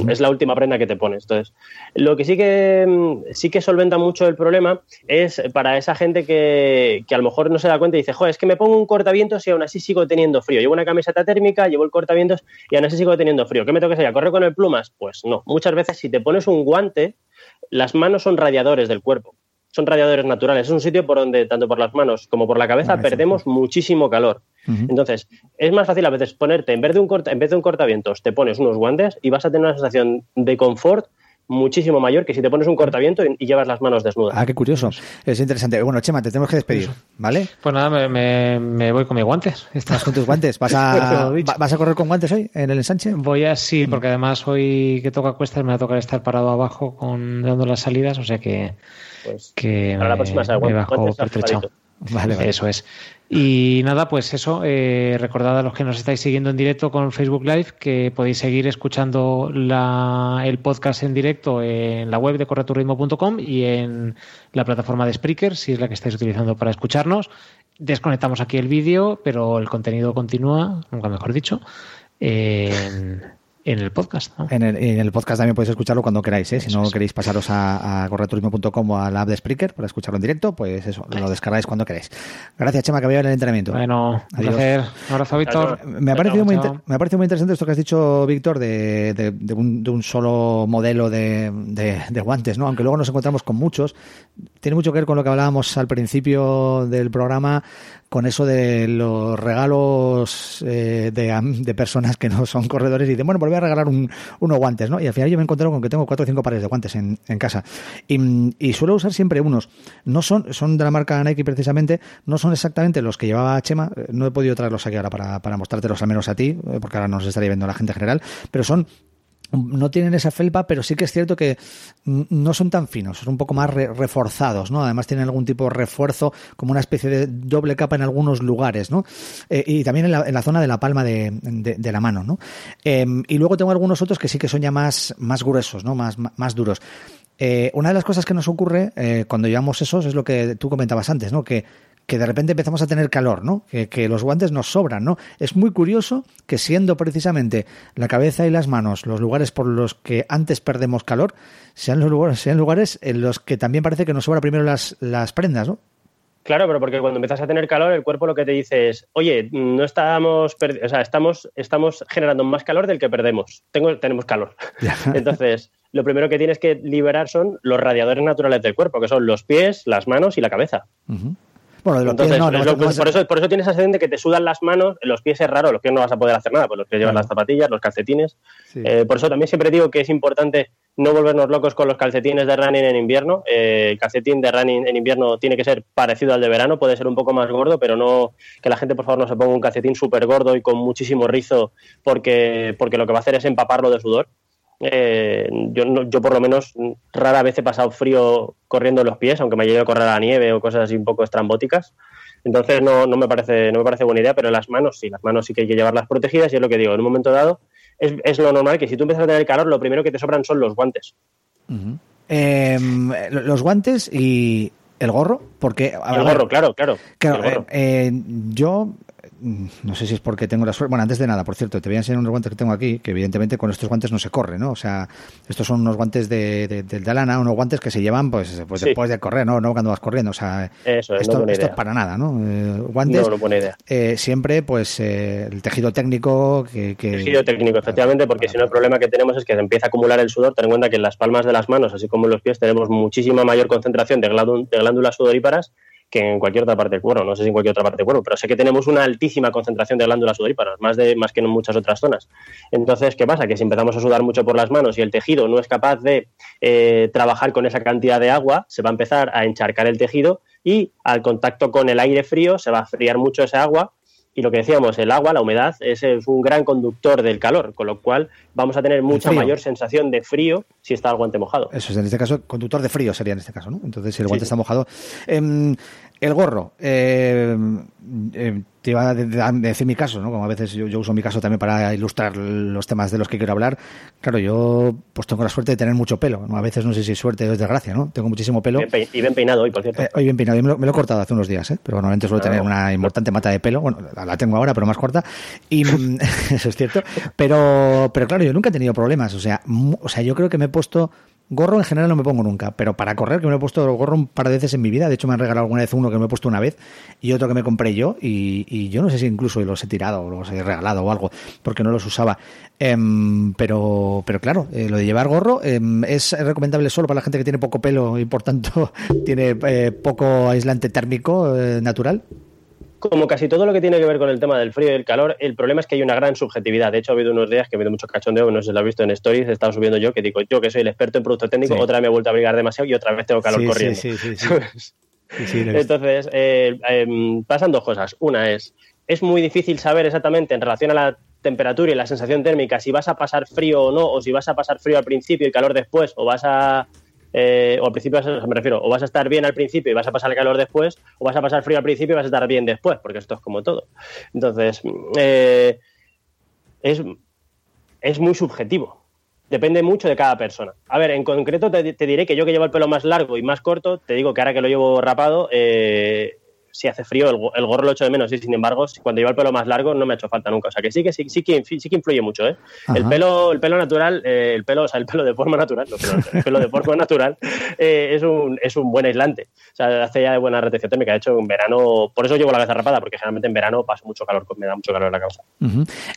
[SPEAKER 10] Es la última prenda que te pones. Entonces, lo que sí que sí que solventa mucho el problema es para esa gente que, que a lo mejor no se da cuenta y dice, joder, es que me pongo un cortavientos y aún así sigo teniendo frío. Llevo una camiseta térmica, llevo el cortavientos y aún así sigo teniendo frío. ¿Qué me toca hacer? ¿A correr con el plumas? Pues no. Muchas veces si te pones un guante, las manos son radiadores del cuerpo son radiadores naturales. Es un sitio por donde, tanto por las manos como por la cabeza, ah, perdemos muchísimo calor. Uh -huh. Entonces, es más fácil a veces ponerte, en vez, de un corta, en vez de un cortavientos, te pones unos guantes y vas a tener una sensación de confort muchísimo mayor que si te pones un cortaviento y, y, llevas las manos desnudas.
[SPEAKER 2] Ah, qué curioso. Es interesante. Bueno, Chema, te tenemos que despedir, ¿vale?
[SPEAKER 3] Pues nada, me, me, me voy con mis guantes. [laughs]
[SPEAKER 2] ¿Estás con tus guantes? ¿Vas a, [laughs] ¿Vas a correr con guantes hoy en el ensanche?
[SPEAKER 3] Voy a sí, porque además hoy que toca cuestas me va a tocar estar parado abajo con dando las salidas, o sea que pues que
[SPEAKER 10] para la próxima
[SPEAKER 3] me, me bajo pertrechado. Vale, vale. Eso es. Y nada, pues eso, eh, recordad a los que nos estáis siguiendo en directo con Facebook Live que podéis seguir escuchando la, el podcast en directo en la web de correturritmo.com y en la plataforma de Spreaker, si es la que estáis utilizando para escucharnos. Desconectamos aquí el vídeo, pero el contenido continúa, nunca mejor dicho, en, en el podcast. ¿no?
[SPEAKER 2] En, el, en, el, podcast también podéis escucharlo cuando queráis. ¿eh? Si no queréis pasaros a, a correturismo.com o a la app de Spreaker para escucharlo en directo, pues eso, lo descargáis cuando queráis. Gracias, Chema, que vaya en el entrenamiento.
[SPEAKER 3] Bueno, un placer. Un abrazo, Víctor.
[SPEAKER 2] Me ha, parecido muy me ha parecido muy interesante esto que has dicho, Víctor, de, de, de, un, de un, solo modelo de, de, guantes, ¿no? Aunque luego nos encontramos con muchos. Tiene mucho que ver con lo que hablábamos al principio del programa con eso de los regalos eh, de, de, personas que no son corredores y dicen, bueno, pues voy a regalar un, unos guantes, ¿no? Y al final yo me encontré con que tengo cuatro o cinco pares de guantes en, en casa. Y, y, suelo usar siempre unos. No son, son de la marca Nike precisamente, no son exactamente los que llevaba Chema, no he podido traerlos aquí ahora para, para mostrártelos al menos a ti, eh, porque ahora nos estaría viendo la gente general, pero son no tienen esa felpa, pero sí que es cierto que no son tan finos, son un poco más re reforzados, ¿no? Además tienen algún tipo de refuerzo, como una especie de doble capa en algunos lugares, ¿no? Eh, y también en la, en la, zona de la palma de, de, la mano, ¿no? Eh, y luego tengo algunos otros que sí que son ya más, más gruesos, ¿no? Más, más duros. Eh, una de las cosas que nos ocurre eh, cuando llevamos esos es lo que tú comentabas antes, ¿no? Que que de repente empezamos a tener calor, ¿no? Que, que, los guantes nos sobran, ¿no? Es muy curioso que siendo precisamente la cabeza y las manos los lugares por los que antes perdemos calor, sean los lugares, sean lugares en los que también parece que nos sobra primero las, las prendas, ¿no?
[SPEAKER 10] Claro, pero porque cuando empiezas a tener calor, el cuerpo lo que te dice es, oye, no estamos, o sea, estamos, estamos generando más calor del que perdemos. Tengo, tenemos calor. [laughs] Entonces, lo primero que tienes que liberar son los radiadores naturales del cuerpo, que son los pies, las manos y la cabeza. Uh -huh. Bueno, de los Entonces, pies no, no, lo, no, por, eso, por eso tienes ese de que te sudan las manos, los pies es raro, los pies no vas a poder hacer nada, pues los pies llevan las zapatillas, los calcetines. Sí. Eh, por eso también siempre digo que es importante no volvernos locos con los calcetines de running en invierno. Eh, el calcetín de running en invierno tiene que ser parecido al de verano, puede ser un poco más gordo, pero no que la gente por favor no se ponga un calcetín súper gordo y con muchísimo rizo porque, porque lo que va a hacer es empaparlo de sudor. Eh, yo, no, yo por lo menos rara vez he pasado frío corriendo los pies, aunque me lleve a correr a la nieve o cosas así un poco estrambóticas. Entonces no, no, me parece, no me parece buena idea, pero las manos sí, las manos sí que hay que llevarlas protegidas y es lo que digo, en un momento dado es, es lo normal que si tú empiezas a tener calor, lo primero que te sobran son los guantes.
[SPEAKER 2] Uh -huh. Em, los guantes y el gorro, porque...
[SPEAKER 10] el gorro, claro, claro.
[SPEAKER 2] claro eh, yo no sé si es porque tengo la suerte. Bueno, antes de nada, por cierto, te voy a enseñar unos guantes que tengo aquí, que evidentemente con estos guantes no se corre, ¿no? O sea, estos son unos guantes de, de, de, lana, unos guantes que se llevan pues, pues después de correr, ¿no? No cuando vas corriendo. O sea,
[SPEAKER 10] esto,
[SPEAKER 2] es para nada, ¿no? Eh, guantes.
[SPEAKER 10] No, no idea.
[SPEAKER 2] Eh, siempre, pues, eh, el tejido técnico que,
[SPEAKER 10] Tejido técnico, efectivamente, porque si no, el problema que tenemos es que se empieza a acumular el sudor. Ten en cuenta que en las palmas de las manos, así como en los pies, tenemos muchísima mayor concentración de, de glándulas sudoríparas que en cualquier otra parte del cuerpo. No sé si en cualquier otra parte del cuerpo, pero sé que tenemos una altísima concentración de glándulas sudoríparas, más, de, más que en muchas otras zonas. Entonces, ¿qué pasa? Que si empezamos a sudar mucho por las manos y el tejido no es capaz de eh, trabajar con esa cantidad de agua, se va a empezar a encharcar el tejido y al contacto con el aire frío se va a friar mucho esa agua y lo que decíamos, el agua, la humedad, es, un gran conductor del calor, con lo cual vamos a tener mucha mayor sensación de frío si está el guante mojado.
[SPEAKER 2] Eso es, en este caso, conductor de frío sería en este caso, ¿no? Entonces, si el guante está mojado. Em, el gorro. Eh, eh, te iba a decir mi caso, ¿no? Como a veces yo, uso mi caso también para ilustrar los temas de los que quiero hablar. Claro, yo pues tengo la suerte de tener mucho pelo. ¿no? A veces no sé si es suerte o es desgracia, ¿no? Tengo muchísimo pelo.
[SPEAKER 10] y bien peinado hoy, por cierto.
[SPEAKER 2] Eh, hoy bien peinado. me, lo, he cortado hace unos días, ¿eh? Pero normalmente suelo tener una importante mata de pelo. Bueno, la tengo ahora, pero más corta. Y [laughs] [laughs] eso es cierto. Pero, pero claro, yo nunca he tenido problemas. O sea, o sea, yo creo que me he puesto Gorro en general no me pongo nunca, pero para correr, que me he puesto gorro un par de veces en mi vida. De hecho, me han regalado alguna vez uno que me he puesto una vez y otro que me compré yo. Y, yo no sé si incluso los he tirado o los he regalado o algo, porque no los usaba. Em, pero, pero claro, eh, lo de llevar gorro em, es recomendable solo para la gente que tiene poco pelo y por tanto [laughs] tiene eh, poco aislante térmico eh, natural
[SPEAKER 10] como casi todo lo que tiene que ver con el tema del frío y el calor, el problema es que hay una gran subjetividad. De hecho, ha habido unos días que ha habido mucho cachondeo, no sé si lo has visto en Stories, he estado subiendo yo, que digo, yo que soy el experto en producto técnico, otra vez me he vuelto a abrigar demasiado y otra vez tengo calor corriendo.
[SPEAKER 2] Sí, sí, sí. [laughs]
[SPEAKER 10] Entonces, eh, em, pasan dos cosas. Una es, es muy difícil saber exactamente en relación a la temperatura y la sensación térmica si vas a pasar frío o no, o si vas a pasar frío al principio y calor después, o vas a eh, o al principio me refiero, o vas a estar bien al principio y vas a pasar el calor después, o vas a pasar frío al principio y vas a estar bien después, porque esto es como todo. Entonces, eh, es, es, muy subjetivo. Depende mucho de cada persona. A ver, en concreto te, diré que yo que llevo el pelo más largo y más corto, te digo que ahora que lo llevo rapado, eh, si hace frío, el, gorro lo echo de menos y sin embargo, cuando llevo el pelo más largo no me ha hecho falta nunca. O sea que sí que sí, sí, que, sí que influye mucho, ¿eh? El pelo, el pelo natural, eh, el pelo, o sea, el pelo de forma natural, el pelo de forma [laughs] natural eh, es, un, es un buen aislante. O sea, hace ya de buena retención térmica. De hecho, en verano, por eso llevo la cabeza rapada, porque generalmente en verano paso mucho calor, me da mucho calor en la cabeza.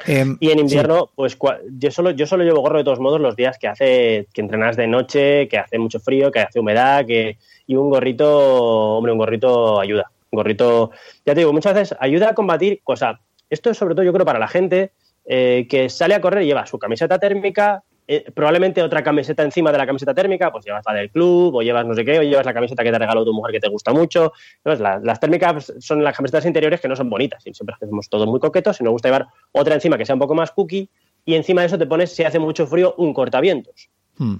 [SPEAKER 2] Em,
[SPEAKER 10] y en invierno, pues yo solo, yo solo llevo gorro de todos modos los días que hace, que entrenas de noche, que hace mucho frío, que hace humedad, que y un gorrito, hombre, un gorrito ayuda gorrito, ya te digo, muchas veces ayuda a combatir, cosa, esto es sobre todo yo creo para la gente eh, que sale a correr y lleva su camiseta térmica, eh, probablemente otra camiseta encima de la camiseta térmica, pues llevas la del club, o llevas no sé qué, o llevas la camiseta que te regaló tu mujer que te gusta mucho. Las térmicas son las camisetas interiores que no son bonitas, y siempre hacemos todos muy coquetos, y nos gusta llevar otra encima que sea un poco más cookie, y encima de eso te pones, si hace mucho frío, un cortavientos. Hmm.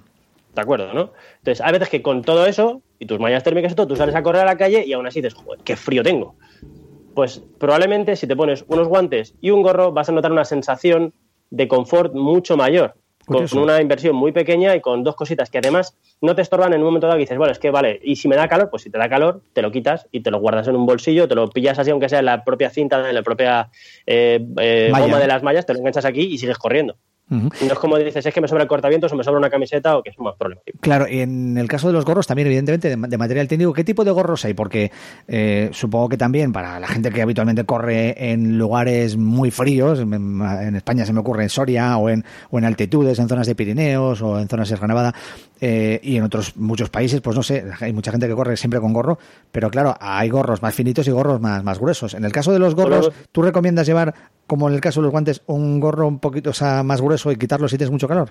[SPEAKER 10] ¿De acuerdo, no? Entonces, hay veces que con todo eso, y tus mallas térmicas y todo, tú sales a correr a la calle y aún así dices, joder, qué frío tengo. Pues probablemente si te pones unos guantes y un gorro vas a notar una sensación de confort mucho mayor, con una inversión muy pequeña y con dos cositas que además no te estorban en un momento dado que dices, bueno, es que vale, y si me da calor, pues si te da calor, te lo quitas y te lo guardas en un bolsillo, te lo pillas así, aunque sea en la propia cinta, en la propia eh, eh, goma de las mallas, te lo enganchas aquí y sigues corriendo. No es como dices, es que me sobra el cortavientos o me sobra una camiseta o que es más problemático.
[SPEAKER 2] Claro, y en el caso de los gorros también, evidentemente, de, material técnico, ¿qué tipo de gorros hay? Porque eh, supongo que también para la gente que habitualmente corre en lugares muy fríos, en, España se me ocurre en Soria o en, o en altitudes, en zonas de Pirineos o en zonas de Sierra Nevada eh, y en otros muchos países, pues no sé, hay mucha gente que corre siempre con gorro, pero claro, hay gorros más finitos y gorros más, más gruesos. En el caso de los gorros, ¿tú recomiendas llevar, como en el caso de los guantes, un gorro un poquito más grueso? y quitarlo si tienes mucho calor?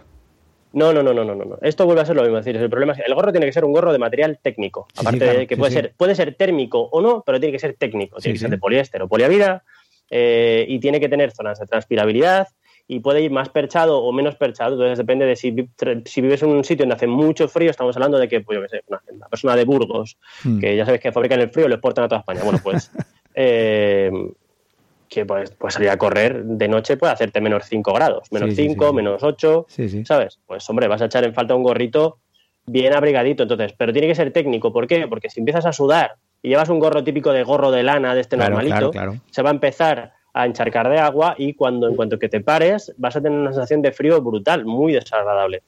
[SPEAKER 10] No, no, no, no, no, no. Esto vuelve a ser lo mismo. decir, el problema es que el gorro tiene que ser un gorro de material técnico. Aparte de que puede ser, puede ser térmico o no, pero tiene que ser técnico. Tiene que ser de poliéster o poliamida eh, y tiene que tener zonas de transpirabilidad y puede ir más perchado o menos perchado. Entonces depende de si, si vives en un sitio donde hace mucho frío, estamos hablando de que, pues yo qué sé, una, persona de Burgos, hmm. que ya sabes que fabrican el frío y lo exportan a toda España. Bueno, pues [laughs] eh, que puedes, puedes, salir a correr de noche, puede hacerte menos 5 grados, menos 5, menos 8, ¿sabes? Pues hombre, vas a echar en falta un gorrito bien abrigadito, entonces, pero tiene que ser técnico. ¿Por qué? Porque si empiezas a sudar y llevas un gorro típico de gorro de lana de este
[SPEAKER 2] Claro,
[SPEAKER 10] normalito,
[SPEAKER 2] claro, claro.
[SPEAKER 10] se va a empezar a encharcar de agua y cuando en cuanto que te pares vas a tener una sensación de frío brutal, muy desagradable.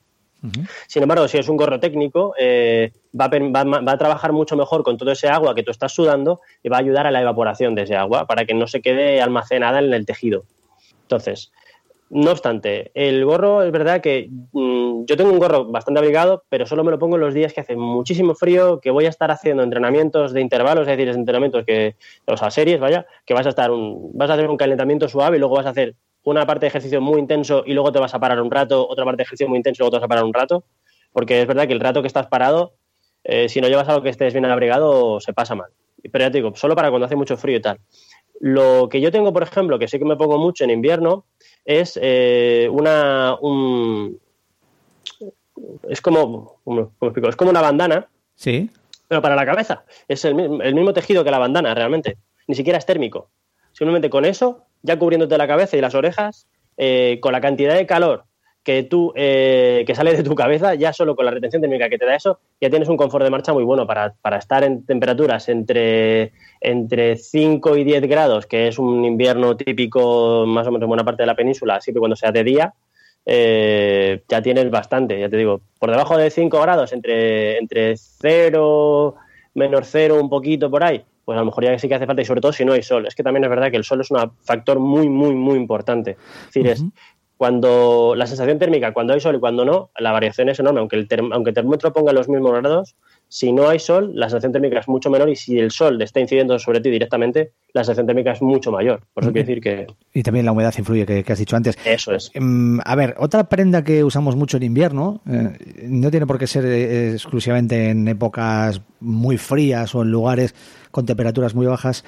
[SPEAKER 10] Sin embargo, si es un gorro técnico, eh, va, a, va va a trabajar mucho mejor con todo ese agua que tú estás sudando y va a ayudar a la evaporación de ese agua para que no se quede almacenada en el tejido. Entonces, no obstante, el gorro es verdad que mm, yo tengo un gorro bastante abrigado, pero solo me lo pongo en los días que hace muchísimo frío, que voy a estar haciendo entrenamientos de intervalos, es decir, entrenamientos que, o sea, series, vaya, que vas a estar un, vas a hacer un calentamiento suave y luego vas a hacer una parte de ejercicio muy intenso y luego te vas a parar un rato, otra parte de ejercicio muy intenso y luego te vas a parar un rato, porque es verdad que el rato que estás parado, eh, si no llevas algo que estés bien abrigado, se pasa mal. Pero ya te digo, solo para cuando hace mucho frío y tal. Lo que yo tengo, por ejemplo, que sí que me pongo mucho en invierno, es eh, una. un- es como. ¿cómo- explico? Es como una bandana,
[SPEAKER 2] Sí.
[SPEAKER 10] pero para la cabeza. Es el, el mismo tejido que la bandana, realmente. Ni siquiera es térmico. Simplemente con eso, ya cubriéndote la cabeza y las orejas, eh, con la cantidad de calor que tú eh, que sale de tu cabeza, ya solo con la retención térmica que te da eso, ya tienes un confort de marcha muy bueno para, para estar en temperaturas entre, entre 5 y 10 grados, que es un invierno típico más o menos en buena parte de la península, siempre cuando sea de día, eh, ya tienes bastante, ya te digo, por debajo de 5 grados, entre, entre 0, menos 0, un poquito por ahí, pues a lo mejor ya sí que hace falta, y sobre todo si no hay sol. Es que también es verdad que el sol es un factor muy, muy, muy importante. Es decir, es cuando la sensación térmica, cuando hay sol y cuando no, la variación es enorme. Aunque el, aunque el termómetro ponga los mismos grados, si no hay sol, la sensación térmica es mucho menor y si el sol está incidiendo sobre ti directamente, la sensación térmica es mucho mayor. Por eso quiero decir que
[SPEAKER 2] Y también la humedad influye, que, que has dicho antes.
[SPEAKER 10] eso es.
[SPEAKER 2] Em, a ver, otra prenda que usamos mucho en invierno, eh, no tiene por qué ser eh, exclusivamente en épocas muy frías o en lugares con temperaturas muy bajas,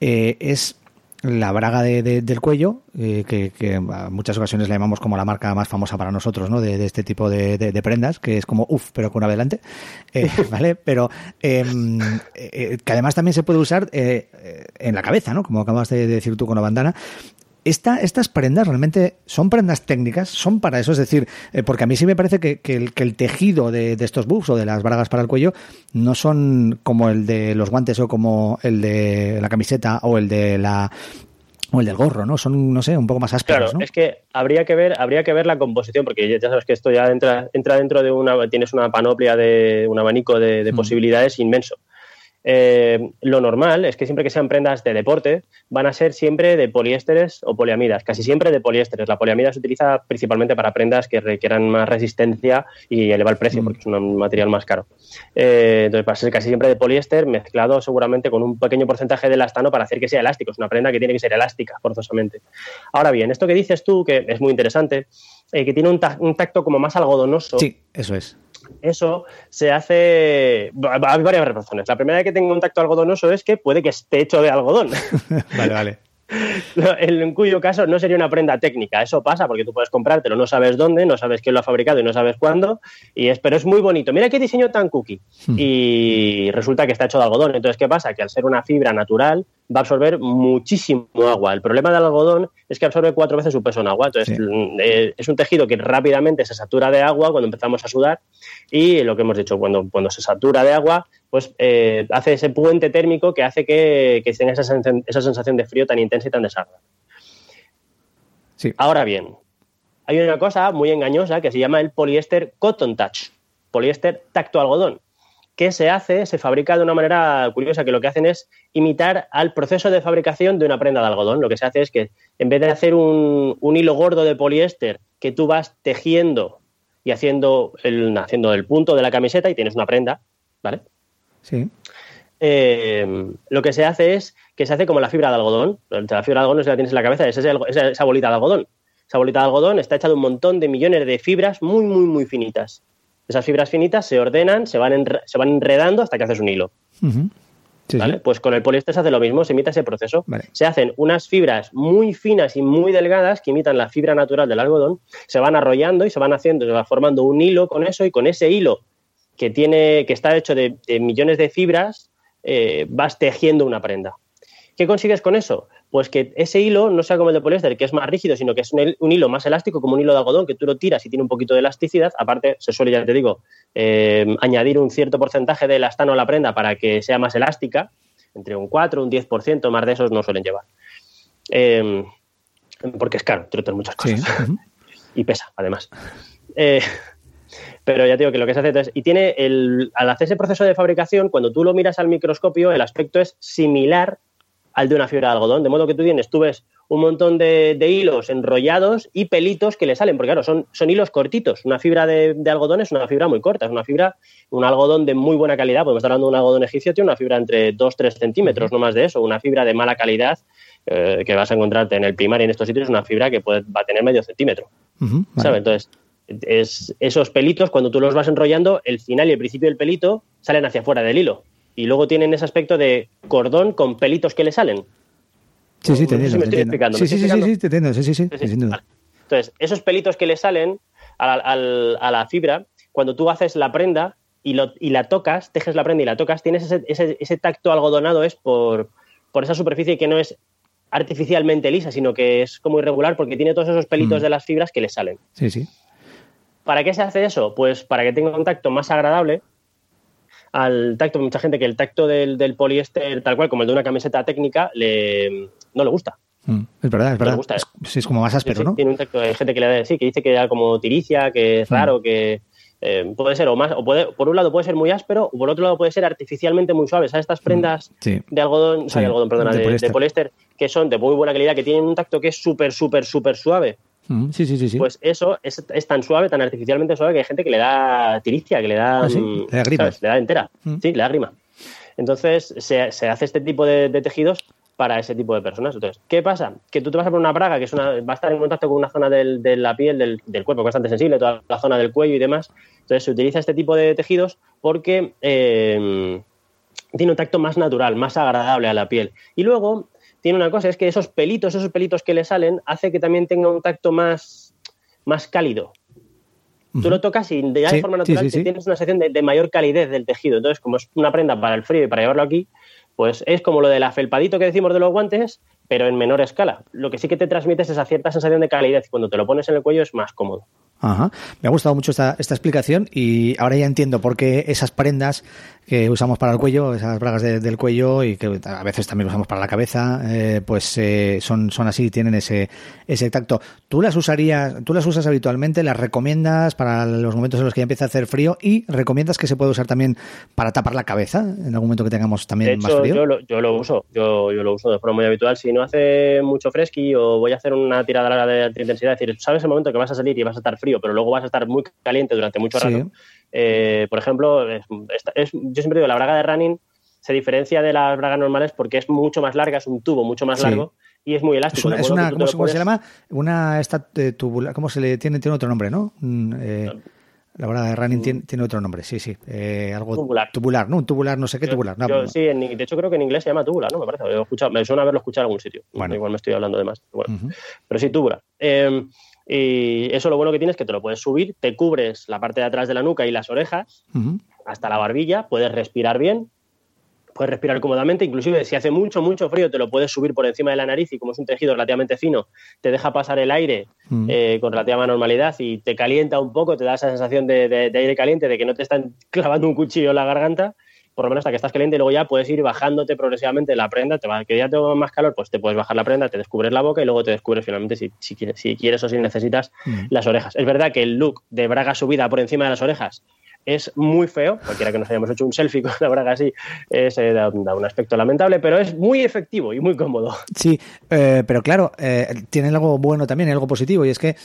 [SPEAKER 2] eh, es la braga de- de- del cuello, eh, que, que a muchas ocasiones la llamamos como la marca más famosa para nosotros, ¿no? De, de este tipo de, de- de prendas, que es como uff, pero con adelante, eh, [laughs] ¿vale? Pero em, eh, que además también se puede usar eh, eh, en la cabeza, ¿no? Como acabas de decir tú con la bandana. Esta, estas prendas realmente son prendas técnicas, son para eso, es decir, eh, porque a mí sí me parece que, que el, que el tejido de, de estos buffs o de las bragas para el cuello no son como el de los guantes o como el de la camiseta o el de la o el del gorro, ¿no? Son, no sé, un poco más ásperos,
[SPEAKER 10] Claro,
[SPEAKER 2] ¿no?
[SPEAKER 10] es que habría que ver, habría que ver la composición, porque ya sabes que esto ya entra, entra dentro de una, tienes una panoplia de un abanico de, de
[SPEAKER 2] Mm.
[SPEAKER 10] posibilidades inmenso. Eh, lo normal es que siempre que sean prendas de deporte van a ser siempre de poliésteres o poliamidas, casi siempre de poliésteres. La poliamida se utiliza principalmente para prendas que requieran más resistencia y eleva el precio porque es un material más caro. Eh, entonces va a ser casi siempre de poliéster mezclado seguramente con un pequeño porcentaje de elastano para hacer que sea elástico. Es una prenda que tiene que ser elástica forzosamente. Ahora bien, esto que dices tú, que es muy interesante, eh, que tiene un, ta- un tacto como más algodonoso.
[SPEAKER 2] Sí, eso es.
[SPEAKER 10] Eso se hace. Hay varias razones. La primera que tenga un tacto algodonoso es que puede que esté hecho de algodón. [laughs]
[SPEAKER 2] vale, vale.
[SPEAKER 10] En, en cuyo caso no sería una prenda técnica. Eso pasa porque tú puedes comprártelo, no sabes dónde, no sabes quién lo ha fabricado y no sabes cuándo. Y es, pero es muy bonito. Mira qué diseño tan cookie. Y resulta que está hecho de algodón. Entonces, ¿qué pasa? Que al ser una fibra natural va a absorber muchísimo agua. El problema del algodón es que absorbe cuatro veces su peso en agua. Entonces, mm, eh, es un tejido que rápidamente se satura de agua cuando empezamos a sudar. Y lo que hemos dicho, cuando, cuando se satura de agua, pues eh, hace ese puente térmico que hace que, que tenga esa, sen- esa sensación de frío tan intensa y tan desagradable. Ahora bien, hay una cosa muy engañosa que se llama el poliéster cotton touch, poliéster tacto algodón, que se hace, se fabrica de una manera curiosa, que lo que hacen es imitar al proceso de fabricación de una prenda de algodón. Lo que se hace es que en vez de hacer un, un hilo gordo de poliéster que tú vas tejiendo y haciendo el, haciendo el punto de la camiseta y tienes una prenda, ¿vale?
[SPEAKER 2] Sí.
[SPEAKER 10] eh, lo que se hace es que se hace como la fibra de algodón. La fibra de algodón no se la tienes en la cabeza, es esa, esa bolita de algodón. Esa bolita de algodón está hecha de un montón de millones de fibras muy, muy, muy finitas. Esas fibras finitas se ordenan, se van, se van enredando hasta que haces un hilo.
[SPEAKER 2] Sí,
[SPEAKER 10] ¿vale?
[SPEAKER 2] sí.
[SPEAKER 10] Pues con el poliéster se hace lo mismo, se imita ese proceso.
[SPEAKER 2] Vale.
[SPEAKER 10] Se hacen unas fibras muy finas y muy delgadas que imitan la fibra natural del algodón, se van arrollando y se van haciendo, se va formando un hilo con eso y con ese hilo que tiene, que está hecho de, de millones de fibras, eh, vas tejiendo una prenda. ¿Qué consigues con eso? pues que ese hilo no sea como el de poliéster, que es más rígido, sino que es un, hilo más elástico, como un hilo de algodón, que tú lo tiras y tiene un poquito de elasticidad. Aparte, se suele, ya te digo, eh, añadir un cierto porcentaje de elastano a la prenda para que sea más elástica, entre un 4, un 10%, más de esos no suelen llevar. Eh, porque es caro, otras muchas cosas. [laughs] y pesa, además. Eh, pero ya te digo que lo que se hace es, y tiene el, al hacer ese proceso de fabricación, cuando tú lo miras al microscopio, el aspecto es similar al de una fibra de algodón. De modo que tú tienes, tú ves un montón de, hilos enrollados y pelitos que le salen, porque claro, son, son hilos cortitos. Una fibra de, algodón es una fibra muy corta, es una fibra, un algodón de muy buena calidad, podemos estar hablando de un algodón egipcio, tiene una fibra entre 2-3 centímetros, no más de eso. Una fibra de mala calidad eh, que vas a encontrarte en el primario en estos sitios es una fibra que puede, va a tener medio centímetro. Entonces, es, esos pelitos, cuando tú los vas enrollando, el final y el principio del pelito salen hacia afuera del hilo y luego tienen ese aspecto de cordón con pelitos que le salen.
[SPEAKER 2] Sí, sí, te entiendo. Sí, sí, sí, sí, te entiendo. Sí, sí, sí.
[SPEAKER 10] Entonces, esos pelitos que le salen a la, fibra, cuando tú haces la prenda y, lo, y, la tocas, tejes la prenda y la tocas, tienes ese, ese, ese tacto algodonado, es por, por, esa superficie que no es artificialmente lisa, sino que es como irregular porque tiene todos esos pelitos mm. de las fibras que le salen.
[SPEAKER 2] Sí, sí.
[SPEAKER 10] ¿Para qué se hace eso? Pues para que tenga un tacto más agradable al tacto. Mucha gente que el tacto del, del poliéster, tal cual como el de una camiseta técnica, le, no le gusta.
[SPEAKER 2] Mm, es verdad, es verdad. Es, es, como más áspero, ¿no?
[SPEAKER 10] Tiene un tacto, hay gente que le da, sí, que dice que da como tiricia, que es mm. raro, que eh, puede ser o más, o puede, por un lado puede ser muy áspero, o por otro lado puede ser artificialmente muy suave. ¿Sabes? Estas prendas de algodón, o sea, de algodón, perdona, de, de, poliéster, que son de muy buena calidad, que tienen un tacto que es súper, súper, súper suave.
[SPEAKER 2] Mm, sí, sí, sí,
[SPEAKER 10] Pues eso es, tan suave, tan artificialmente suave que hay gente que le da tiricia, que le da.
[SPEAKER 2] Ah, le da.
[SPEAKER 10] Le da entera. Mm. Sí, le da grima. Entonces se, se hace este tipo de, tejidos para ese tipo de personas. Entonces, ¿qué pasa? Que tú te vas a poner una braga que es una, va a estar en contacto con una zona del, de la piel, del, del, cuerpo, bastante sensible, toda la zona del cuello y demás. Entonces, se utiliza este tipo de tejidos porque eh, tiene un tacto más natural, más agradable a la piel. Y luego, tiene una cosa, es que esos pelitos, esos pelitos que le salen, hace que también tenga un tacto más, más cálido. Tú lo tocas y de forma natural tienes una sensación de, mayor calidez del tejido. Entonces, como es una prenda para el frío y para llevarlo aquí, pues es como lo del afelpadito que decimos de los guantes, pero en menor escala. Lo que sí que te transmite es esa cierta sensación de calidez. Cuando te lo pones en el cuello es más cómodo.
[SPEAKER 2] Ajá. Me ha gustado mucho esta, esta explicación y ahora ya entiendo por qué esas prendas que usamos para el cuello, esas bragas del cuello y que a veces también usamos para la cabeza, eh, pues eh, son, son así, tienen ese, ese tacto. ¿Tú las usarías, tú las usas habitualmente, las recomiendas para los momentos en los que ya empieza a hacer frío y recomiendas que se puede usar también para tapar la cabeza en algún momento que tengamos también más frío?
[SPEAKER 10] Yo lo, yo lo uso, yo, yo, lo uso de forma muy habitual. Si no hace mucho fresqui o voy a hacer una tirada de alta intensidad, es decir, sabes el momento que vas a salir y vas a estar frío, pero luego vas a estar muy caliente durante mucho rato. Eh, por ejemplo, es, yo siempre digo, la braga de running se diferencia de las bragas normales porque es mucho más larga, es un tubo mucho más largo y es muy elástico.
[SPEAKER 2] Es una, ¿cómo, se llama? Una esta, eh, tubular, ¿cómo se le tiene? Tiene otro nombre, ¿no? Mm, eh, la braga de running tiene, tiene, otro nombre, sí, sí. algo
[SPEAKER 10] tubular.
[SPEAKER 2] Tubular, ¿no? Un tubular, no sé qué tubular.
[SPEAKER 10] sí, de hecho creo que en inglés se llama tubular, ¿no? Me parece. me suena haberlo escuchado en algún sitio. Bueno. Igual me estoy hablando de más. Pero sí, tubular. Y eso lo bueno que tienes es que te lo puedes subir, te cubres la parte de atrás de la nuca y las orejas hasta la barbilla, puedes respirar bien, puedes respirar cómodamente, inclusive si hace mucho, mucho frío te lo puedes subir por encima de la nariz y como es un tejido relativamente fino, te deja pasar el aire eh, con relativa normalidad y te calienta un poco, te da esa sensación de, de, aire caliente, de que no te están [laughs] clavando un cuchillo en la garganta por lo menos hasta que estás caliente y luego ya puedes ir bajándote progresivamente la prenda, te va, que ya tengo más calor, pues te puedes bajar la prenda, te descubres la boca y luego te descubres finalmente si, si, quieres, si quieres o si necesitas las orejas. Es verdad que el look de braga subida por encima de las orejas es muy feo, cualquiera que nos hayamos hecho un selfie con la braga así, es, eh, da, un aspecto lamentable, pero es muy efectivo y muy cómodo.
[SPEAKER 2] Sí, eh, pero claro, eh, tiene algo bueno también, algo positivo, y es que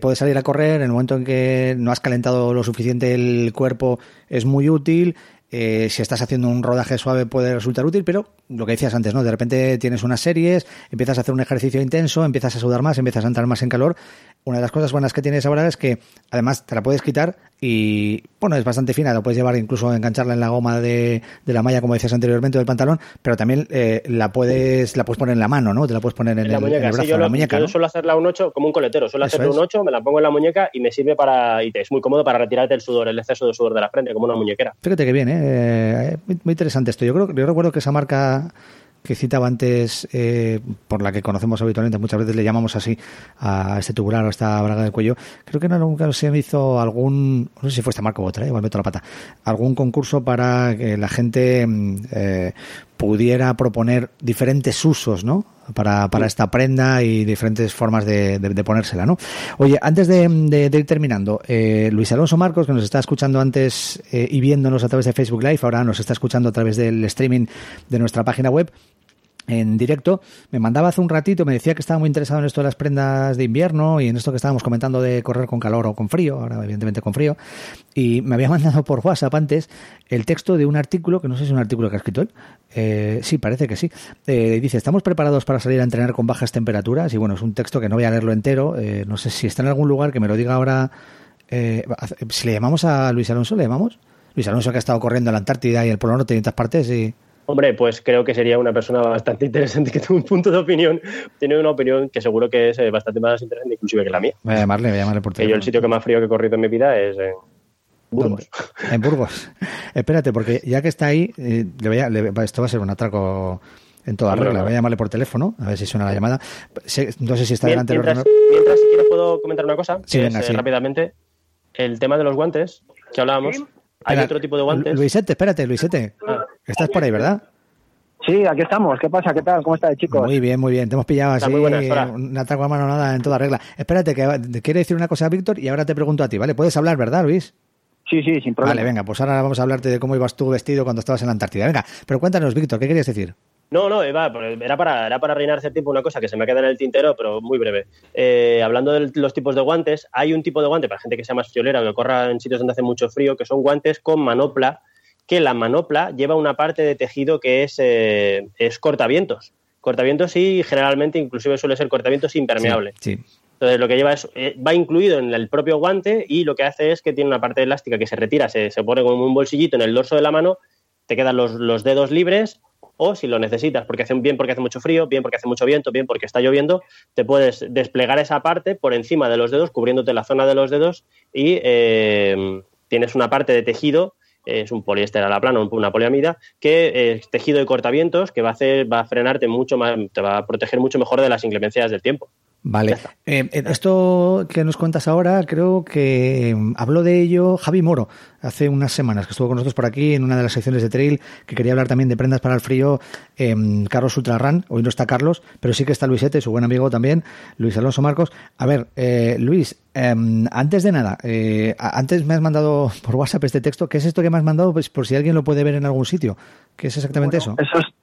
[SPEAKER 2] puedes salir a correr en el momento en que no has calentado lo suficiente el cuerpo, es muy útil, eh, si estás haciendo un rodaje suave puede resultar útil, pero lo que decías antes, ¿no? De repente tienes unas series, empiezas a hacer un ejercicio intenso, empiezas a sudar más, empiezas a entrar más en calor. Una de las cosas buenas que tienes ahora es que además te la puedes quitar y, bueno, es bastante fina, la puedes llevar incluso engancharla en la goma de, la malla, como decías anteriormente, del pantalón, pero también eh, la puedes la puedes poner en la mano, ¿no? Te la puedes poner en, el, brazo,
[SPEAKER 10] yo
[SPEAKER 2] la muñeca.
[SPEAKER 10] Yo suelo hacerla un 8 como un coletero, suelo hacerla un 8, me la pongo en la muñeca y me sirve para, y es muy cómodo para retirarte el sudor, el exceso de sudor de la frente, como una muñequera.
[SPEAKER 2] Fíjate que bien, ¿eh? muy interesante esto. Yo creo yo recuerdo que esa marca que citaba antes, eh, por la que conocemos habitualmente, muchas veces le llamamos así a este tubular o a esta braga del cuello, creo que nunca se hizo algún, no sé si fue este Marco Botra, ¿eh? igual meto la pata, algún concurso para que la gente mm, eh, pudiera proponer diferentes usos, ¿no? Para, para esta prenda y diferentes formas de, de, ponérsela, ¿no? Oye, antes de, de ir terminando, eh, Luis Alonso Marcos, que nos está escuchando antes eh, y viéndonos a través de Facebook Live, ahora nos está escuchando a través del streaming de nuestra página web, en directo, me mandaba hace un ratito, me decía que estaba muy interesado en esto de las prendas de invierno y en esto que estábamos comentando de correr con calor o con frío, ahora evidentemente con frío, y me había [laughs] mandado por WhatsApp antes el texto de un artículo, que no sé si es un artículo que ha escrito él, eh, sí, parece que sí, eh, dice, estamos preparados para salir a entrenar con bajas temperaturas, y bueno, es un texto que no voy a leerlo entero, eh, no sé si está en algún lugar que me lo diga ahora, si le llamamos a Luis Alonso, le llamamos, Luis Alonso que ha estado corriendo en la Antártida y el Polo Norte y en otras partes y...
[SPEAKER 10] Hombre, pues creo que sería una persona bastante [laughs] interesante que tiene un punto de opinión, tiene una opinión que seguro que es eh, bastante más interesante inclusive que la mía.
[SPEAKER 2] Voy a llamarle, voy a llamarle por teléfono.
[SPEAKER 10] Que yo el sitio que más frío que he corrido en mi vida es en Burgos.
[SPEAKER 2] En Burgos. [laughs] Espérate, porque ya que está ahí, eh, le voy a, esto va a ser un atraco en toda regla. Voy a llamarle por teléfono, a ver si suena la llamada. No sé si está delante
[SPEAKER 10] mientras,
[SPEAKER 2] del
[SPEAKER 10] ordenador. Mientras, si quieres, puedo comentar una cosa. Sí, venga, sí. Rápidamente. El tema de los guantes que hablábamos. Hay otro tipo de guantes.
[SPEAKER 2] Luisete, espérate, Luisete. Ah. Estás por ahí, ¿verdad?
[SPEAKER 11] Sí, aquí estamos. ¿Qué pasa? ¿Qué tal? ¿Cómo estáis, chicos?
[SPEAKER 2] Muy bien, muy bien. Te hemos pillado así un ataque a mano nada en toda regla. Espérate, que te quiere decir una cosa a Víctor y ahora te pregunto a ti, ¿vale? Puedes hablar, ¿verdad, Luis?
[SPEAKER 11] Sí, sí, sin problema.
[SPEAKER 2] Vale, venga, pues ahora vamos a hablarte de cómo ibas tú vestido cuando estabas en la Antártida. Venga, pero cuéntanos, Víctor, ¿qué querías decir?
[SPEAKER 10] No, no, era para, era para reinar hace tiempo una cosa que se me queda en el tintero, pero muy breve. Eh, hablando de los tipos de guantes, hay un tipo de guante para gente que sea más friolera o que corra en sitios donde hace mucho frío, que son guantes con manopla que la manopla lleva una parte de tejido que es, eh, es cortavientos. Cortavientos y generalmente inclusive suele ser cortavientos impermeable.
[SPEAKER 2] Sí,
[SPEAKER 10] Entonces lo que lleva es, eh, va incluido en el propio guante y lo que hace es que tiene una parte elástica que se retira, se, se pone como un bolsillito en el dorso de la mano, te quedan los, los dedos libres o si lo necesitas, porque hace bien porque hace mucho frío, bien porque hace mucho viento, bien porque está lloviendo, te puedes desplegar esa parte por encima de los dedos, cubriéndote la zona de los dedos y eh, tienes una parte de tejido es un poliéster a la plana, una poliamida, que es tejido de cortavientos que va a hacer, va a frenarte mucho más, te va a proteger mucho mejor de las inclemencias del tiempo.
[SPEAKER 2] Vale. Eh, esto que nos cuentas ahora, creo que habló de ello Javi Moro hace unas semanas, que estuvo con nosotros por aquí en una de las secciones de Trail, que quería hablar también de prendas para el frío. Eh, Carlos Ultrarran, hoy no está Carlos, pero sí que está Luisete, su buen amigo también, Luis Alonso Marcos. A ver, eh, Luis, em, antes de nada, eh, antes me has mandado por WhatsApp este texto. ¿Qué es esto que me has mandado? Pues por si alguien lo puede ver en algún sitio. ¿Qué es exactamente eso?
[SPEAKER 11] Eso es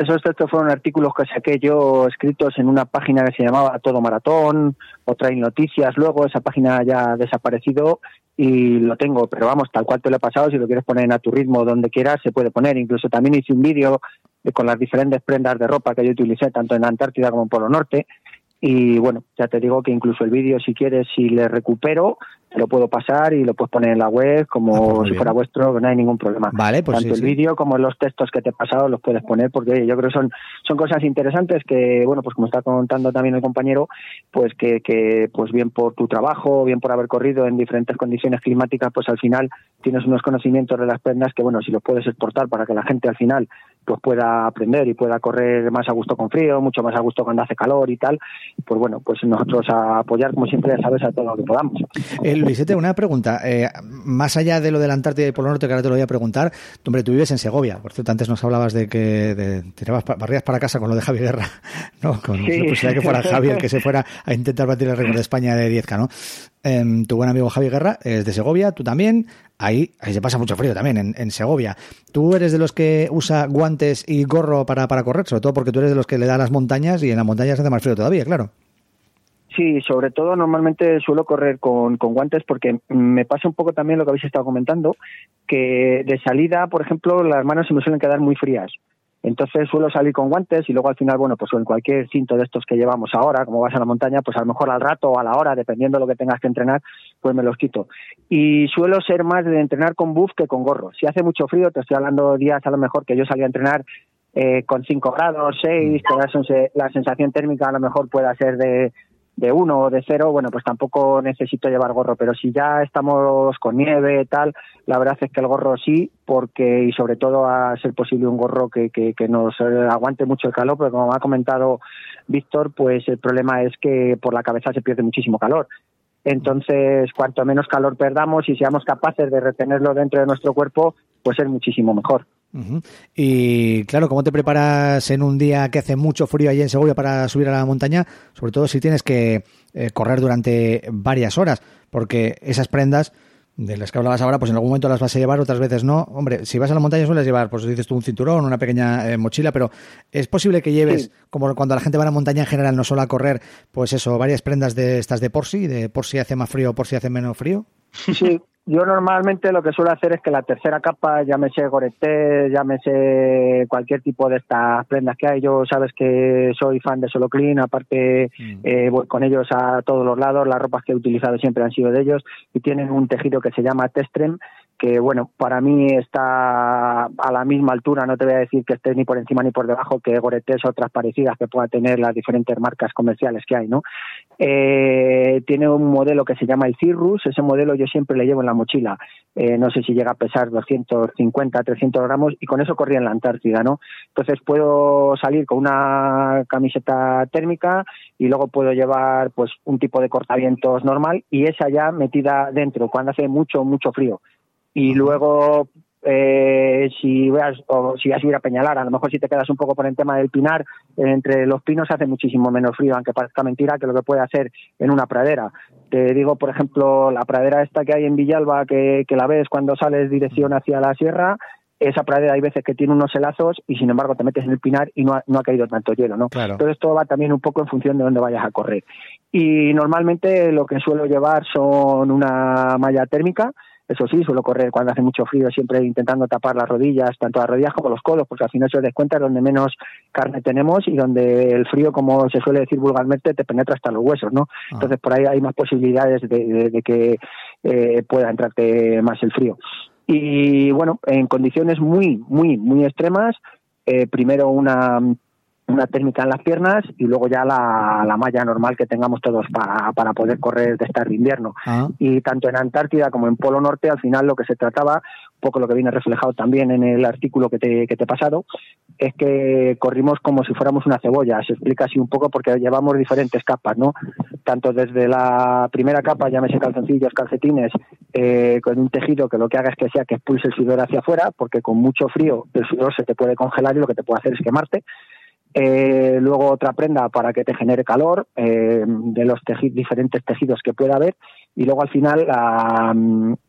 [SPEAKER 11] esos textos fueron artículos que saqué yo escritos en una página que se llamaba Todo Maratón, otra Trail Noticias. Luego esa página ya ha desaparecido y lo tengo, pero vamos, tal cual te lo he pasado, si lo quieres poner a tu ritmo donde quieras, se puede poner. Incluso también hice un vídeo con las diferentes prendas de ropa que yo utilicé tanto en Antártida como en Polo Norte. Y bueno, ya te digo que incluso el vídeo, si quieres, si le recupero, te lo puedo pasar y lo puedes poner en la web como ah, pues si fuera vuestro, no hay ningún problema.
[SPEAKER 2] Vale, pues
[SPEAKER 11] Tanto el vídeo como los textos que te he pasado los puedes poner porque yo creo que son, son cosas interesantes que, bueno, pues como está contando también el compañero, pues que, que pues bien por tu trabajo, bien por haber corrido en diferentes condiciones climáticas, pues al final tienes unos conocimientos de las prendas que, bueno, si los puedes exportar para que la gente al final pues pueda aprender y pueda correr más a gusto con frío, mucho más a gusto cuando hace calor y tal, pues bueno, pues nosotros a apoyar, como siempre, ya sabes, a todo lo que podamos.
[SPEAKER 2] Luisete, una pregunta. Eh, más allá de lo de la Antártida y Polo Norte, que ahora te lo voy a preguntar, hombre, tú vives en Segovia. Por cierto, antes nos hablabas de que de, tirabas barrías para casa con lo de Javier Guerra, [laughs] ¿no? Con la posibilidad que fuera Javier que se fuera a intentar batir el récord de España de 10K, ¿no? Em, tu buen amigo Javier Guerra es de Segovia, tú también. Ahí, ahí se pasa mucho frío también, en, en, Segovia. ¿Tú eres de los que usa guantes y gorro para, para correr? Sobre todo porque tú eres de los que le da las montañas y en las montañas hace más frío todavía, claro.
[SPEAKER 11] Sí, sobre todo normalmente suelo correr con, con, guantes porque me pasa un poco también lo que habéis estado comentando, que de salida, por ejemplo, las manos se me suelen quedar muy frías. Entonces suelo salir con guantes y luego al final, bueno, pues en cualquier cinto de estos que llevamos ahora, como vas a la montaña, pues a lo mejor al rato o a la hora, dependiendo de lo que tengas que entrenar, pues me los quito. Y suelo ser más de entrenar con buff que con gorro. Si hace mucho frío, te estoy hablando días a lo mejor que yo salía a entrenar eh, con 5 grados, 6, que la sensación térmica a lo mejor pueda ser de de uno o de cero, bueno, pues tampoco necesito llevar gorro, pero si ya estamos con nieve tal, la verdad es que el gorro sí, porque y sobre todo a ser posible un gorro que, que, que nos eh, aguante mucho el calor, porque como ha comentado Víctor, pues el problema es que por la cabeza se pierde muchísimo calor. Entonces, cuanto menos calor perdamos y seamos capaces de retenerlo dentro de nuestro cuerpo, pues es muchísimo mejor.
[SPEAKER 2] Y claro, ¿cómo te preparas en un día que hace mucho frío allí en Segovia para subir a la montaña? Sobre todo si tienes que eh, correr durante varias horas, porque esas prendas de las que hablabas ahora, pues en algún momento las vas a llevar, otras veces no. Hombre, si vas a la montaña sueles llevar, pues dices tú, un cinturón, una pequeña eh, mochila, pero es posible que lleves,
[SPEAKER 11] Sí.
[SPEAKER 2] como cuando la gente va a la montaña en general, no solo a correr, pues eso, varias prendas de estas de por sí, de por si hace más frío o por si hace menos frío.
[SPEAKER 11] Sí, yo normalmente lo que suelo hacer es que la tercera capa, llámese Goreté, llámese cualquier tipo de estas prendas que hay, yo sabes que soy fan de Solo Clean, aparte eh, voy con ellos a todos los lados, las ropas que he utilizado siempre han sido de ellos y tienen un tejido que se llama Testrem que bueno, para mí está a la misma altura, no te voy a decir que esté ni por encima ni por debajo que Goretés o otras parecidas que puedan tener las diferentes marcas comerciales que hay, ¿no? Eh, tiene un modelo que se llama el Cirrus, ese modelo yo siempre le llevo en la mochila, eh, no sé si llega a pesar 250, 300 gramos y con eso corría en la Antártida, ¿no? Entonces puedo salir con una camiseta térmica y luego puedo llevar pues un tipo de cortavientos normal y esa ya metida dentro cuando hace mucho, mucho frío y luego eh, si vas o si vas a ir a Peñalar, a lo mejor si te quedas un poco por el tema del pinar, entre los pinos hace muchísimo menos frío, aunque parezca mentira que lo que puede hacer en una pradera. Te digo, por ejemplo, la pradera esta que hay en Villalba, que, que la ves cuando sales dirección hacia la sierra, esa pradera hay veces que tiene unos helazos y sin embargo te metes en el pinar y no ha, no ha caído tanto hielo, ¿no?
[SPEAKER 2] Claro.
[SPEAKER 11] Entonces todo va también un poco en función de dónde vayas a correr. Y normalmente lo que suelo llevar son una malla térmica, eso sí, suelo correr cuando hace mucho frío, siempre intentando tapar las rodillas, tanto las rodillas como los codos, porque al final se os des cuenta es donde menos carne tenemos y donde el frío, como se suele decir vulgarmente, te penetra hasta los huesos, ¿no? Entonces por ahí hay más posibilidades de, de- de que eh, pueda entrarte más el frío. Y bueno, en condiciones muy, muy, muy extremas, eh, primero una, una técnica en las piernas y luego ya la, la malla normal que tengamos todos para, para poder correr de estar de invierno.
[SPEAKER 2] Ah.
[SPEAKER 11] Y tanto en Antártida como en Polo Norte, al final lo que se trataba, un poco lo que viene reflejado también en el artículo que te, que te he pasado, es que corrimos como si fuéramos una cebolla. Se explica así un poco porque llevamos diferentes capas, ¿no? Tanto desde la primera capa, llámese calzoncillos, calcetines, eh, con un tejido que lo que haga es que sea que expulse el sudor hacia afuera, porque con mucho frío el sudor se te puede congelar y lo que te puede hacer es quemarte. Eh, luego otra prenda para que te genere calor eh, de los teji- diferentes tejidos que pueda haber. Y luego al final la,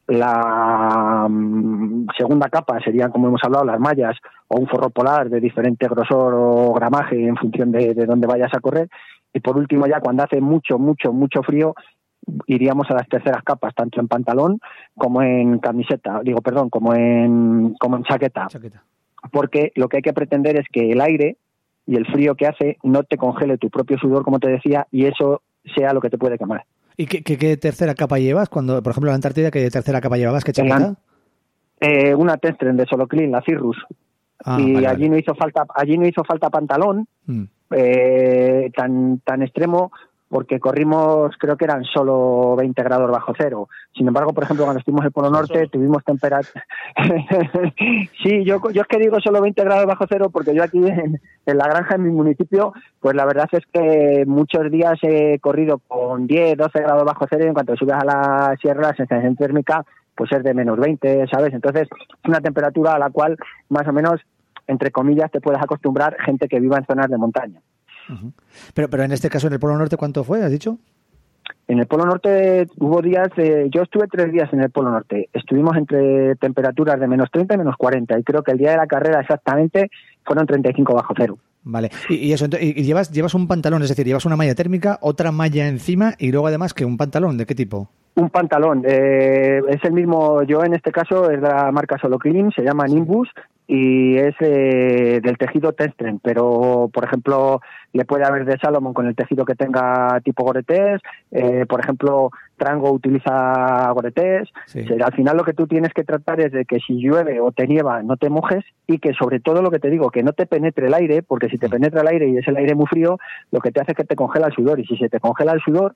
[SPEAKER 11] la mm, segunda capa serían como hemos hablado las mallas o un forro polar de diferente grosor o gramaje en función de, de dónde vayas a correr. Y por último ya cuando hace mucho mucho mucho frío iríamos a las terceras capas tanto en pantalón como en camiseta. Digo perdón como en como en chaqueta. Porque lo que hay que pretender es que el aire y el frío que hace no te congele tu propio sudor, como te decía, y eso sea lo que te puede quemar.
[SPEAKER 2] ¿Y qué, qué- qué tercera capa llevas? Cuando, por ejemplo, en la Antártida, ¿qué tercera capa llevabas? ¿Qué chaqueta?
[SPEAKER 11] Eh, una Testren de Soloclin, la Cirrus,
[SPEAKER 2] Ah,
[SPEAKER 11] y
[SPEAKER 2] vale,
[SPEAKER 11] allí no hizo falta, allí no hizo falta pantalón
[SPEAKER 2] Mm.
[SPEAKER 11] eh, tan tan extremo porque corrimos, creo que eran solo 20 grados bajo cero. Sin embargo, por ejemplo, cuando estuvimos en el Polo Norte, tuvimos temperatura. [laughs] sí, yo, yo es que digo solo 20 grados bajo cero porque yo aquí en, en la granja, en mi municipio, pues la verdad es que muchos días he corrido con 10, 12 grados bajo cero y en cuanto subes a la sierra, la sensación térmica pues es de menos 20, ¿sabes? Entonces, es una temperatura a la cual más o menos, entre comillas, te puedes acostumbrar gente que viva en zonas de montaña.
[SPEAKER 2] Pero, pero en este caso, en el Polo Norte, ¿cuánto fue? ¿Has dicho?
[SPEAKER 11] En el Polo Norte hubo días, de, yo estuve tres días en el Polo Norte, estuvimos entre temperaturas de menos 30 y menos 40 y creo que el día de la carrera exactamente fueron 35 bajo cero.
[SPEAKER 2] Vale. Y, y eso, ento- y y llevas, llevas un pantalón, es decir, llevas una malla térmica, otra malla encima y luego además que un pantalón, ¿de qué tipo?
[SPEAKER 11] Un pantalón, eh, es el mismo, yo en este caso es de la marca Solo Clean, se llama Nimbus y es eh, del tejido Testren, pero por ejemplo le puede haber de Salomon con el tejido que tenga tipo Goretés, eh, por ejemplo Trango utiliza Goretés, al final lo que tú tienes que tratar es de que si llueve o te nieva no te mojes y que sobre todo lo que te digo, que no te penetre el aire, porque si te mm. penetra el aire y es el aire muy frío, lo que te hace es que te congela el sudor y si se te congela el sudor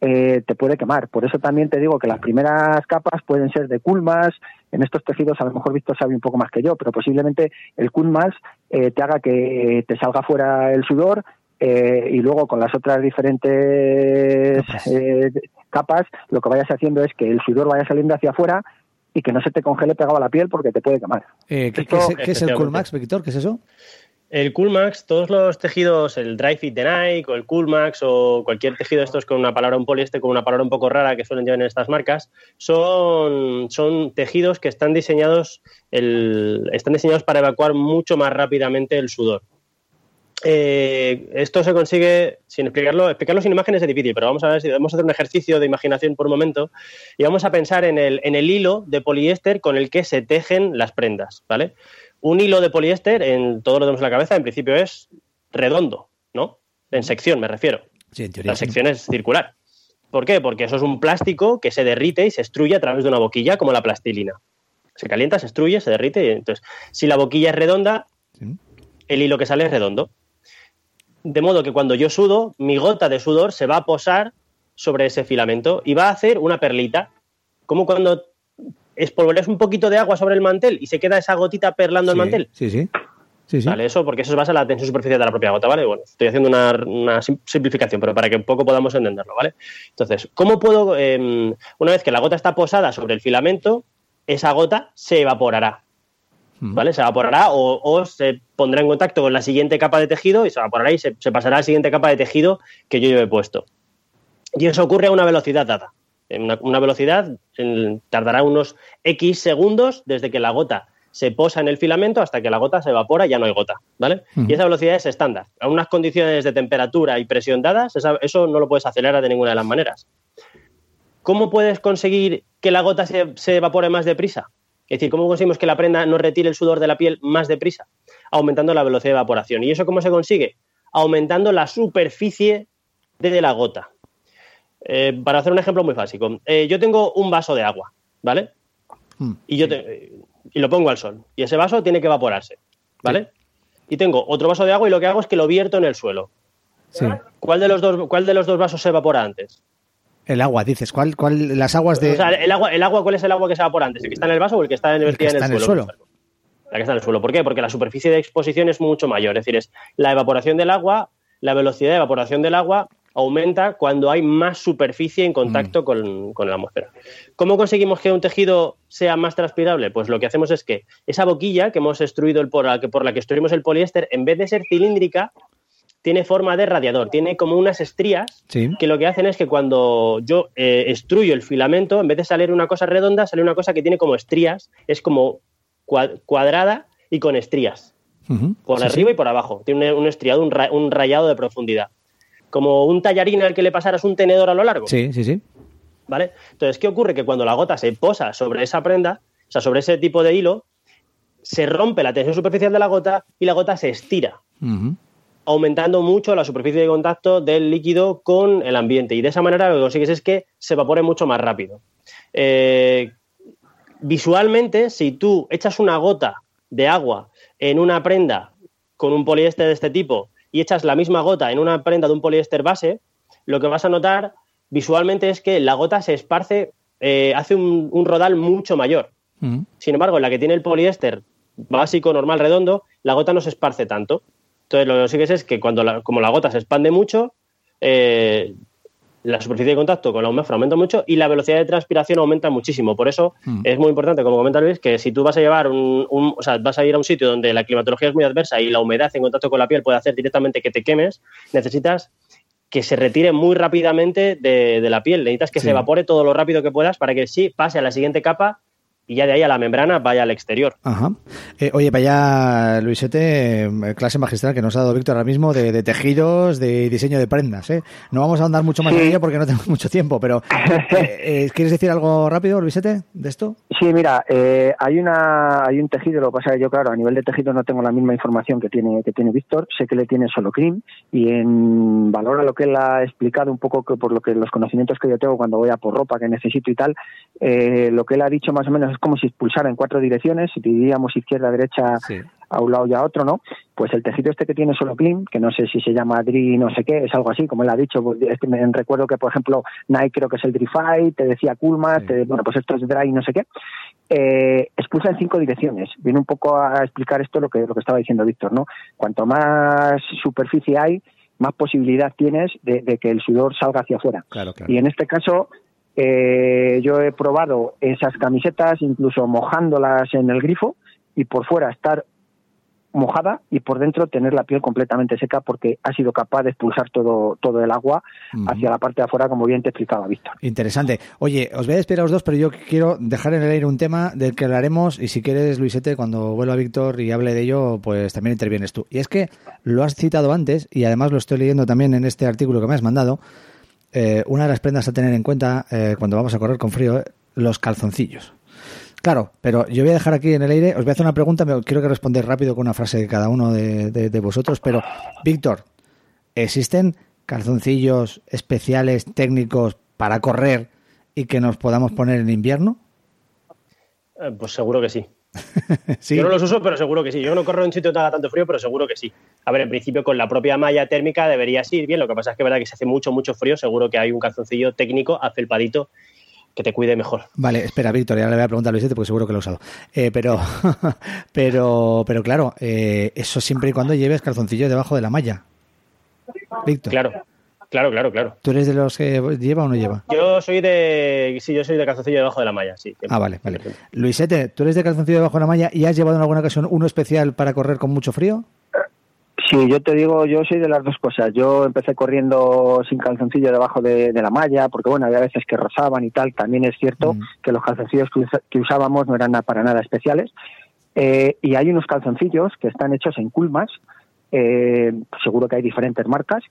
[SPEAKER 11] eh, te puede quemar. Por eso también te digo que las primeras capas pueden ser de Coolmax. En estos tejidos, a lo mejor Víctor sabe un poco más que yo, pero posiblemente el Coolmax eh, te haga que te salga fuera el sudor eh, y luego con las otras diferentes capas. lo que vayas haciendo es que el sudor vaya saliendo hacia afuera y que no se te congele pegado a la piel porque te puede quemar.
[SPEAKER 2] ¿qué, es, el Coolmax, Víctor? ¿Qué es eso?
[SPEAKER 10] El Coolmax, todos los tejidos, el Dry Fit de Nike o el Coolmax o cualquier tejido de estos con una palabra un poliéster con una palabra un poco rara que suelen llevar en estas marcas, son, son tejidos que están diseñados, el, están diseñados para evacuar mucho más rápidamente el sudor. Eh, esto se consigue sin explicarlo, explicarlo sin imágenes es difícil, pero vamos a ver si vamos a hacer un ejercicio de imaginación por un momento y vamos a pensar en el, en el hilo de poliéster con el que se tejen las prendas, ¿vale? Un hilo de poliéster, en todo lo que tenemos en la cabeza, en principio es redondo, ¿no? En sección me refiero.
[SPEAKER 2] Sí, en teoría.
[SPEAKER 10] La sección es circular. ¿Por qué? Porque eso es un plástico que se derrite y se extruye a través de una boquilla, como la plastilina. Se calienta, se extruye, se derrite. Y entonces, si la boquilla es redonda, el hilo que sale es redondo. De modo que cuando yo sudo, mi gota de sudor se va a posar sobre ese filamento y va a hacer una perlita. Como cuando espolvoreas un poquito de agua sobre el mantel y se queda esa gotita perlando el mantel.
[SPEAKER 2] Sí, sí. Sí, sí.
[SPEAKER 10] Vale, eso porque eso se basa en la tensión superficial de la propia gota, ¿vale? Bueno, estoy haciendo una, simplificación, pero para que un poco podamos entenderlo, ¿vale? Entonces, ¿cómo puedo, em, una vez que la gota está posada sobre el filamento, esa gota se evaporará, ¿vale? Se evaporará o, se pondrá en contacto con la siguiente capa de tejido y se evaporará y se, pasará a la siguiente capa de tejido que yo he puesto. Y eso ocurre a una velocidad dada una, una velocidad tardará unos X segundos desde que la gota se posa en el filamento hasta que la gota se evapora y ya no hay gota, ¿vale? Y esa velocidad es estándar. A unas condiciones de temperatura y presión dadas, eso no lo puedes acelerar de ninguna de las maneras. ¿Cómo puedes conseguir que la gota se, se, evapore más deprisa? Es decir, ¿cómo conseguimos que la prenda no retire el sudor de la piel más deprisa? Aumentando la velocidad de evaporación. ¿Y eso cómo se consigue? Aumentando la superficie de la gota. Eh, para hacer un ejemplo muy básico, eh, yo tengo un vaso de agua, ¿vale? Hmm. y, yo y lo pongo al sol. Y ese vaso tiene que evaporarse, ¿vale? Y tengo otro vaso de agua y lo que hago es que lo vierto en el suelo. ¿Cuál, de los dos, ¿Cuál de los dos vasos se evapora antes?
[SPEAKER 2] El agua, dices. ¿Cuál, cuál, las aguas de...?
[SPEAKER 10] O sea, el agua, el agua, ¿cuál es el agua que se evapora antes? ¿El que está en el vaso o el que está en el, suelo? La que está en el suelo. ¿Por qué? Porque la superficie de exposición es mucho mayor. Es decir, es la evaporación del agua, la velocidad de evaporación del agua aumenta cuando hay más superficie en contacto mm. con, la atmósfera. ¿Cómo conseguimos que un tejido sea más transpirable? Pues lo que hacemos es que esa boquilla que hemos extruido el, por, la que, por la que extruimos el poliéster, en vez de ser cilíndrica, tiene forma de radiador, tiene como unas estrías que lo que hacen es que cuando yo eh, extruyo el filamento, en vez de salir una cosa redonda, sale una cosa que tiene como estrías, es como cuadrada y con estrías, por arriba y por abajo, tiene un, estriado, un rayado de profundidad como un tallarín al que le pasaras un tenedor a lo largo.
[SPEAKER 2] Sí, sí, sí.
[SPEAKER 10] ¿Vale? Entonces, ¿qué ocurre? Que cuando la gota se posa sobre esa prenda, o sea, sobre ese tipo de hilo, se rompe la tensión superficial de la gota y la gota se estira, aumentando mucho la superficie de contacto del líquido con el ambiente. Y de esa manera lo que consigues es que se evapore mucho más rápido. Eh, visualmente, si tú echas una gota de agua en una prenda con un poliéster de este tipo y echas la misma gota en una prenda de un poliéster base, lo que vas a notar visualmente es que la gota se esparce, eh, hace un, rodal mucho mayor. Mm. Sin embargo, en la que tiene el poliéster básico, normal, redondo, la gota no se esparce tanto. Entonces, lo que consigues es que cuando la, como la gota se expande mucho, eh, la superficie de contacto con la atmósfera aumenta mucho y la velocidad de transpiración aumenta muchísimo. Por eso mm. es muy importante, como comenta Luis, que si tú vas a llevar un, o sea, vas a ir a un sitio donde la climatología es muy adversa y la humedad en contacto con la piel puede hacer directamente que te quemes, necesitas que se retire muy rápidamente de, la piel. Necesitas que se evapore todo lo rápido que puedas para que sí pase a la siguiente capa y ya de ahí a la membrana vaya al exterior.
[SPEAKER 2] Ajá. Eh, oye, vaya, Luisete, eh, clase magistral que nos ha dado Víctor ahora mismo de, de tejidos, de diseño de prendas. ¿eh? No vamos a andar mucho más en ello porque no tenemos [laughs] mucho tiempo, pero [laughs] eh, eh, ¿quieres decir algo rápido, Luisete, de esto?
[SPEAKER 11] Sí, mira, eh, hay una hay un tejido, lo que pasa es que yo, claro, a nivel de tejido no tengo la misma información que tiene que tiene Víctor, sé que le tiene solo cream y en valor a lo que él ha explicado un poco que por lo que los conocimientos que yo tengo cuando voy a por ropa que necesito y tal, eh, lo que él ha dicho más o menos es como si expulsara en cuatro direcciones, si diríamos izquierda, derecha, a un lado y a otro, ¿no? Pues el tejido este que tiene solo clean, que no sé si se llama Dri, no sé qué, es algo así, como él ha dicho. pues, es que me recuerdo que, por ejemplo, Nike creo que es el Drify, te decía Coolmas, te- bueno, pues esto es Dry, no sé qué. Eh, expulsa en cinco direcciones. Viene un poco a explicar esto lo que, lo que estaba diciendo Víctor, ¿no? Cuanto más superficie hay, más posibilidad tienes de, de que el sudor salga hacia afuera.
[SPEAKER 2] Claro, claro.
[SPEAKER 11] Y en este caso, eh, yo he probado esas camisetas, incluso mojándolas en el grifo, y por fuera estar mojada y por dentro tener la piel completamente seca porque ha sido capaz de expulsar todo, todo el agua
[SPEAKER 2] Ujú.
[SPEAKER 11] hacia la parte de afuera, como bien te explicaba Víctor.
[SPEAKER 2] Interesante. Oye, os voy a despedir a los dos, pero yo quiero dejar en el aire un tema del que hablaremos y si quieres, Luisete, cuando vuelva Víctor y hable de ello, pues también intervienes tú. Y es que lo has citado antes y además lo estoy leyendo también en este artículo que me has mandado. Eh, una de las prendas a tener en cuenta eh, cuando vamos a correr con frío, eh, los calzoncillos. Claro, pero yo voy a dejar aquí en el aire, os voy a hacer una pregunta, quiero que respondáis rápido con una frase de cada uno de, de- de vosotros, pero Víctor, ¿existen calzoncillos especiales técnicos para correr y que nos podamos poner en invierno?
[SPEAKER 10] Eh, pues seguro que sí. [laughs]
[SPEAKER 2] Sí.
[SPEAKER 10] Yo no los uso, pero seguro que sí. Yo no corro en un sitio que haga tanto frío, pero seguro que sí. A ver, en principio con la propia malla térmica deberías ir bien. Lo que pasa es que verdad que se hace mucho, mucho frío. Seguro que hay un calzoncillo técnico afelpadito que te cuide mejor.
[SPEAKER 2] Vale, espera, Víctor, ya le voy a preguntar a Luisete porque seguro que lo he usado. Eh, pero, [laughs] pero, pero claro, eh, eso siempre y cuando lleves calzoncillos debajo de la malla. Víctor,
[SPEAKER 10] Claro, claro, claro, claro.
[SPEAKER 2] ¿tú eres de los que lleva o no lleva?
[SPEAKER 10] Yo soy de. Sí, yo soy de calzoncillo debajo de la malla, sí. siempre.
[SPEAKER 2] Ah, vale, vale. Luisete, ¿tú eres de calzoncillo debajo de la malla y has llevado en alguna ocasión uno especial para correr con mucho frío?
[SPEAKER 11] Sí, yo te digo, yo soy de las dos cosas. Yo empecé corriendo sin calzoncillo debajo de, de la malla, porque bueno, había veces que rozaban y tal. También es cierto que los calzoncillos que, usa- que usábamos no eran para nada especiales. Eh, y hay unos calzoncillos que están hechos en culmas, eh, seguro que hay diferentes marcas,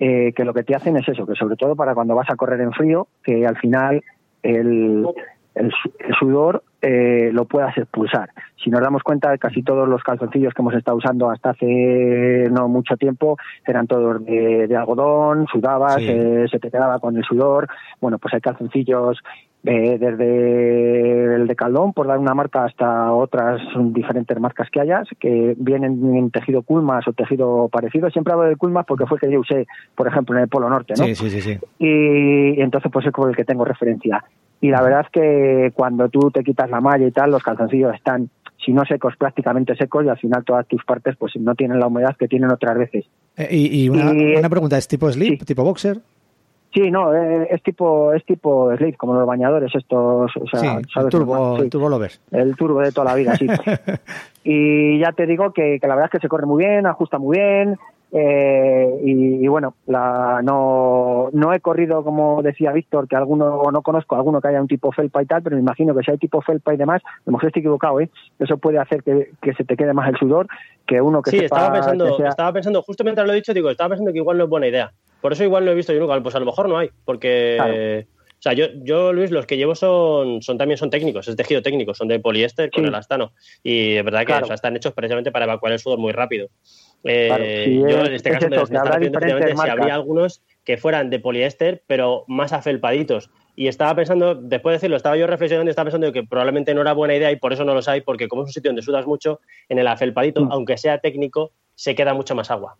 [SPEAKER 11] eh, que lo que te hacen es eso, que sobre todo para cuando vas a correr en frío, que al final el, el, el sudor eh, lo puedas expulsar. Si nos damos cuenta, casi todos los calzoncillos que hemos estado usando hasta hace no mucho tiempo eran todos de, de algodón, sudabas,
[SPEAKER 12] Sí.
[SPEAKER 11] eh, se te quedaba con el sudor. Bueno, pues hay calzoncillos eh, desde el de Caldón, por dar una marca, hasta otras diferentes marcas que hayas, que vienen en tejido Culmas o tejido parecido. Siempre hablo de Culmas porque fue el que yo usé, por ejemplo, en el Polo Norte, ¿no?
[SPEAKER 2] Sí, sí, sí, sí.
[SPEAKER 11] y, y entonces pues es con el que tengo referencia. Y la verdad es que cuando tú te quitas la malla y tal, los calzoncillos están, si no secos, prácticamente secos y al final todas tus partes pues no tienen la humedad que tienen otras veces.
[SPEAKER 2] Eh, y, y una,
[SPEAKER 11] Y-
[SPEAKER 2] una pregunta, ¿es tipo slip, tipo boxer?
[SPEAKER 11] Sí, no, eh, es tipo es tipo slip, como los bañadores estos, o sea,
[SPEAKER 2] sí, el
[SPEAKER 11] ¿sabes?
[SPEAKER 2] turbo,
[SPEAKER 11] Sí.
[SPEAKER 2] el turbo lovers.
[SPEAKER 11] El turbo de toda la vida, sí. [laughs] y ya te digo que, que la verdad es que se corre muy bien, ajusta muy bien. Eh, y, y bueno, la, no, no he corrido, como decía Víctor, que alguno no conozco, alguno que haya un tipo felpa y tal, pero me imagino que si hay tipo felpa y demás, a lo mejor estoy equivocado, ¿eh? Eso puede hacer que, que se te quede más el sudor que uno que
[SPEAKER 10] Sí,
[SPEAKER 11] sepa
[SPEAKER 10] estaba pensando,
[SPEAKER 11] que sea-
[SPEAKER 10] estaba pensando, justo mientras lo he dicho, digo, estaba pensando que igual no es buena idea. Por eso igual no he visto yo nunca. Pues a lo mejor no hay, porque.
[SPEAKER 11] Claro.
[SPEAKER 10] O sea, yo, yo, Luis, los que llevo son, son también son técnicos, es tejido técnico, son de poliéster con
[SPEAKER 11] Sí.
[SPEAKER 10] elastano. Y es verdad que
[SPEAKER 11] Claro.
[SPEAKER 10] o sea, están hechos precisamente para evacuar el sudor muy rápido. Eh,
[SPEAKER 11] Claro,
[SPEAKER 10] yo
[SPEAKER 11] es-
[SPEAKER 10] en este
[SPEAKER 11] es
[SPEAKER 10] caso me,
[SPEAKER 11] eso,
[SPEAKER 10] me estaba si
[SPEAKER 11] marcas.
[SPEAKER 10] habría algunos que fueran de poliéster, pero más afelpaditos. Y estaba pensando, después de decirlo, estaba yo reflexionando y estaba pensando que probablemente no era buena idea y por eso no los hay, porque como es un sitio donde sudas mucho, en el afelpadito,
[SPEAKER 11] Mm.
[SPEAKER 10] aunque sea técnico, se queda mucho más agua.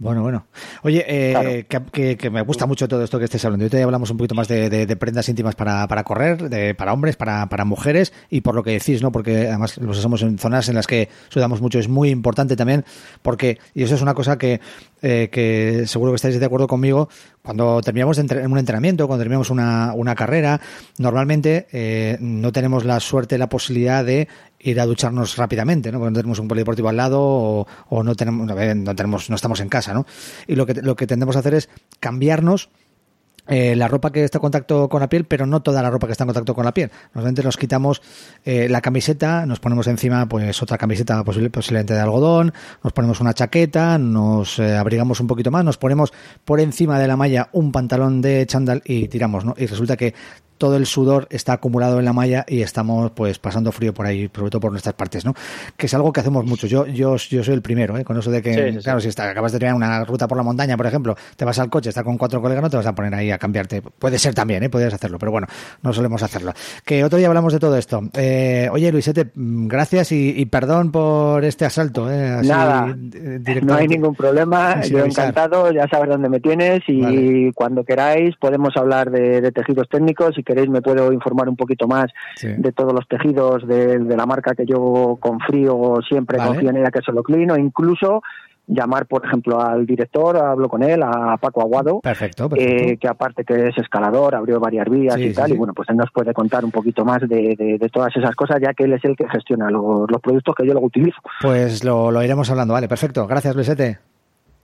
[SPEAKER 2] Bueno, bueno. Oye, eh, que, que- que me gusta mucho todo esto que estés hablando. Hoy te hablamos un poquito más de, de- de prendas íntimas para, para correr, de- para hombres, para, para mujeres y por lo que decís, ¿no? Porque además los usamos en zonas en las que sudamos mucho. Es muy importante también porque, y eso es una cosa que, eh, que seguro que estáis de acuerdo conmigo, cuando terminamos un entrenamiento, cuando terminamos una, una carrera, normalmente eh, no tenemos la suerte, la posibilidad de ir a ducharnos rápidamente, ¿no? Porque no tenemos un polideportivo al lado o, o no tenemos, no tenemos, no estamos en casa, ¿no? Y lo que lo que tendemos a hacer es cambiarnos eh, la ropa que está en contacto con la piel, pero no toda la ropa que está en contacto con la piel. Normalmente nos quitamos eh, la camiseta, nos ponemos encima pues otra camiseta posible, posiblemente de algodón, nos ponemos una chaqueta, nos eh, abrigamos un poquito más, nos ponemos por encima de la malla un pantalón de chándal y tiramos, ¿no? Y resulta que todo el sudor está acumulado en la malla y estamos pues pasando frío por ahí, sobre todo por nuestras partes, ¿no? Que es algo que hacemos mucho. Yo, yo, yo soy el primero, ¿eh? Con eso de que,
[SPEAKER 10] Sí, sí, sí.
[SPEAKER 2] claro, si está- acabas de tener una ruta por la montaña, por ejemplo, te vas al coche, estás con cuatro colegas, no te vas a poner ahí a cambiarte. Puede ser también, ¿eh? Podrías hacerlo, pero bueno, no solemos hacerlo. Que otro día hablamos de todo esto. Eh, oye, Luisete, mm, gracias y, y perdón por este asalto, ¿eh? Así,
[SPEAKER 11] Nada,
[SPEAKER 2] eh,
[SPEAKER 11] no hay ningún problema. Yo encantado, ya sabes dónde me tienes y
[SPEAKER 2] Vale.
[SPEAKER 11] cuando queráis podemos hablar de, de tejidos técnicos. Si queréis me puedo informar un poquito más
[SPEAKER 2] Sí.
[SPEAKER 11] de todos los tejidos de, de la marca que yo confío siempre,
[SPEAKER 2] Vale.
[SPEAKER 11] confío en ella que es Soloclin o incluso llamar, por ejemplo, al director, hablo con él, a Paco Aguado,
[SPEAKER 2] Perfecto, perfecto.
[SPEAKER 11] eh, que aparte que es escalador, abrió varias vías
[SPEAKER 2] Sí,
[SPEAKER 11] y
[SPEAKER 2] sí,
[SPEAKER 11] tal,
[SPEAKER 2] sí.
[SPEAKER 11] y bueno, pues él nos puede contar un poquito más de, de- de todas esas cosas, ya que él es el que gestiona los, los productos que yo luego utilizo.
[SPEAKER 2] Pues lo, lo iremos hablando, vale, perfecto. Gracias, Luisete.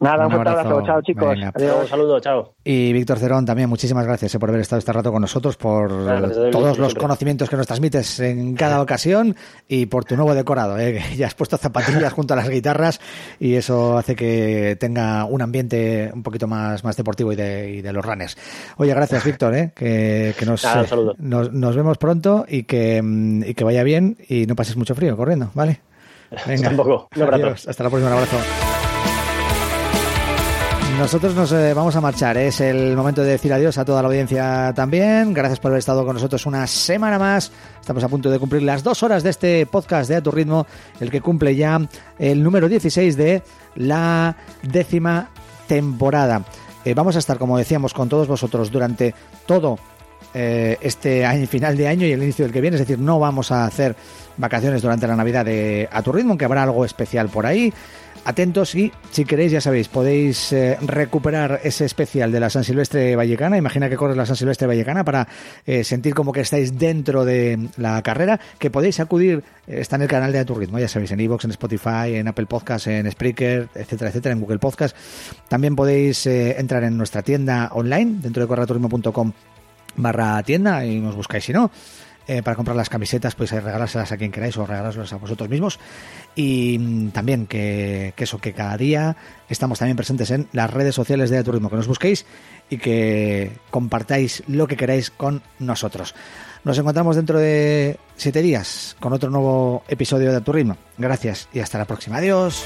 [SPEAKER 11] Nada,
[SPEAKER 2] Un
[SPEAKER 11] un
[SPEAKER 2] abrazo.
[SPEAKER 11] abrazo. Chao, chicos.
[SPEAKER 2] Venga.
[SPEAKER 11] Adiós.
[SPEAKER 10] Un saludo, chao.
[SPEAKER 2] Y Víctor Cerón también, muchísimas gracias eh, por haber estado este rato con nosotros, por todos los
[SPEAKER 10] siempre.
[SPEAKER 2] conocimientos que nos transmites en cada ocasión y por tu nuevo decorado. eh, que [laughs] ya has puesto zapatillas junto a las guitarras y eso hace que tenga un ambiente un poquito más, más deportivo y de, y de los runners. Oye, gracias Víctor, eh, que, que nos,
[SPEAKER 10] Nada, un
[SPEAKER 2] eh,
[SPEAKER 10] saludo.
[SPEAKER 2] nos, nos vemos pronto y que, mm, y que vaya bien y no pases mucho frío corriendo, ¿vale? [laughs] Venga,
[SPEAKER 10] Tampoco. Un abrazo.
[SPEAKER 2] Adiós, hasta la próxima, un abrazo. Nosotros nos eh, vamos a marchar. Es el momento de decir adiós a toda la audiencia también. Gracias por haber estado con nosotros una semana más. Estamos a punto de cumplir las dos horas de este podcast de A Tu Ritmo, el que cumple ya el número 16 de la décima temporada. Eh, vamos a estar, como decíamos, con todos vosotros durante todo eh, este año, final de año y el inicio del que viene. Es decir, no vamos a hacer vacaciones durante la Navidad de A Tu Ritmo, aunque habrá algo especial por ahí. Atentos y, si queréis, ya sabéis, podéis eh, recuperar ese especial de la San Silvestre Vallecana. Imagina que corres la San Silvestre Vallecana para eh, sentir como que estáis dentro de la carrera, que podéis acudir, eh, está en el canal de A Tu ya sabéis, en iVoox, en Spotify, en Apple Podcast, en Spreaker, etcétera, etcétera, en Google Podcast. También podéis eh, entrar en nuestra tienda online, dentro de correturismo.com barra tienda y nos buscáis si no. Eh, para comprar las camisetas, pues regalárselas a quien queráis o regalárselas a vosotros mismos. Y mm, también que, que eso, que cada día estamos también presentes en las redes sociales de Turismo, que nos busquéis y que compartáis lo que queráis con nosotros. Nos encontramos dentro de siete días con otro nuevo episodio de Turismo. Gracias y hasta la próxima. Adiós.